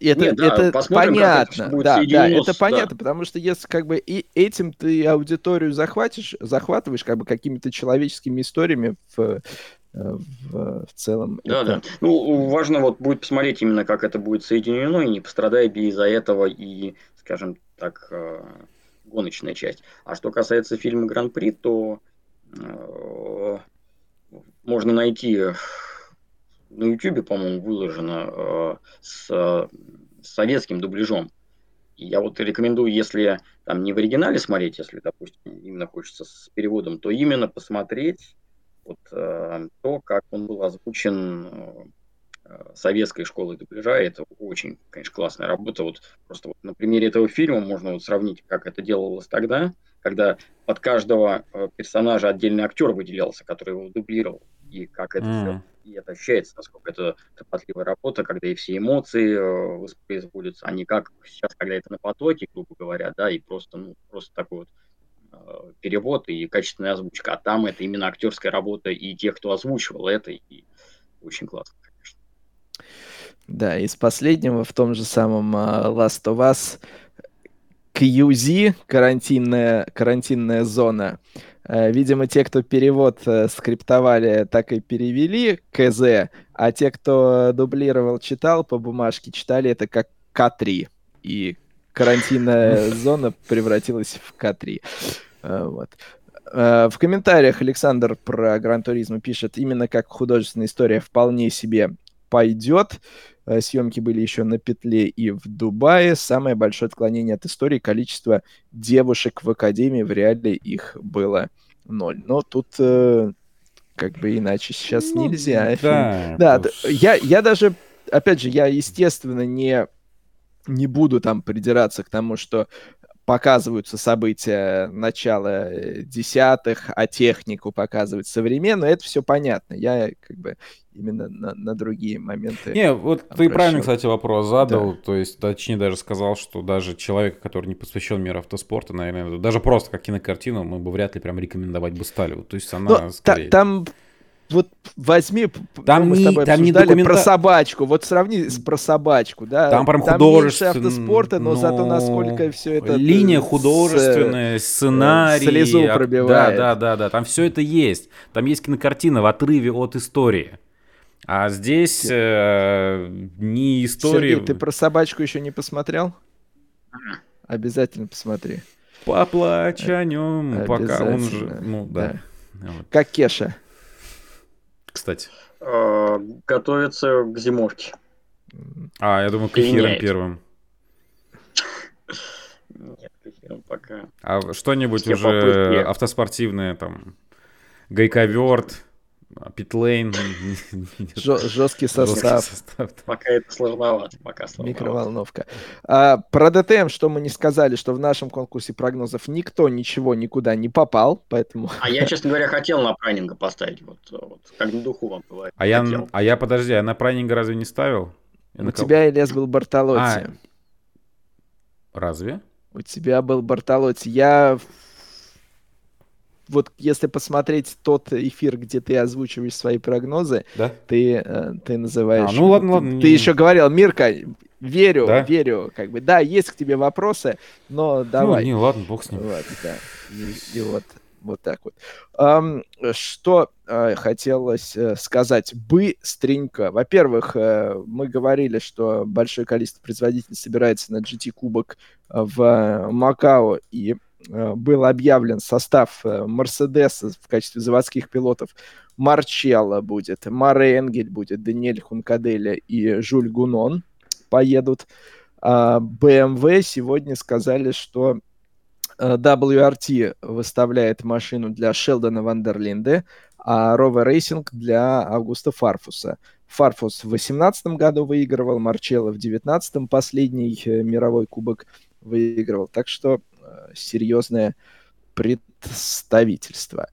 Это, Нет, да, это понятно, это да, да, это понятно, да. потому что если как бы и этим ты аудиторию захватишь, захватываешь как бы какими-то человеческими историями в, в, в целом. Да, это... да. Ну, важно вот будет посмотреть именно, как это будет соединено, и не пострадает ли из-за этого и, скажем так, э, гоночная часть. А что касается фильма Гран-при, то э, можно найти на YouTube, по-моему, выложено э, с, с советским дубляжом. И я вот рекомендую, если там не в оригинале смотреть, если, допустим, именно хочется с переводом, то именно посмотреть вот э, то, как он был озвучен э, советской школой дубляжа. Это очень, конечно, классная работа. Вот просто вот на примере этого фильма можно вот сравнить, как это делалось тогда, когда под каждого э, персонажа отдельный актер выделялся, который его дублировал, и как это mm. все и это ощущается, насколько это кропотливая работа, когда и все эмоции э, воспроизводятся, а не как сейчас, когда это на потоке, грубо говоря, да, и просто, ну, просто такой вот перевод и качественная озвучка. А там это именно актерская работа и тех, кто озвучивал это, и очень классно, конечно. Да, из последнего в том же самом uh, Last of Us QZ, карантинная, карантинная зона, Э, видимо, те, кто перевод э, скриптовали, так и перевели КЗ, а те, кто дублировал, читал по бумажке, читали это как К3. И карантинная зона превратилась в К3. Э, вот. В комментариях Александр про Гран Туризм пишет, именно как художественная история вполне себе пойдет. Съемки были еще на петле и в Дубае. Самое большое отклонение от истории количество девушек в Академии. В реале их было ноль. Но тут э, как бы иначе сейчас ну, нельзя. Да, да я, я даже, опять же, я, естественно, не, не буду там придираться к тому, что показываются события начала э, десятых, а технику показывают современную, это все понятно. Я как бы именно на, на другие моменты. Не, вот обращал. ты правильно, кстати, вопрос задал, да. то есть, точнее, даже сказал, что даже человека, который не посвящен миру автоспорта, наверное, даже просто как кинокартину мы бы вряд ли прям рекомендовать бы стали. То есть она Но скорее... Та, там вот возьми, там мы не, с тобой там не документа... про собачку, вот сравни с про собачку, да. Там прям там художественное. автоспорта, но, но зато насколько все это... Линия художественная, с... сценарий. Слезу пробивает. Да, да, да, да, там все это есть. Там есть кинокартина в отрыве от истории. А здесь э, не история... Сергей, ты про собачку еще не посмотрел? Обязательно посмотри. Поплачь о нем, пока он же... Ну, да. да. Вот. Как Кеша? Кстати. Э, готовится к зимовке. А, я думаю, к эфирам первым. Нет, к эфирам пока. А что-нибудь уже автоспортивное, там, гайковерт, Питлейн. Жесткий состав. Пока это сложновато. Пока сложновато. Микроволновка. А, про ДТМ, что мы не сказали, что в нашем конкурсе прогнозов никто ничего никуда не попал, поэтому... А я, честно говоря, хотел на Прайнинга поставить, вот, вот как на духу вам бывает. А я, а я, подожди, а на Прайнинга разве не ставил? Я У тебя, Ильяс, был Бартолотти. А, разве? У тебя был Бартолотти. Я вот если посмотреть тот эфир, где ты озвучиваешь свои прогнозы, да? ты, э, ты называешь... А, ну ладно, ладно. Ты, не... ты еще говорил, Мирка, верю, да? верю, как бы, да, есть к тебе вопросы, но давай. Ну, не, ладно, бог с ним. Вот, да. И, и вот, вот так вот. Um, что uh, хотелось uh, сказать быстренько. Во-первых, uh, мы говорили, что большое количество производителей собирается на GT-кубок в Макао, и был объявлен состав Мерседеса э, в качестве заводских пилотов. Марчелло будет, Маре Энгель будет, Даниэль Хункаделя и Жюль Гунон поедут. А BMW сегодня сказали, что э, WRT выставляет машину для Шелдона Вандерлинде, а Rover Racing для Августа Фарфуса. Фарфус в 2018 году выигрывал, Марчелло в 2019 последний мировой кубок выигрывал. Так что серьезное представительство.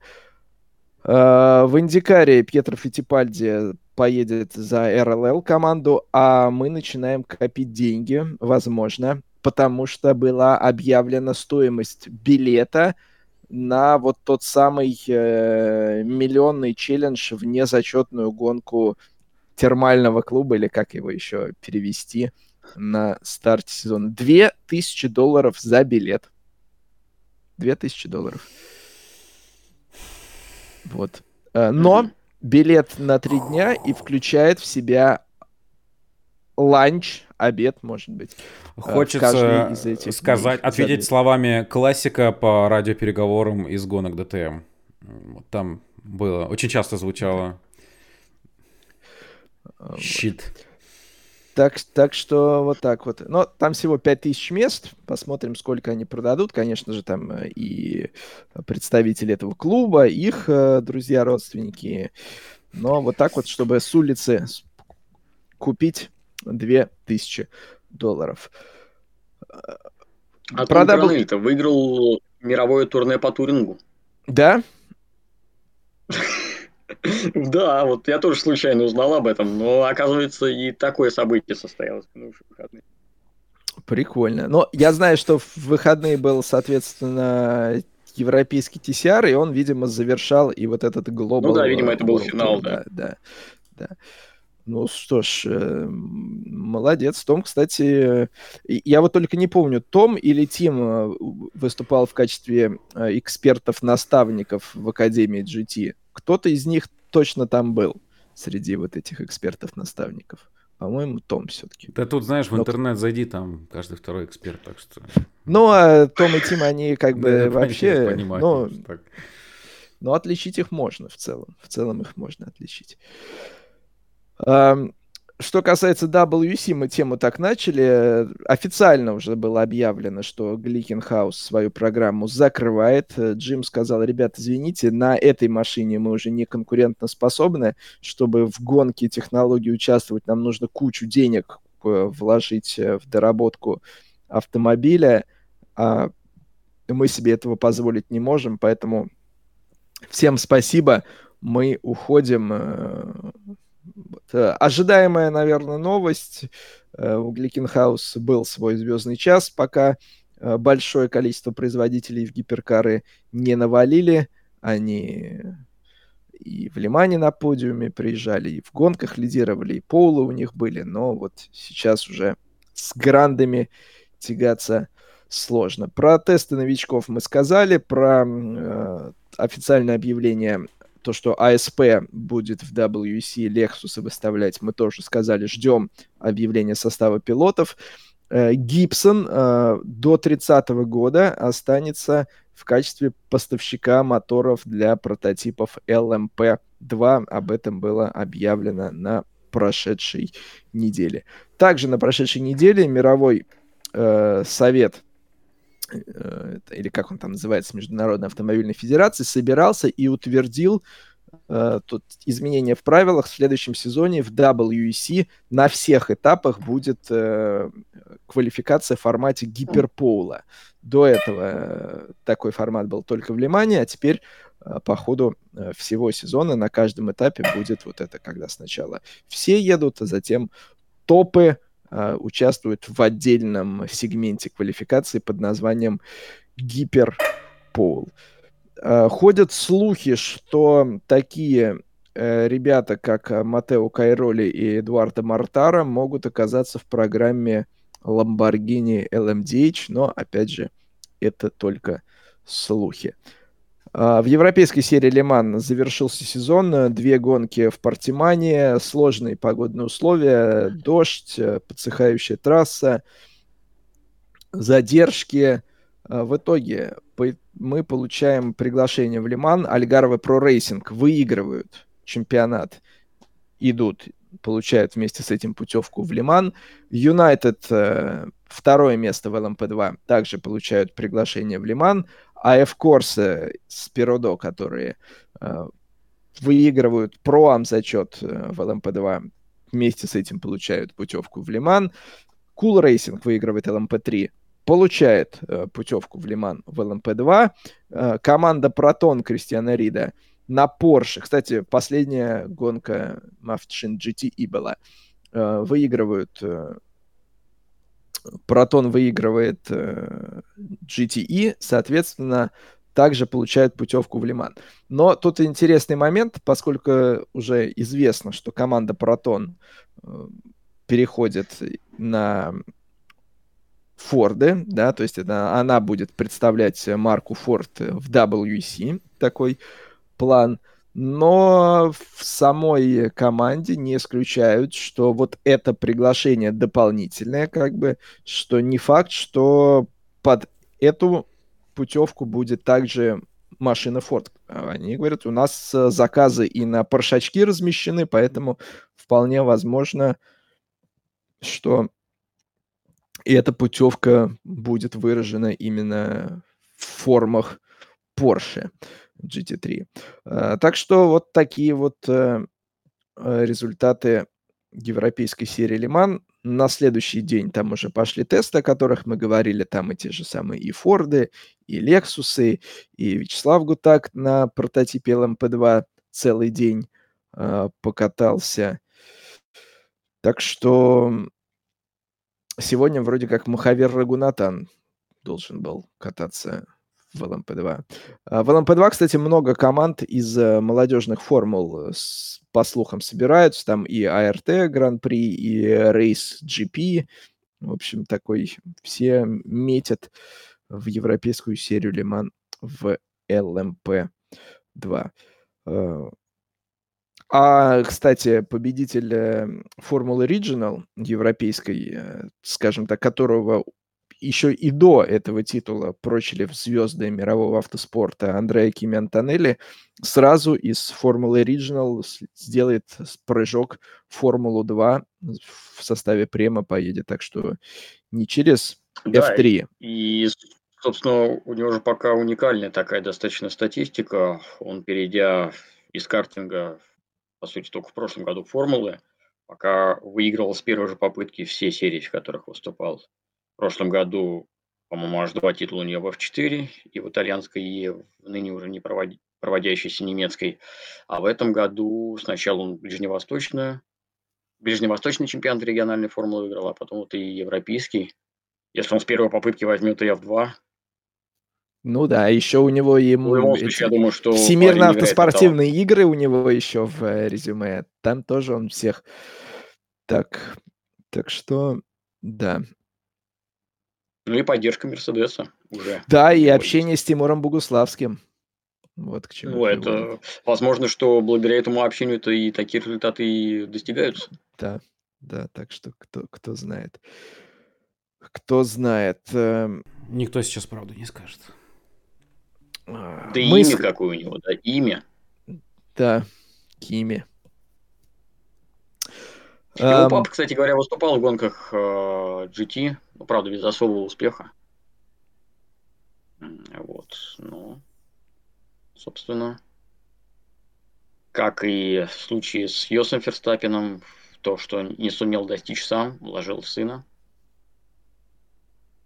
Э, в Индикаре Пьетро Фитипальди поедет за РЛЛ команду, а мы начинаем копить деньги, возможно, потому что была объявлена стоимость билета на вот тот самый э, миллионный челлендж в незачетную гонку термального клуба, или как его еще перевести на старте сезона. 2000 долларов за билет. 2000 долларов. Вот. Э, но билет на три дня и включает в себя ланч, обед, может быть. Э, Хочется сказать, ответить словами классика по радиопереговорам из гонок ДТМ. Там было, очень часто звучало э, щит. Так, так что вот так вот. Но там всего 5000 мест. Посмотрим, сколько они продадут. Конечно же, там э, и представители этого клуба, их э, друзья, родственники. Но вот так вот, чтобы с улицы купить 2000 долларов. А Продабл... Том выиграл мировое турне по турингу. Да? Да, вот я тоже случайно узнал об этом, но оказывается и такое событие состоялось в выходные. Прикольно. Но я знаю, что в выходные был, соответственно, европейский TCR, и он, видимо, завершал и вот этот глобал. Ну да, видимо, это был финал, да. Да, да. Ну что ж, э, молодец. Том, кстати, я вот только не помню, Том или Тим э, выступал в качестве э, экспертов-наставников в Академии GT. Кто-то из них точно там был среди вот этих экспертов-наставников. По-моему, Том все-таки. Да тут, знаешь, в Но... интернет зайди, там каждый второй эксперт, так что... Ну, а Том и Тим, они как бы вообще... Ну, но отличить их можно в целом. В целом их можно отличить. Что касается WC, мы тему так начали. Официально уже было объявлено, что Гликенхаус свою программу закрывает. Джим сказал, ребят, извините, на этой машине мы уже не конкурентно способны. Чтобы в гонке технологии участвовать, нам нужно кучу денег э, вложить э, в доработку автомобиля. А мы себе этого позволить не можем, поэтому всем спасибо. Мы уходим Э, ожидаемая, наверное, новость. Э, у Гликенхаус был свой звездный час, пока э, большое количество производителей в гиперкары не навалили. Они и в Лимане на подиуме приезжали, и в гонках лидировали, и полы у них были, но вот сейчас уже с грандами тягаться сложно. Про тесты новичков мы сказали, про э, официальное объявление то, что АСП будет в WC Lexus выставлять, мы тоже сказали, ждем объявления состава пилотов. э, Гибсон э, до 30 года останется в качестве поставщика моторов для прототипов LMP2. Об этом было объявлено на прошедшей неделе. Также на прошедшей неделе мировой э, совет или как он там называется, Международной автомобильной федерации, собирался и утвердил э, тут изменения в правилах в следующем сезоне в WEC на всех этапах будет э, квалификация в формате гиперпола. До этого э, такой формат был только в Лимане, а теперь э, по ходу э, всего сезона на каждом этапе будет вот это, когда сначала все едут, а затем топы э, участвуют в отдельном сегменте квалификации под названием гиперпол. Э, ходят слухи, что такие э, ребята, как Матео Кайроли и Эдуардо Мартара, могут оказаться в программе Lamborghini LMDH, но, опять же, это только слухи. В европейской серии Ле-Ман завершился сезон. Две гонки в Портимане, сложные погодные условия, дождь, подсыхающая трасса, задержки. В итоге мы получаем приглашение в Ле-Ман. Algarve Pro Racing выигрывают чемпионат, идут, получают вместе с этим путевку в Ле-Ман. Юнайтед э, второе место в LMP2 также получают приглашение в Ле-Ман. AF Corse с Пиродо, которые э, выигрывают Pro-Am зачет э, в LMP2, вместе с этим получают путевку в Ле-Ман. Cool Racing выигрывает LMP3, получает э, путевку в Ле-Ман в LMP2. Э, команда Протон Кристиана Рида на Порше. Кстати, последняя гонка машин GTE была. Э, выигрывают... Э, Протон выигрывает э, GTE, соответственно, также получает путевку в Лиман. Но тут интересный момент, поскольку уже известно, что команда Протон э, переходит на Форды, да, то есть это, она будет представлять марку Ford в WEC, такой план. Но в самой команде не исключают, что вот это приглашение дополнительное, как бы, что не факт, что под эту путевку будет также машина Ford. Они говорят, у нас заказы и на паршачки размещены, поэтому вполне возможно, что и эта путевка будет выражена именно в формах Porsche GT3. А, так что вот такие вот э, э, результаты европейской серии Лиман. На следующий день там уже пошли тесты, о которых мы говорили. Там и те же самые и Форды, и Лексусы, и Вячеслав Гутак на прототипе LMP2 целый день э, покатался. Так что Сегодня вроде как Махавир Рагунатан должен был кататься в LMP2. А, в LMP2, кстати, много команд из э, молодежных формул, э, по слухам, собираются. Там и ART Grand Prix, и Race GP. В общем, такой все метят в европейскую серию Ле-Ман в LMP2. А, кстати, победитель э, Формулы Regional европейской, скажем так, которого еще и до этого титула прочили в звезды мирового автоспорта Андреа Кими Антонелли, сразу из Формулы Regional сделает прыжок в Формулу 2 в составе Према поедет, так что не через F3. Да, и, собственно, у него же пока уникальная такая достаточно статистика. Он, перейдя из картинга по сути, только в прошлом году формулы, пока выигрывал с первой же попытки все серии, в которых выступал. В прошлом году, по-моему, аж два титула у нее в F4 и в итальянской, и в ныне уже не проводи, проводящейся немецкой. А в этом году сначала он ближневосточную, ближневосточный чемпионат региональной формулы выиграл, а потом вот и европейский. Если он с первой попытки возьмет и F2, ну да, еще у него ему... Любом случае, я думаю, что... Всемирные автоспортивные игры у него еще в э, резюме. Там тоже он всех... Так, так что, да. Ну и поддержка Мерседеса уже. Да, и общение с Тимуром Богуславским. Вот к чему. Ну, это возможно, что благодаря этому общению-то и такие результаты и достигаются. Да, да, так что кто, кто знает. кто знает. Эм, Никто сейчас правду не скажет. Да мысль... имя какое у него, да, имя. Да, Кими. Его um... папа, кстати говоря, выступал в гонках э, GT, ну, правда, без особого успеха. Вот, ну, собственно, как и в случае с Йосом Ферстаппином, то, что не сумел достичь сам, вложил в сына.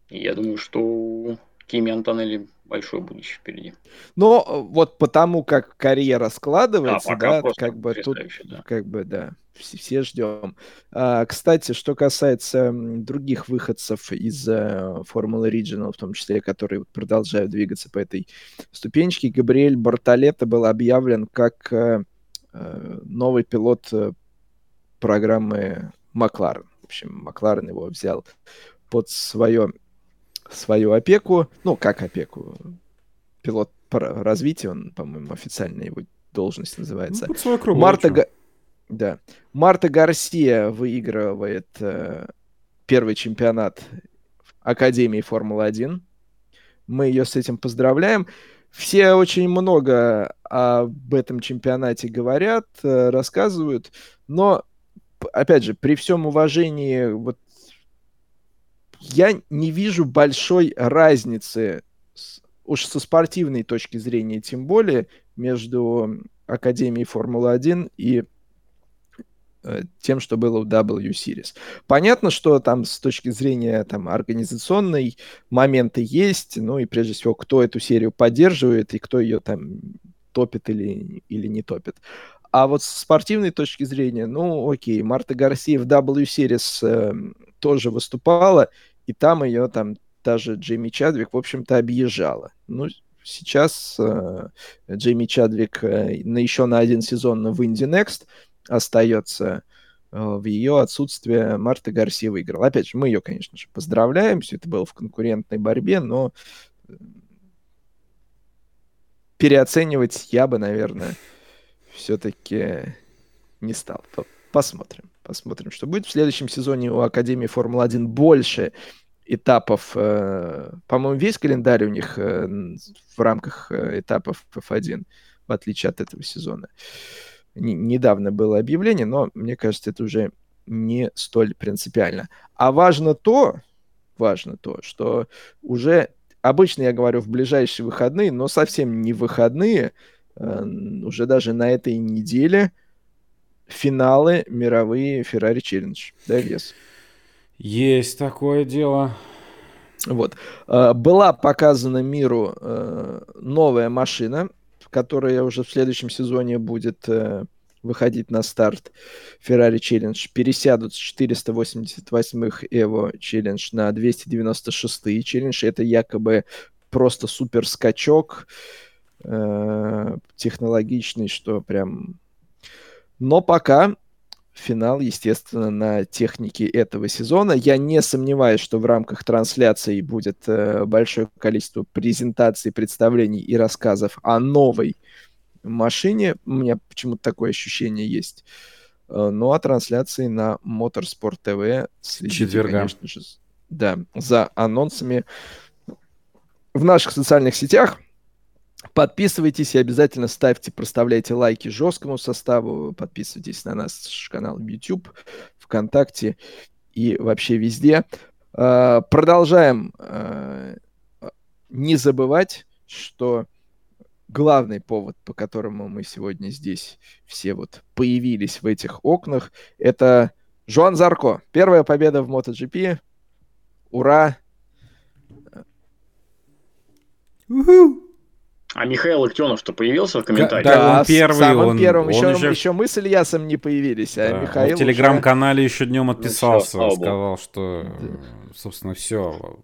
И я думаю, что Кими Антонелли большое будущее впереди. Но э, вот потому как карьера складывается, а, да, как бы тут, да. как бы, да, все, ждем. А, кстати, что касается других выходцев из uh, Формулы Regional, в том числе, которые продолжают двигаться по этой ступенечке, Габриэль Бартолетто был объявлен как uh, новый пилот программы Макларен. В общем, Макларен его взял под свое свою опеку, ну, как опеку, пилот по развитию, он, по-моему, официально его должность называется. Ну, под свою крыло, Марта, Га... да. Марта Гарсия выигрывает э, первый чемпионат Академии Формулы-1. Мы ее с этим поздравляем. Все очень много об этом чемпионате говорят, э, рассказывают, но, опять же, при всем уважении вот я не вижу большой разницы, уж со спортивной точки зрения тем более, между Академией Формулы-1 и тем, что было в W Series. Понятно, что там с точки зрения там, организационной моменты есть, ну и прежде всего, кто эту серию поддерживает и кто ее там топит или, или не топит. А вот с спортивной точки зрения, ну окей, Марта Гарсия в W Series э, тоже выступала, и там ее там даже Джейми Чадвик, в общем-то, объезжала. Ну, сейчас э, Джейми Чадвик э, на, еще на один сезон в Инди Next остается э, в ее отсутствие Марта Гарсия выиграла. Опять же, мы ее, конечно же, поздравляем, все это было в конкурентной борьбе, но э, переоценивать я бы, наверное, все-таки не стал. Посмотрим. Посмотрим, что будет. В следующем сезоне у Академии Формулы-1 больше этапов. Э, по-моему, весь календарь у них в рамках этапов F1, в отличие от этого сезона. Недавно было объявление, но мне кажется, это уже не столь принципиально. А важно то, важно то, что уже обычно я говорю в ближайшие выходные, но совсем не выходные, уже даже на этой неделе финалы мировые Ferrari Challenge. Да, Ильяс? Есть такое дело. Вот. А, была показана миру э, новая машина, которая уже в следующем сезоне будет э, выходить на старт Ferrari Challenge. Пересядут с 488-х Evo Challenge на 296-й Challenge. Это якобы просто супер скачок э, технологичный, что прям... Но пока финал, естественно, на технике этого сезона. Я не сомневаюсь, что в рамках трансляции будет э, большое количество презентаций, представлений и рассказов о новой машине. У меня почему-то такое ощущение есть. Э, ну а трансляции на Motorsport TV следите, Четверга. конечно же, да, за анонсами в наших социальных сетях. Подписывайтесь и обязательно ставьте, проставляйте лайки жесткому составу. Подписывайтесь на наш канал YouTube, ВКонтакте и вообще везде. А, продолжаем а, не забывать, что главный повод, по которому мы сегодня здесь все вот появились в этих окнах, это Жуан Зарко. Первая победа в MotoGP. Ура! Уху! А Михаил Актенов-то появился в комментариях? Да, он первый. Самым он, первым. Он еще, еще... еще мы с Ильясом не появились, а да, Михаил В телеграм-канале уже... еще днем ну, отписался, ну, все, сказал, что, собственно, все.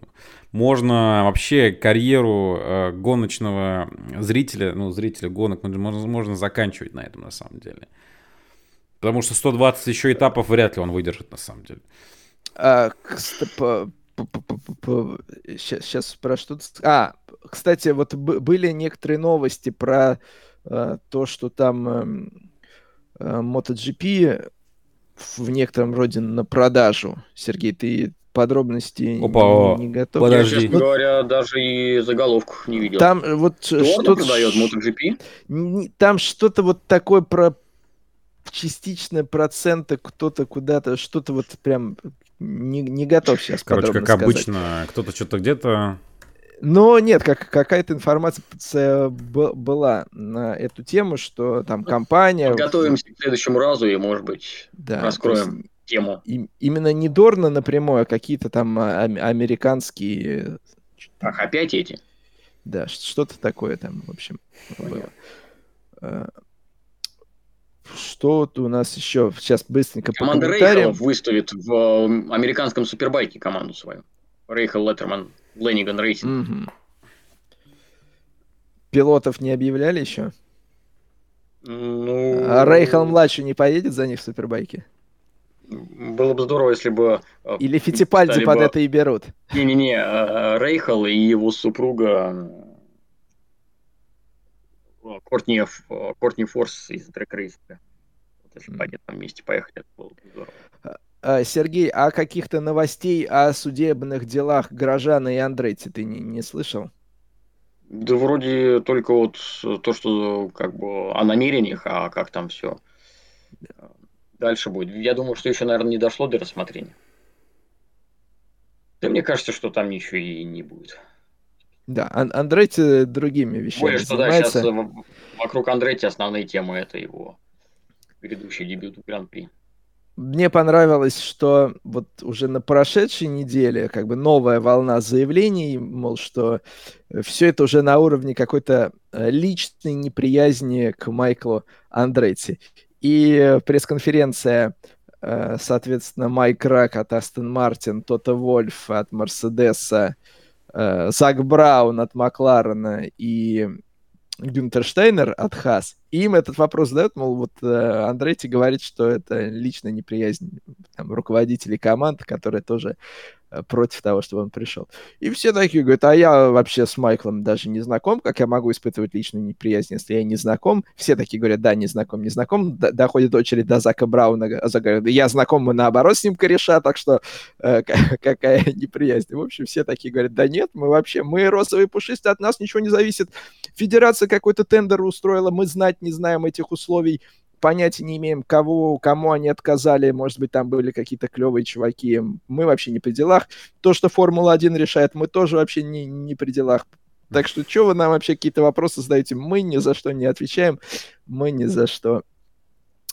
Можно вообще карьеру э, гоночного зрителя, ну, зрителя гонок, ну, можно, можно заканчивать на этом, на самом деле. Потому что 120 еще этапов вряд ли он выдержит, на самом деле. А, Сейчас про что-то... А, кстати, вот были некоторые новости про э, то, что там э, э, MotoGP в некотором роде на продажу. Сергей, ты подробностей Опа, не, не готов. подожди. Я, честно говоря, даже и заголовку не видел. Там вот что-то продает MotoGP? Там что-то вот такое про частичные проценты кто-то куда-то, что-то вот прям не, не готов сейчас Короче, как сказать. обычно, кто-то что-то где-то... Но нет, как, какая-то информация была на эту тему, что там ну, компания... Готовимся к следующему разу и, может быть, да, раскроем есть, тему. И, именно не Дорна напрямую, а какие-то там а, американские... Ах, опять эти? Да, что-то такое там, в общем, было. Что у нас еще? Сейчас быстренько Команда Рейхолов выставит в э, американском супербайке команду свою. Rahal Letterman Lanigan Racing. Угу. Пилотов не объявляли еще? Ну... А Рейхел младший не поедет за них в супербайке? Было бы здорово, если бы... Э, Или Фитипальди под бы... это и берут. Не-не-не, э, Рейхел и его супруга Кортни, Кортни Форс из Drag Racing а. Вот если бы они там вместе поехали, это было бы здорово. А, а, Сергей, а каких-то новостей о судебных делах Грожана и Андретти ты не, не слышал? Да вроде только вот то, что как бы о намерениях, а как там все дальше будет. Я думаю, что еще, наверное, не дошло до рассмотрения. Да мне кажется, что там ничего и не будет. Да, Ан- Андретти другими вещами Более, что да, сейчас вокруг Андретти основные темы это его предыдущий дебют в Гран-при. Мне понравилось, что вот уже на прошедшей неделе как бы новая волна заявлений, мол, что все это уже на уровне какой-то э, личной неприязни к Майклу Андретти. И пресс-конференция, э, соответственно, Майк Рак от Астон Мартин, Тота Вольф от Мерседеса, э, Зак Браун от Макларена и Гюнтер Штейнер от Хас. им этот вопрос задают, мол, вот э, Андретти говорит, что это личная неприязнь там, руководителей команд, которые тоже против того, чтобы он пришел. И все такие говорят, а я вообще с Майклом даже не знаком, как я могу испытывать личную неприязнь, если я не знаком? Все такие говорят, да, не знаком, не знаком. Д- доходит очередь до Зака Брауна, а Зак говорит, я знаком, мы наоборот с ним кореша, так что э, какая неприязнь. В общем, все такие говорят, да нет, мы вообще, мы розовые пушистые, от нас ничего не зависит. Федерация какой-то тендер устроила, мы знать не знаем этих условий, понятия не имеем, кого, кому они отказали. Может быть, там были какие-то клевые чуваки. Мы вообще не при делах. То, что Формула-1 решает, мы тоже вообще не, не при делах. Так что, что вы нам вообще какие-то вопросы задаете? Мы ни за что не отвечаем. Мы ни за что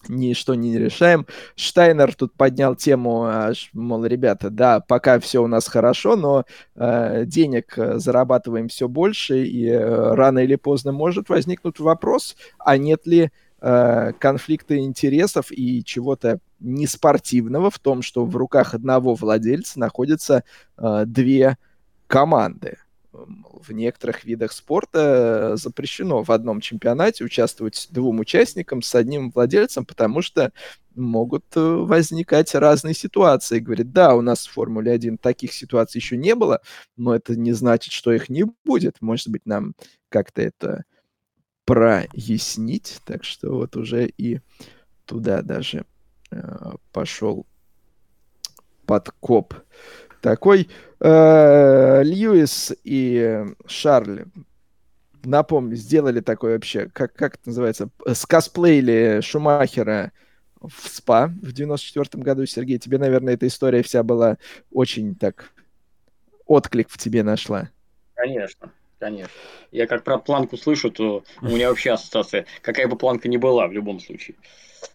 ничто не решаем. Штайнер тут поднял тему, мол, ребята, да, пока все у нас хорошо, но э, денег зарабатываем все больше, и э, рано или поздно может возникнуть вопрос, а нет ли конфликта интересов и чего-то неспортивного в том, что в руках одного владельца находятся э, две команды. В некоторых видах спорта э, запрещено в одном чемпионате участвовать двум участникам с одним владельцем, потому что могут э, возникать разные ситуации. Говорит, да, у нас в Формуле 1 таких ситуаций еще не было, но это не значит, что их не будет. Может быть, нам как-то это прояснить. Так что вот уже и туда даже э, пошел подкоп. Такой э, Льюис и Шарль, напомню, сделали такой вообще, как, как это называется, скосплейли Шумахера в СПА в 94 году. Сергей, тебе, наверное, эта история вся была очень так... Отклик в тебе нашла. Конечно. Конечно. Я как про планку слышу, то у меня вообще ассоциация, какая бы планка ни была, в любом случае.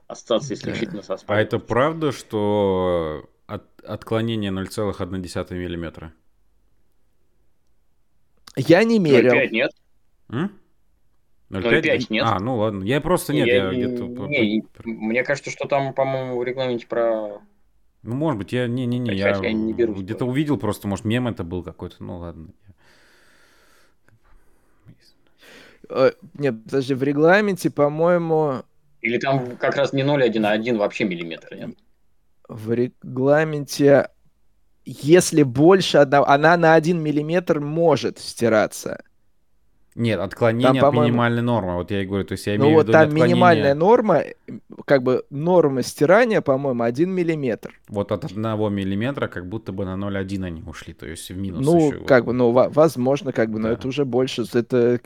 Ассоциация исключительно со спальней. А это правда, что от, отклонение 0,1 миллиметра? Я не мерил. 0,5 нет. М? 0,5 нет. А, ну ладно. Я просто нет. Я, я где-то... не, мне кажется, что там, по-моему, в регламенте про... Ну, может быть, я не-не-не, я, я не беру, где-то увидел просто, может, мем это был какой-то, ну ладно. Э, нет, подожди, в регламенте, по-моему... Или там как раз не 0,1, а 1 вообще миллиметр, нет? В регламенте, если больше одного, она на 1 миллиметр может стираться. Нет, отклонение Там, от минимальной нормы. Вот я и говорю, то есть я Ну имею в вот виду там не отклонение минимальная норма, как бы норма стирания, по-моему, 1 миллиметр. вот от одного миллиметра, как будто бы на 0,1 они ушли, то есть в минус Ну, еще. как бы, ну, во- возможно, как бы, но Да. это уже больше. Это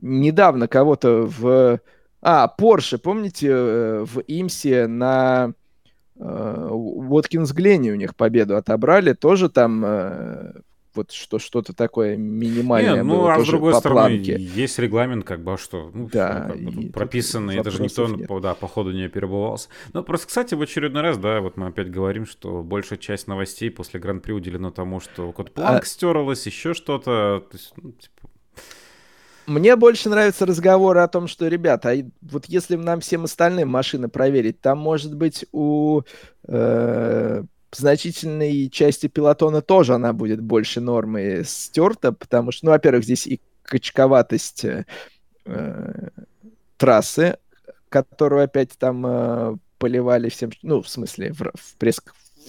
недавно кого-то в... А, Porsche, помните, э, в Имсе на э, Уоткинс Глене у них победу отобрали, тоже там э, вот что, что-то такое минимальное Не, ну, было а с тоже другой по стороны, планке. есть регламент, как бы, а что? Ну, Да, всё, как бы, и тут прописано, это же никто, нет. по- да, по ходу не перебывался. Ну, просто, кстати, в очередной раз, да, вот мы опять говорим, что большая часть новостей после Гран-при уделена тому, что код Планк А- стерлась, еще что-то. То есть, ну, типа, Мне больше нравятся разговоры о том, что, ребята, а вот если нам всем остальным машины проверить, там, может быть, у э, значительной части пилотона тоже она будет больше нормы стерта, потому что, ну, во-первых, здесь и качковатость э, э, трассы, которую опять там э, поливали всем, ну, в смысле, в, в пресс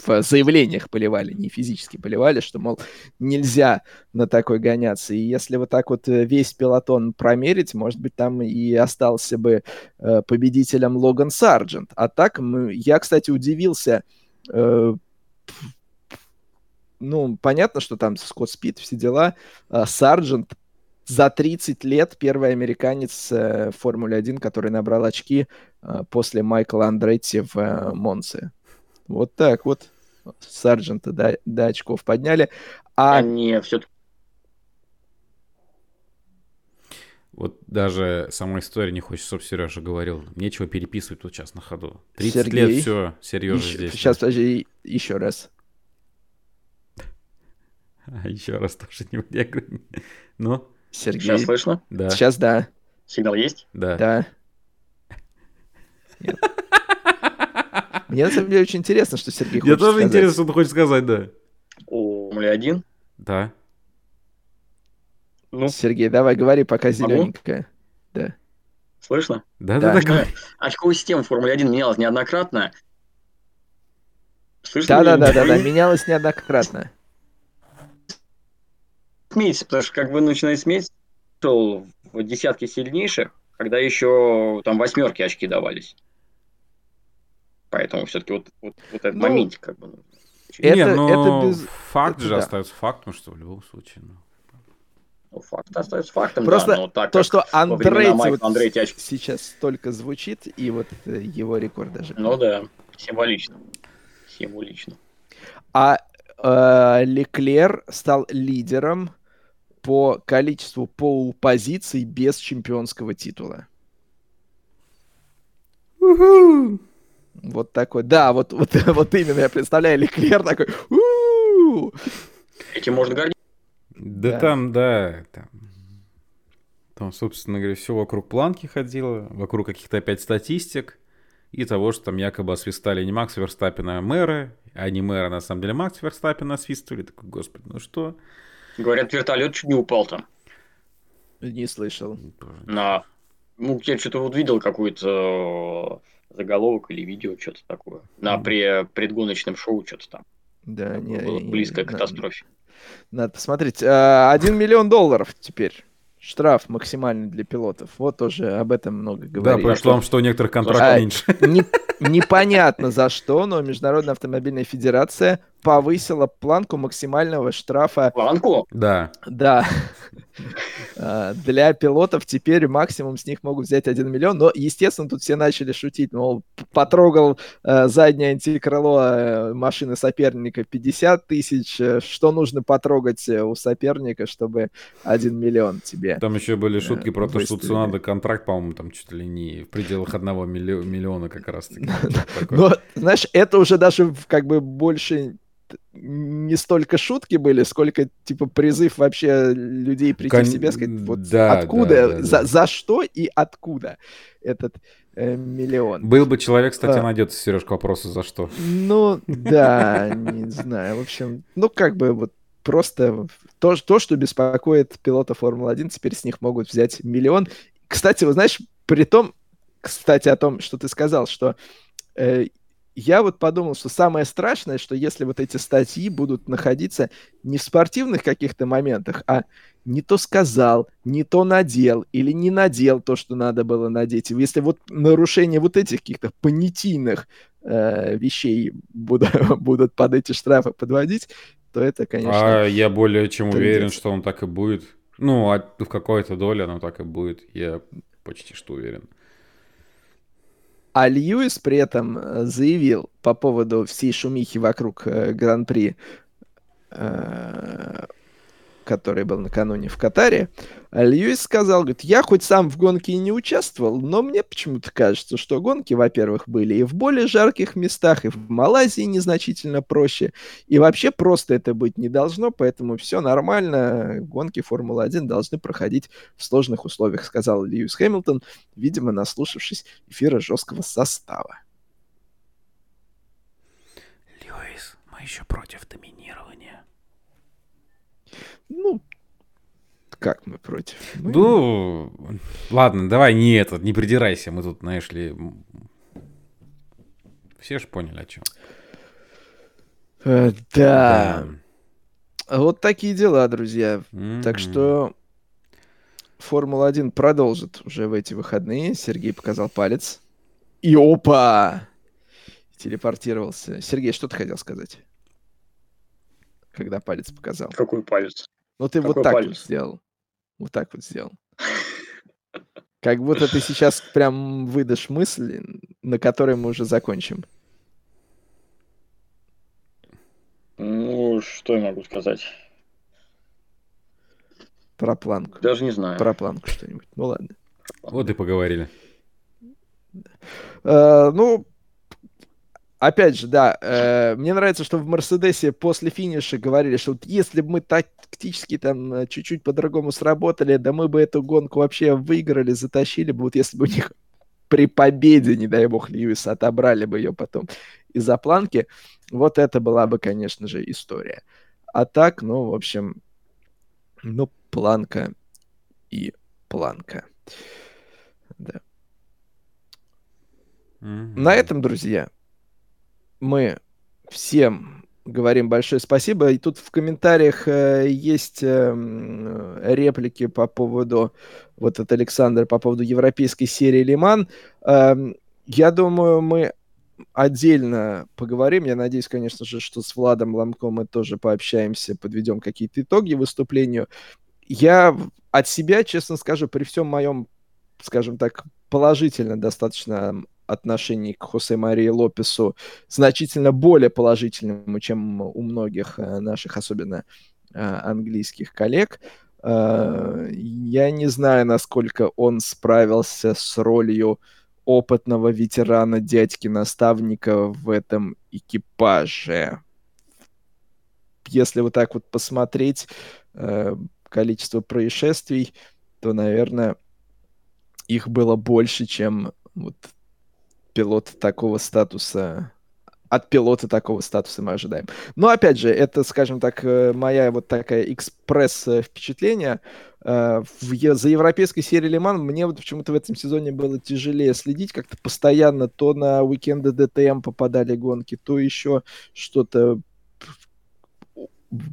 в заявлениях поливали, не физически поливали, что, мол, нельзя на такой гоняться. И если вот так вот э, весь пилотон промерить, может быть, там и остался бы э, победителем Логан Сарджент. А так, мы, я, кстати, удивился. э, ну, понятно, что там Скотт Спид, все дела. А Сарджент за 30 лет первый американец в Формуле 1, который набрал очки после Майкла Андретти в Монце. Вот так вот. Сарджента до, до очков подняли. А Они все-таки вот даже сама история не хочет, чтобы Сережа говорил. Нечего переписывать тут сейчас на ходу. 30 Сергей, лет, все, Сережа Еще- здесь. Сейчас, подожди, еще раз. А еще раз тоже не я говорю. Ну, Сергей. сейчас слышно? да, Сейчас да, Сигнал есть? да. да. Нет. Мне на самом деле очень интересно, что Сергей Мне хочет тоже сказать. интересно, что ты хочешь сказать, да. У Формулы 1. Да. Ну, Сергей, давай говори, пока зелененькая. слышно? Да, Да. да, да. Очковая система в Формуле 1 менялась неоднократно. Слышно? Да, да, да, да, да, Вы менялось неоднократно. смеетесь, потому что как вы начинаете смеяться, шел в десятке сильнейших, когда еще там восьмерки очки давались. Поэтому все-таки вот, вот, вот этот Ну, моментик как бы нужно. Это- Не, ну, это без- факт это же да. остается фактом, что в любом случае. ну. Ну, факт остается фактом, Просто да, но так То, как что Майкла вот Андретти очки- сейчас столько звучит, и вот э, его рекорд даже. Ну да, символично. Символично. А э, Леклер стал лидером по количеству пол позиций без чемпионского титула. Вот такой. Да, вот, вот, вот именно я представляю Леклер такой. «У-у-у». Этим можно гордиться. Да, Да. там, да, там, там, собственно говоря, все вокруг планки ходило, вокруг каких-то опять статистик и того, что там якобы освистали не Макс Верстаппина, а мэра, а не мэра, на самом деле Макс Верстаппина освистывали. Такой, господи, ну что? Говорят, вертолет чуть не упал там. Не слышал. На... Ну, я что-то вот видел какой-то э, заголовок или видео, что-то такое. На пре- предгоночном шоу что-то там. Да, не, было не- близко к на- катастрофе. Надо посмотреть. А, Один миллион долларов теперь. Штраф максимальный для пилотов. Вот тоже об этом много Да, говорили. про что, что у некоторых контрактов А, меньше. Не- непонятно за что, но Международная автомобильная федерация повысила планку максимального штрафа. Планку? Да. Да. А, Для пилотов теперь максимум с них могут взять 1 миллион. Но, естественно, тут все начали шутить. Мол, потрогал э, заднее антикрыло э, машины соперника 50 тысяч. Э, Что нужно потрогать у соперника, чтобы 1 миллион тебе? Там еще были шутки про то, что выставили. Цунада контракт, по-моему, там чуть ли не в пределах одного миллио- миллиона как раз таки. Такой. Но, знаешь, это уже даже как бы больше не столько шутки были, сколько типа призыв вообще людей прийти Кон- в себя, сказать, вот да, откуда, да, да, за, да. за что и откуда этот э, миллион. Был бы человек, кстати, А. найдется, Сереж, к вопросу, за что. Ну, да, не знаю. В общем, ну, как бы вот просто то, то, что беспокоит пилота Формулы-1, теперь с них могут взять миллион. Кстати, вот знаешь, при том, кстати, о том, что ты сказал, что э, я вот подумал, что самое страшное, что если вот эти статьи будут находиться не в спортивных каких-то моментах, а не то сказал, не то надел или не надел то, что надо было надеть. Если вот нарушение вот этих каких-то понятийных э, вещей буду, будут под эти штрафы подводить, то это, конечно... А я более чем уверен, что он так и будет. Ну, а в какой-то доле оно так и будет. Я почти что уверен. А Льюис при этом э, заявил по поводу всей шумихи вокруг э, Гран-при э, который был накануне в Катаре, Льюис сказал, говорит, я хоть сам в гонке и не участвовал, но мне почему-то кажется, что гонки, во-первых, были и в более жарких местах, и в Малайзии незначительно проще, и вообще просто это быть не должно, поэтому все нормально, гонки Формулы-1 должны проходить в сложных условиях, сказал Льюис Хэмилтон, видимо, наслушавшись эфира жесткого состава. Льюис, мы еще против доминирования. Ну, как мы против? Мы... Ну, ладно, давай не этот, не придирайся. Мы тут, знаешь ли, все же поняли о чем. Э, да. да. Вот такие дела, друзья. Mm-hmm. Так что Формула-1 продолжит уже в эти выходные. Сергей показал палец. И опа! Телепортировался. Сергей, что ты хотел сказать? Когда палец показал. Какой палец? Ну ты Какой вот так палец? вот сделал. Вот так вот сделал. Как будто ты сейчас прям выдашь мысль, на которой мы уже закончим. Ну, что я могу сказать? Про планку. Даже не знаю. Про планку что-нибудь. Ну ладно. Вот и поговорили. Uh, ну, опять же, да, э, мне нравится, что в Мерседесе после финиша говорили, что вот если бы мы тактически там э, чуть-чуть по-другому сработали, да мы бы эту гонку вообще выиграли, затащили бы, вот если бы у них при победе, не дай бог, Льюис отобрали бы ее потом из-за планки, вот это была бы, конечно же, история. А так, ну, в общем, ну, планка и планка. Да. Mm-hmm. На этом, друзья, мы всем говорим большое спасибо. И тут в комментариях э, есть э, реплики по поводу, вот от Александра, по поводу европейской серии Лиман. Э, я думаю, мы отдельно поговорим. Я надеюсь, конечно же, что с Владом Ломком мы тоже пообщаемся, подведем какие-то итоги выступлению. Я от себя, честно скажу, при всем моем, скажем так, положительно достаточно отношении к Хосе Марии Лопесу значительно более положительному, чем у многих э, наших, особенно э, английских коллег. Э, я не знаю, насколько он справился с ролью опытного ветерана дядьки-наставника в этом экипаже. Если вот так вот посмотреть количество происшествий, то, наверное, их было больше, чем вот пилот такого статуса от пилота такого статуса мы ожидаем. Но опять же, это, скажем так, э, моя вот такая экспресс впечатление. Э, за европейской серией Лиман мне вот почему-то в этом сезоне было тяжелее следить, как-то постоянно то на уикенды ДТМ попадали гонки, то еще что-то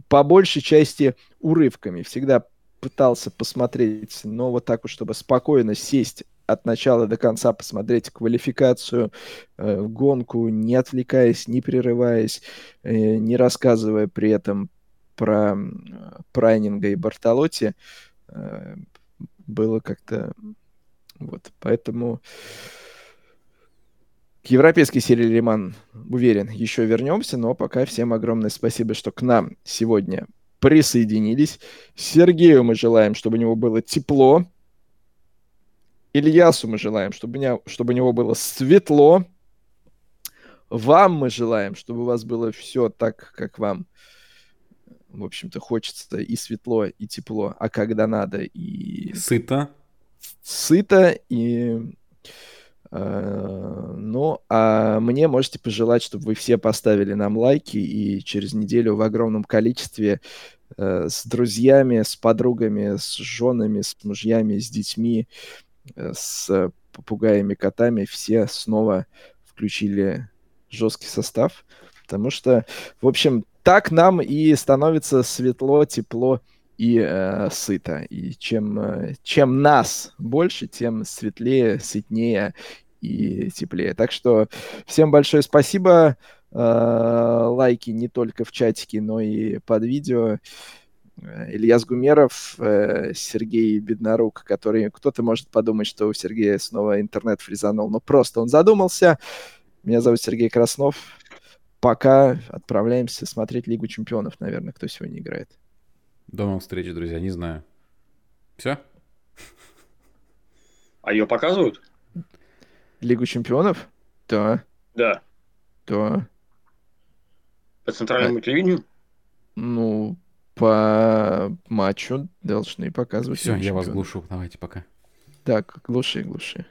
по большей части урывками. Всегда пытался посмотреть, но вот так вот, чтобы спокойно сесть от начала до конца посмотреть квалификацию, э, гонку, не отвлекаясь, не прерываясь, э, не рассказывая при этом про Прайнинга и Бартолотти, э, было как-то... Вот, поэтому к европейской серии Лиман, уверен, еще вернемся, но пока всем огромное спасибо, что к нам сегодня присоединились. Сергею мы желаем, чтобы у него было тепло, Ильясу мы желаем, чтобы, не, чтобы у него было светло. Вам мы желаем, чтобы у вас было все так, как вам, в общем-то, хочется и светло, и тепло, а когда надо, и... Сыто. Сыто, и... Э, ну, а мне можете пожелать, чтобы вы все поставили нам лайки, и через неделю в огромном количестве э, с друзьями, с подругами, с женами, с мужьями, с детьми, с попугаями, котами все снова включили жесткий состав, потому что, в общем, так нам и становится светло, тепло и э, сыто. И чем, э, чем нас больше, тем светлее, сытнее и теплее. Так что всем большое спасибо. Э, лайки не только в чатике, но и под видео. Э, Ильяс Гумеров, э, Сергей Беднорук, который... Кто-то может подумать, что у Сергея снова интернет фризанул, но просто он задумался. Меня зовут Сергей Краснов. Пока отправляемся смотреть Лигу Чемпионов, наверное, кто сегодня играет. До новых встреч, друзья, не знаю. Все? А ее показывают? Лигу Чемпионов? Да. Да. Да. По центральному а... телевидению? Ну, по матчу должны показывать. Все, я вас глушу. Давайте пока. Так, глуши, глуши.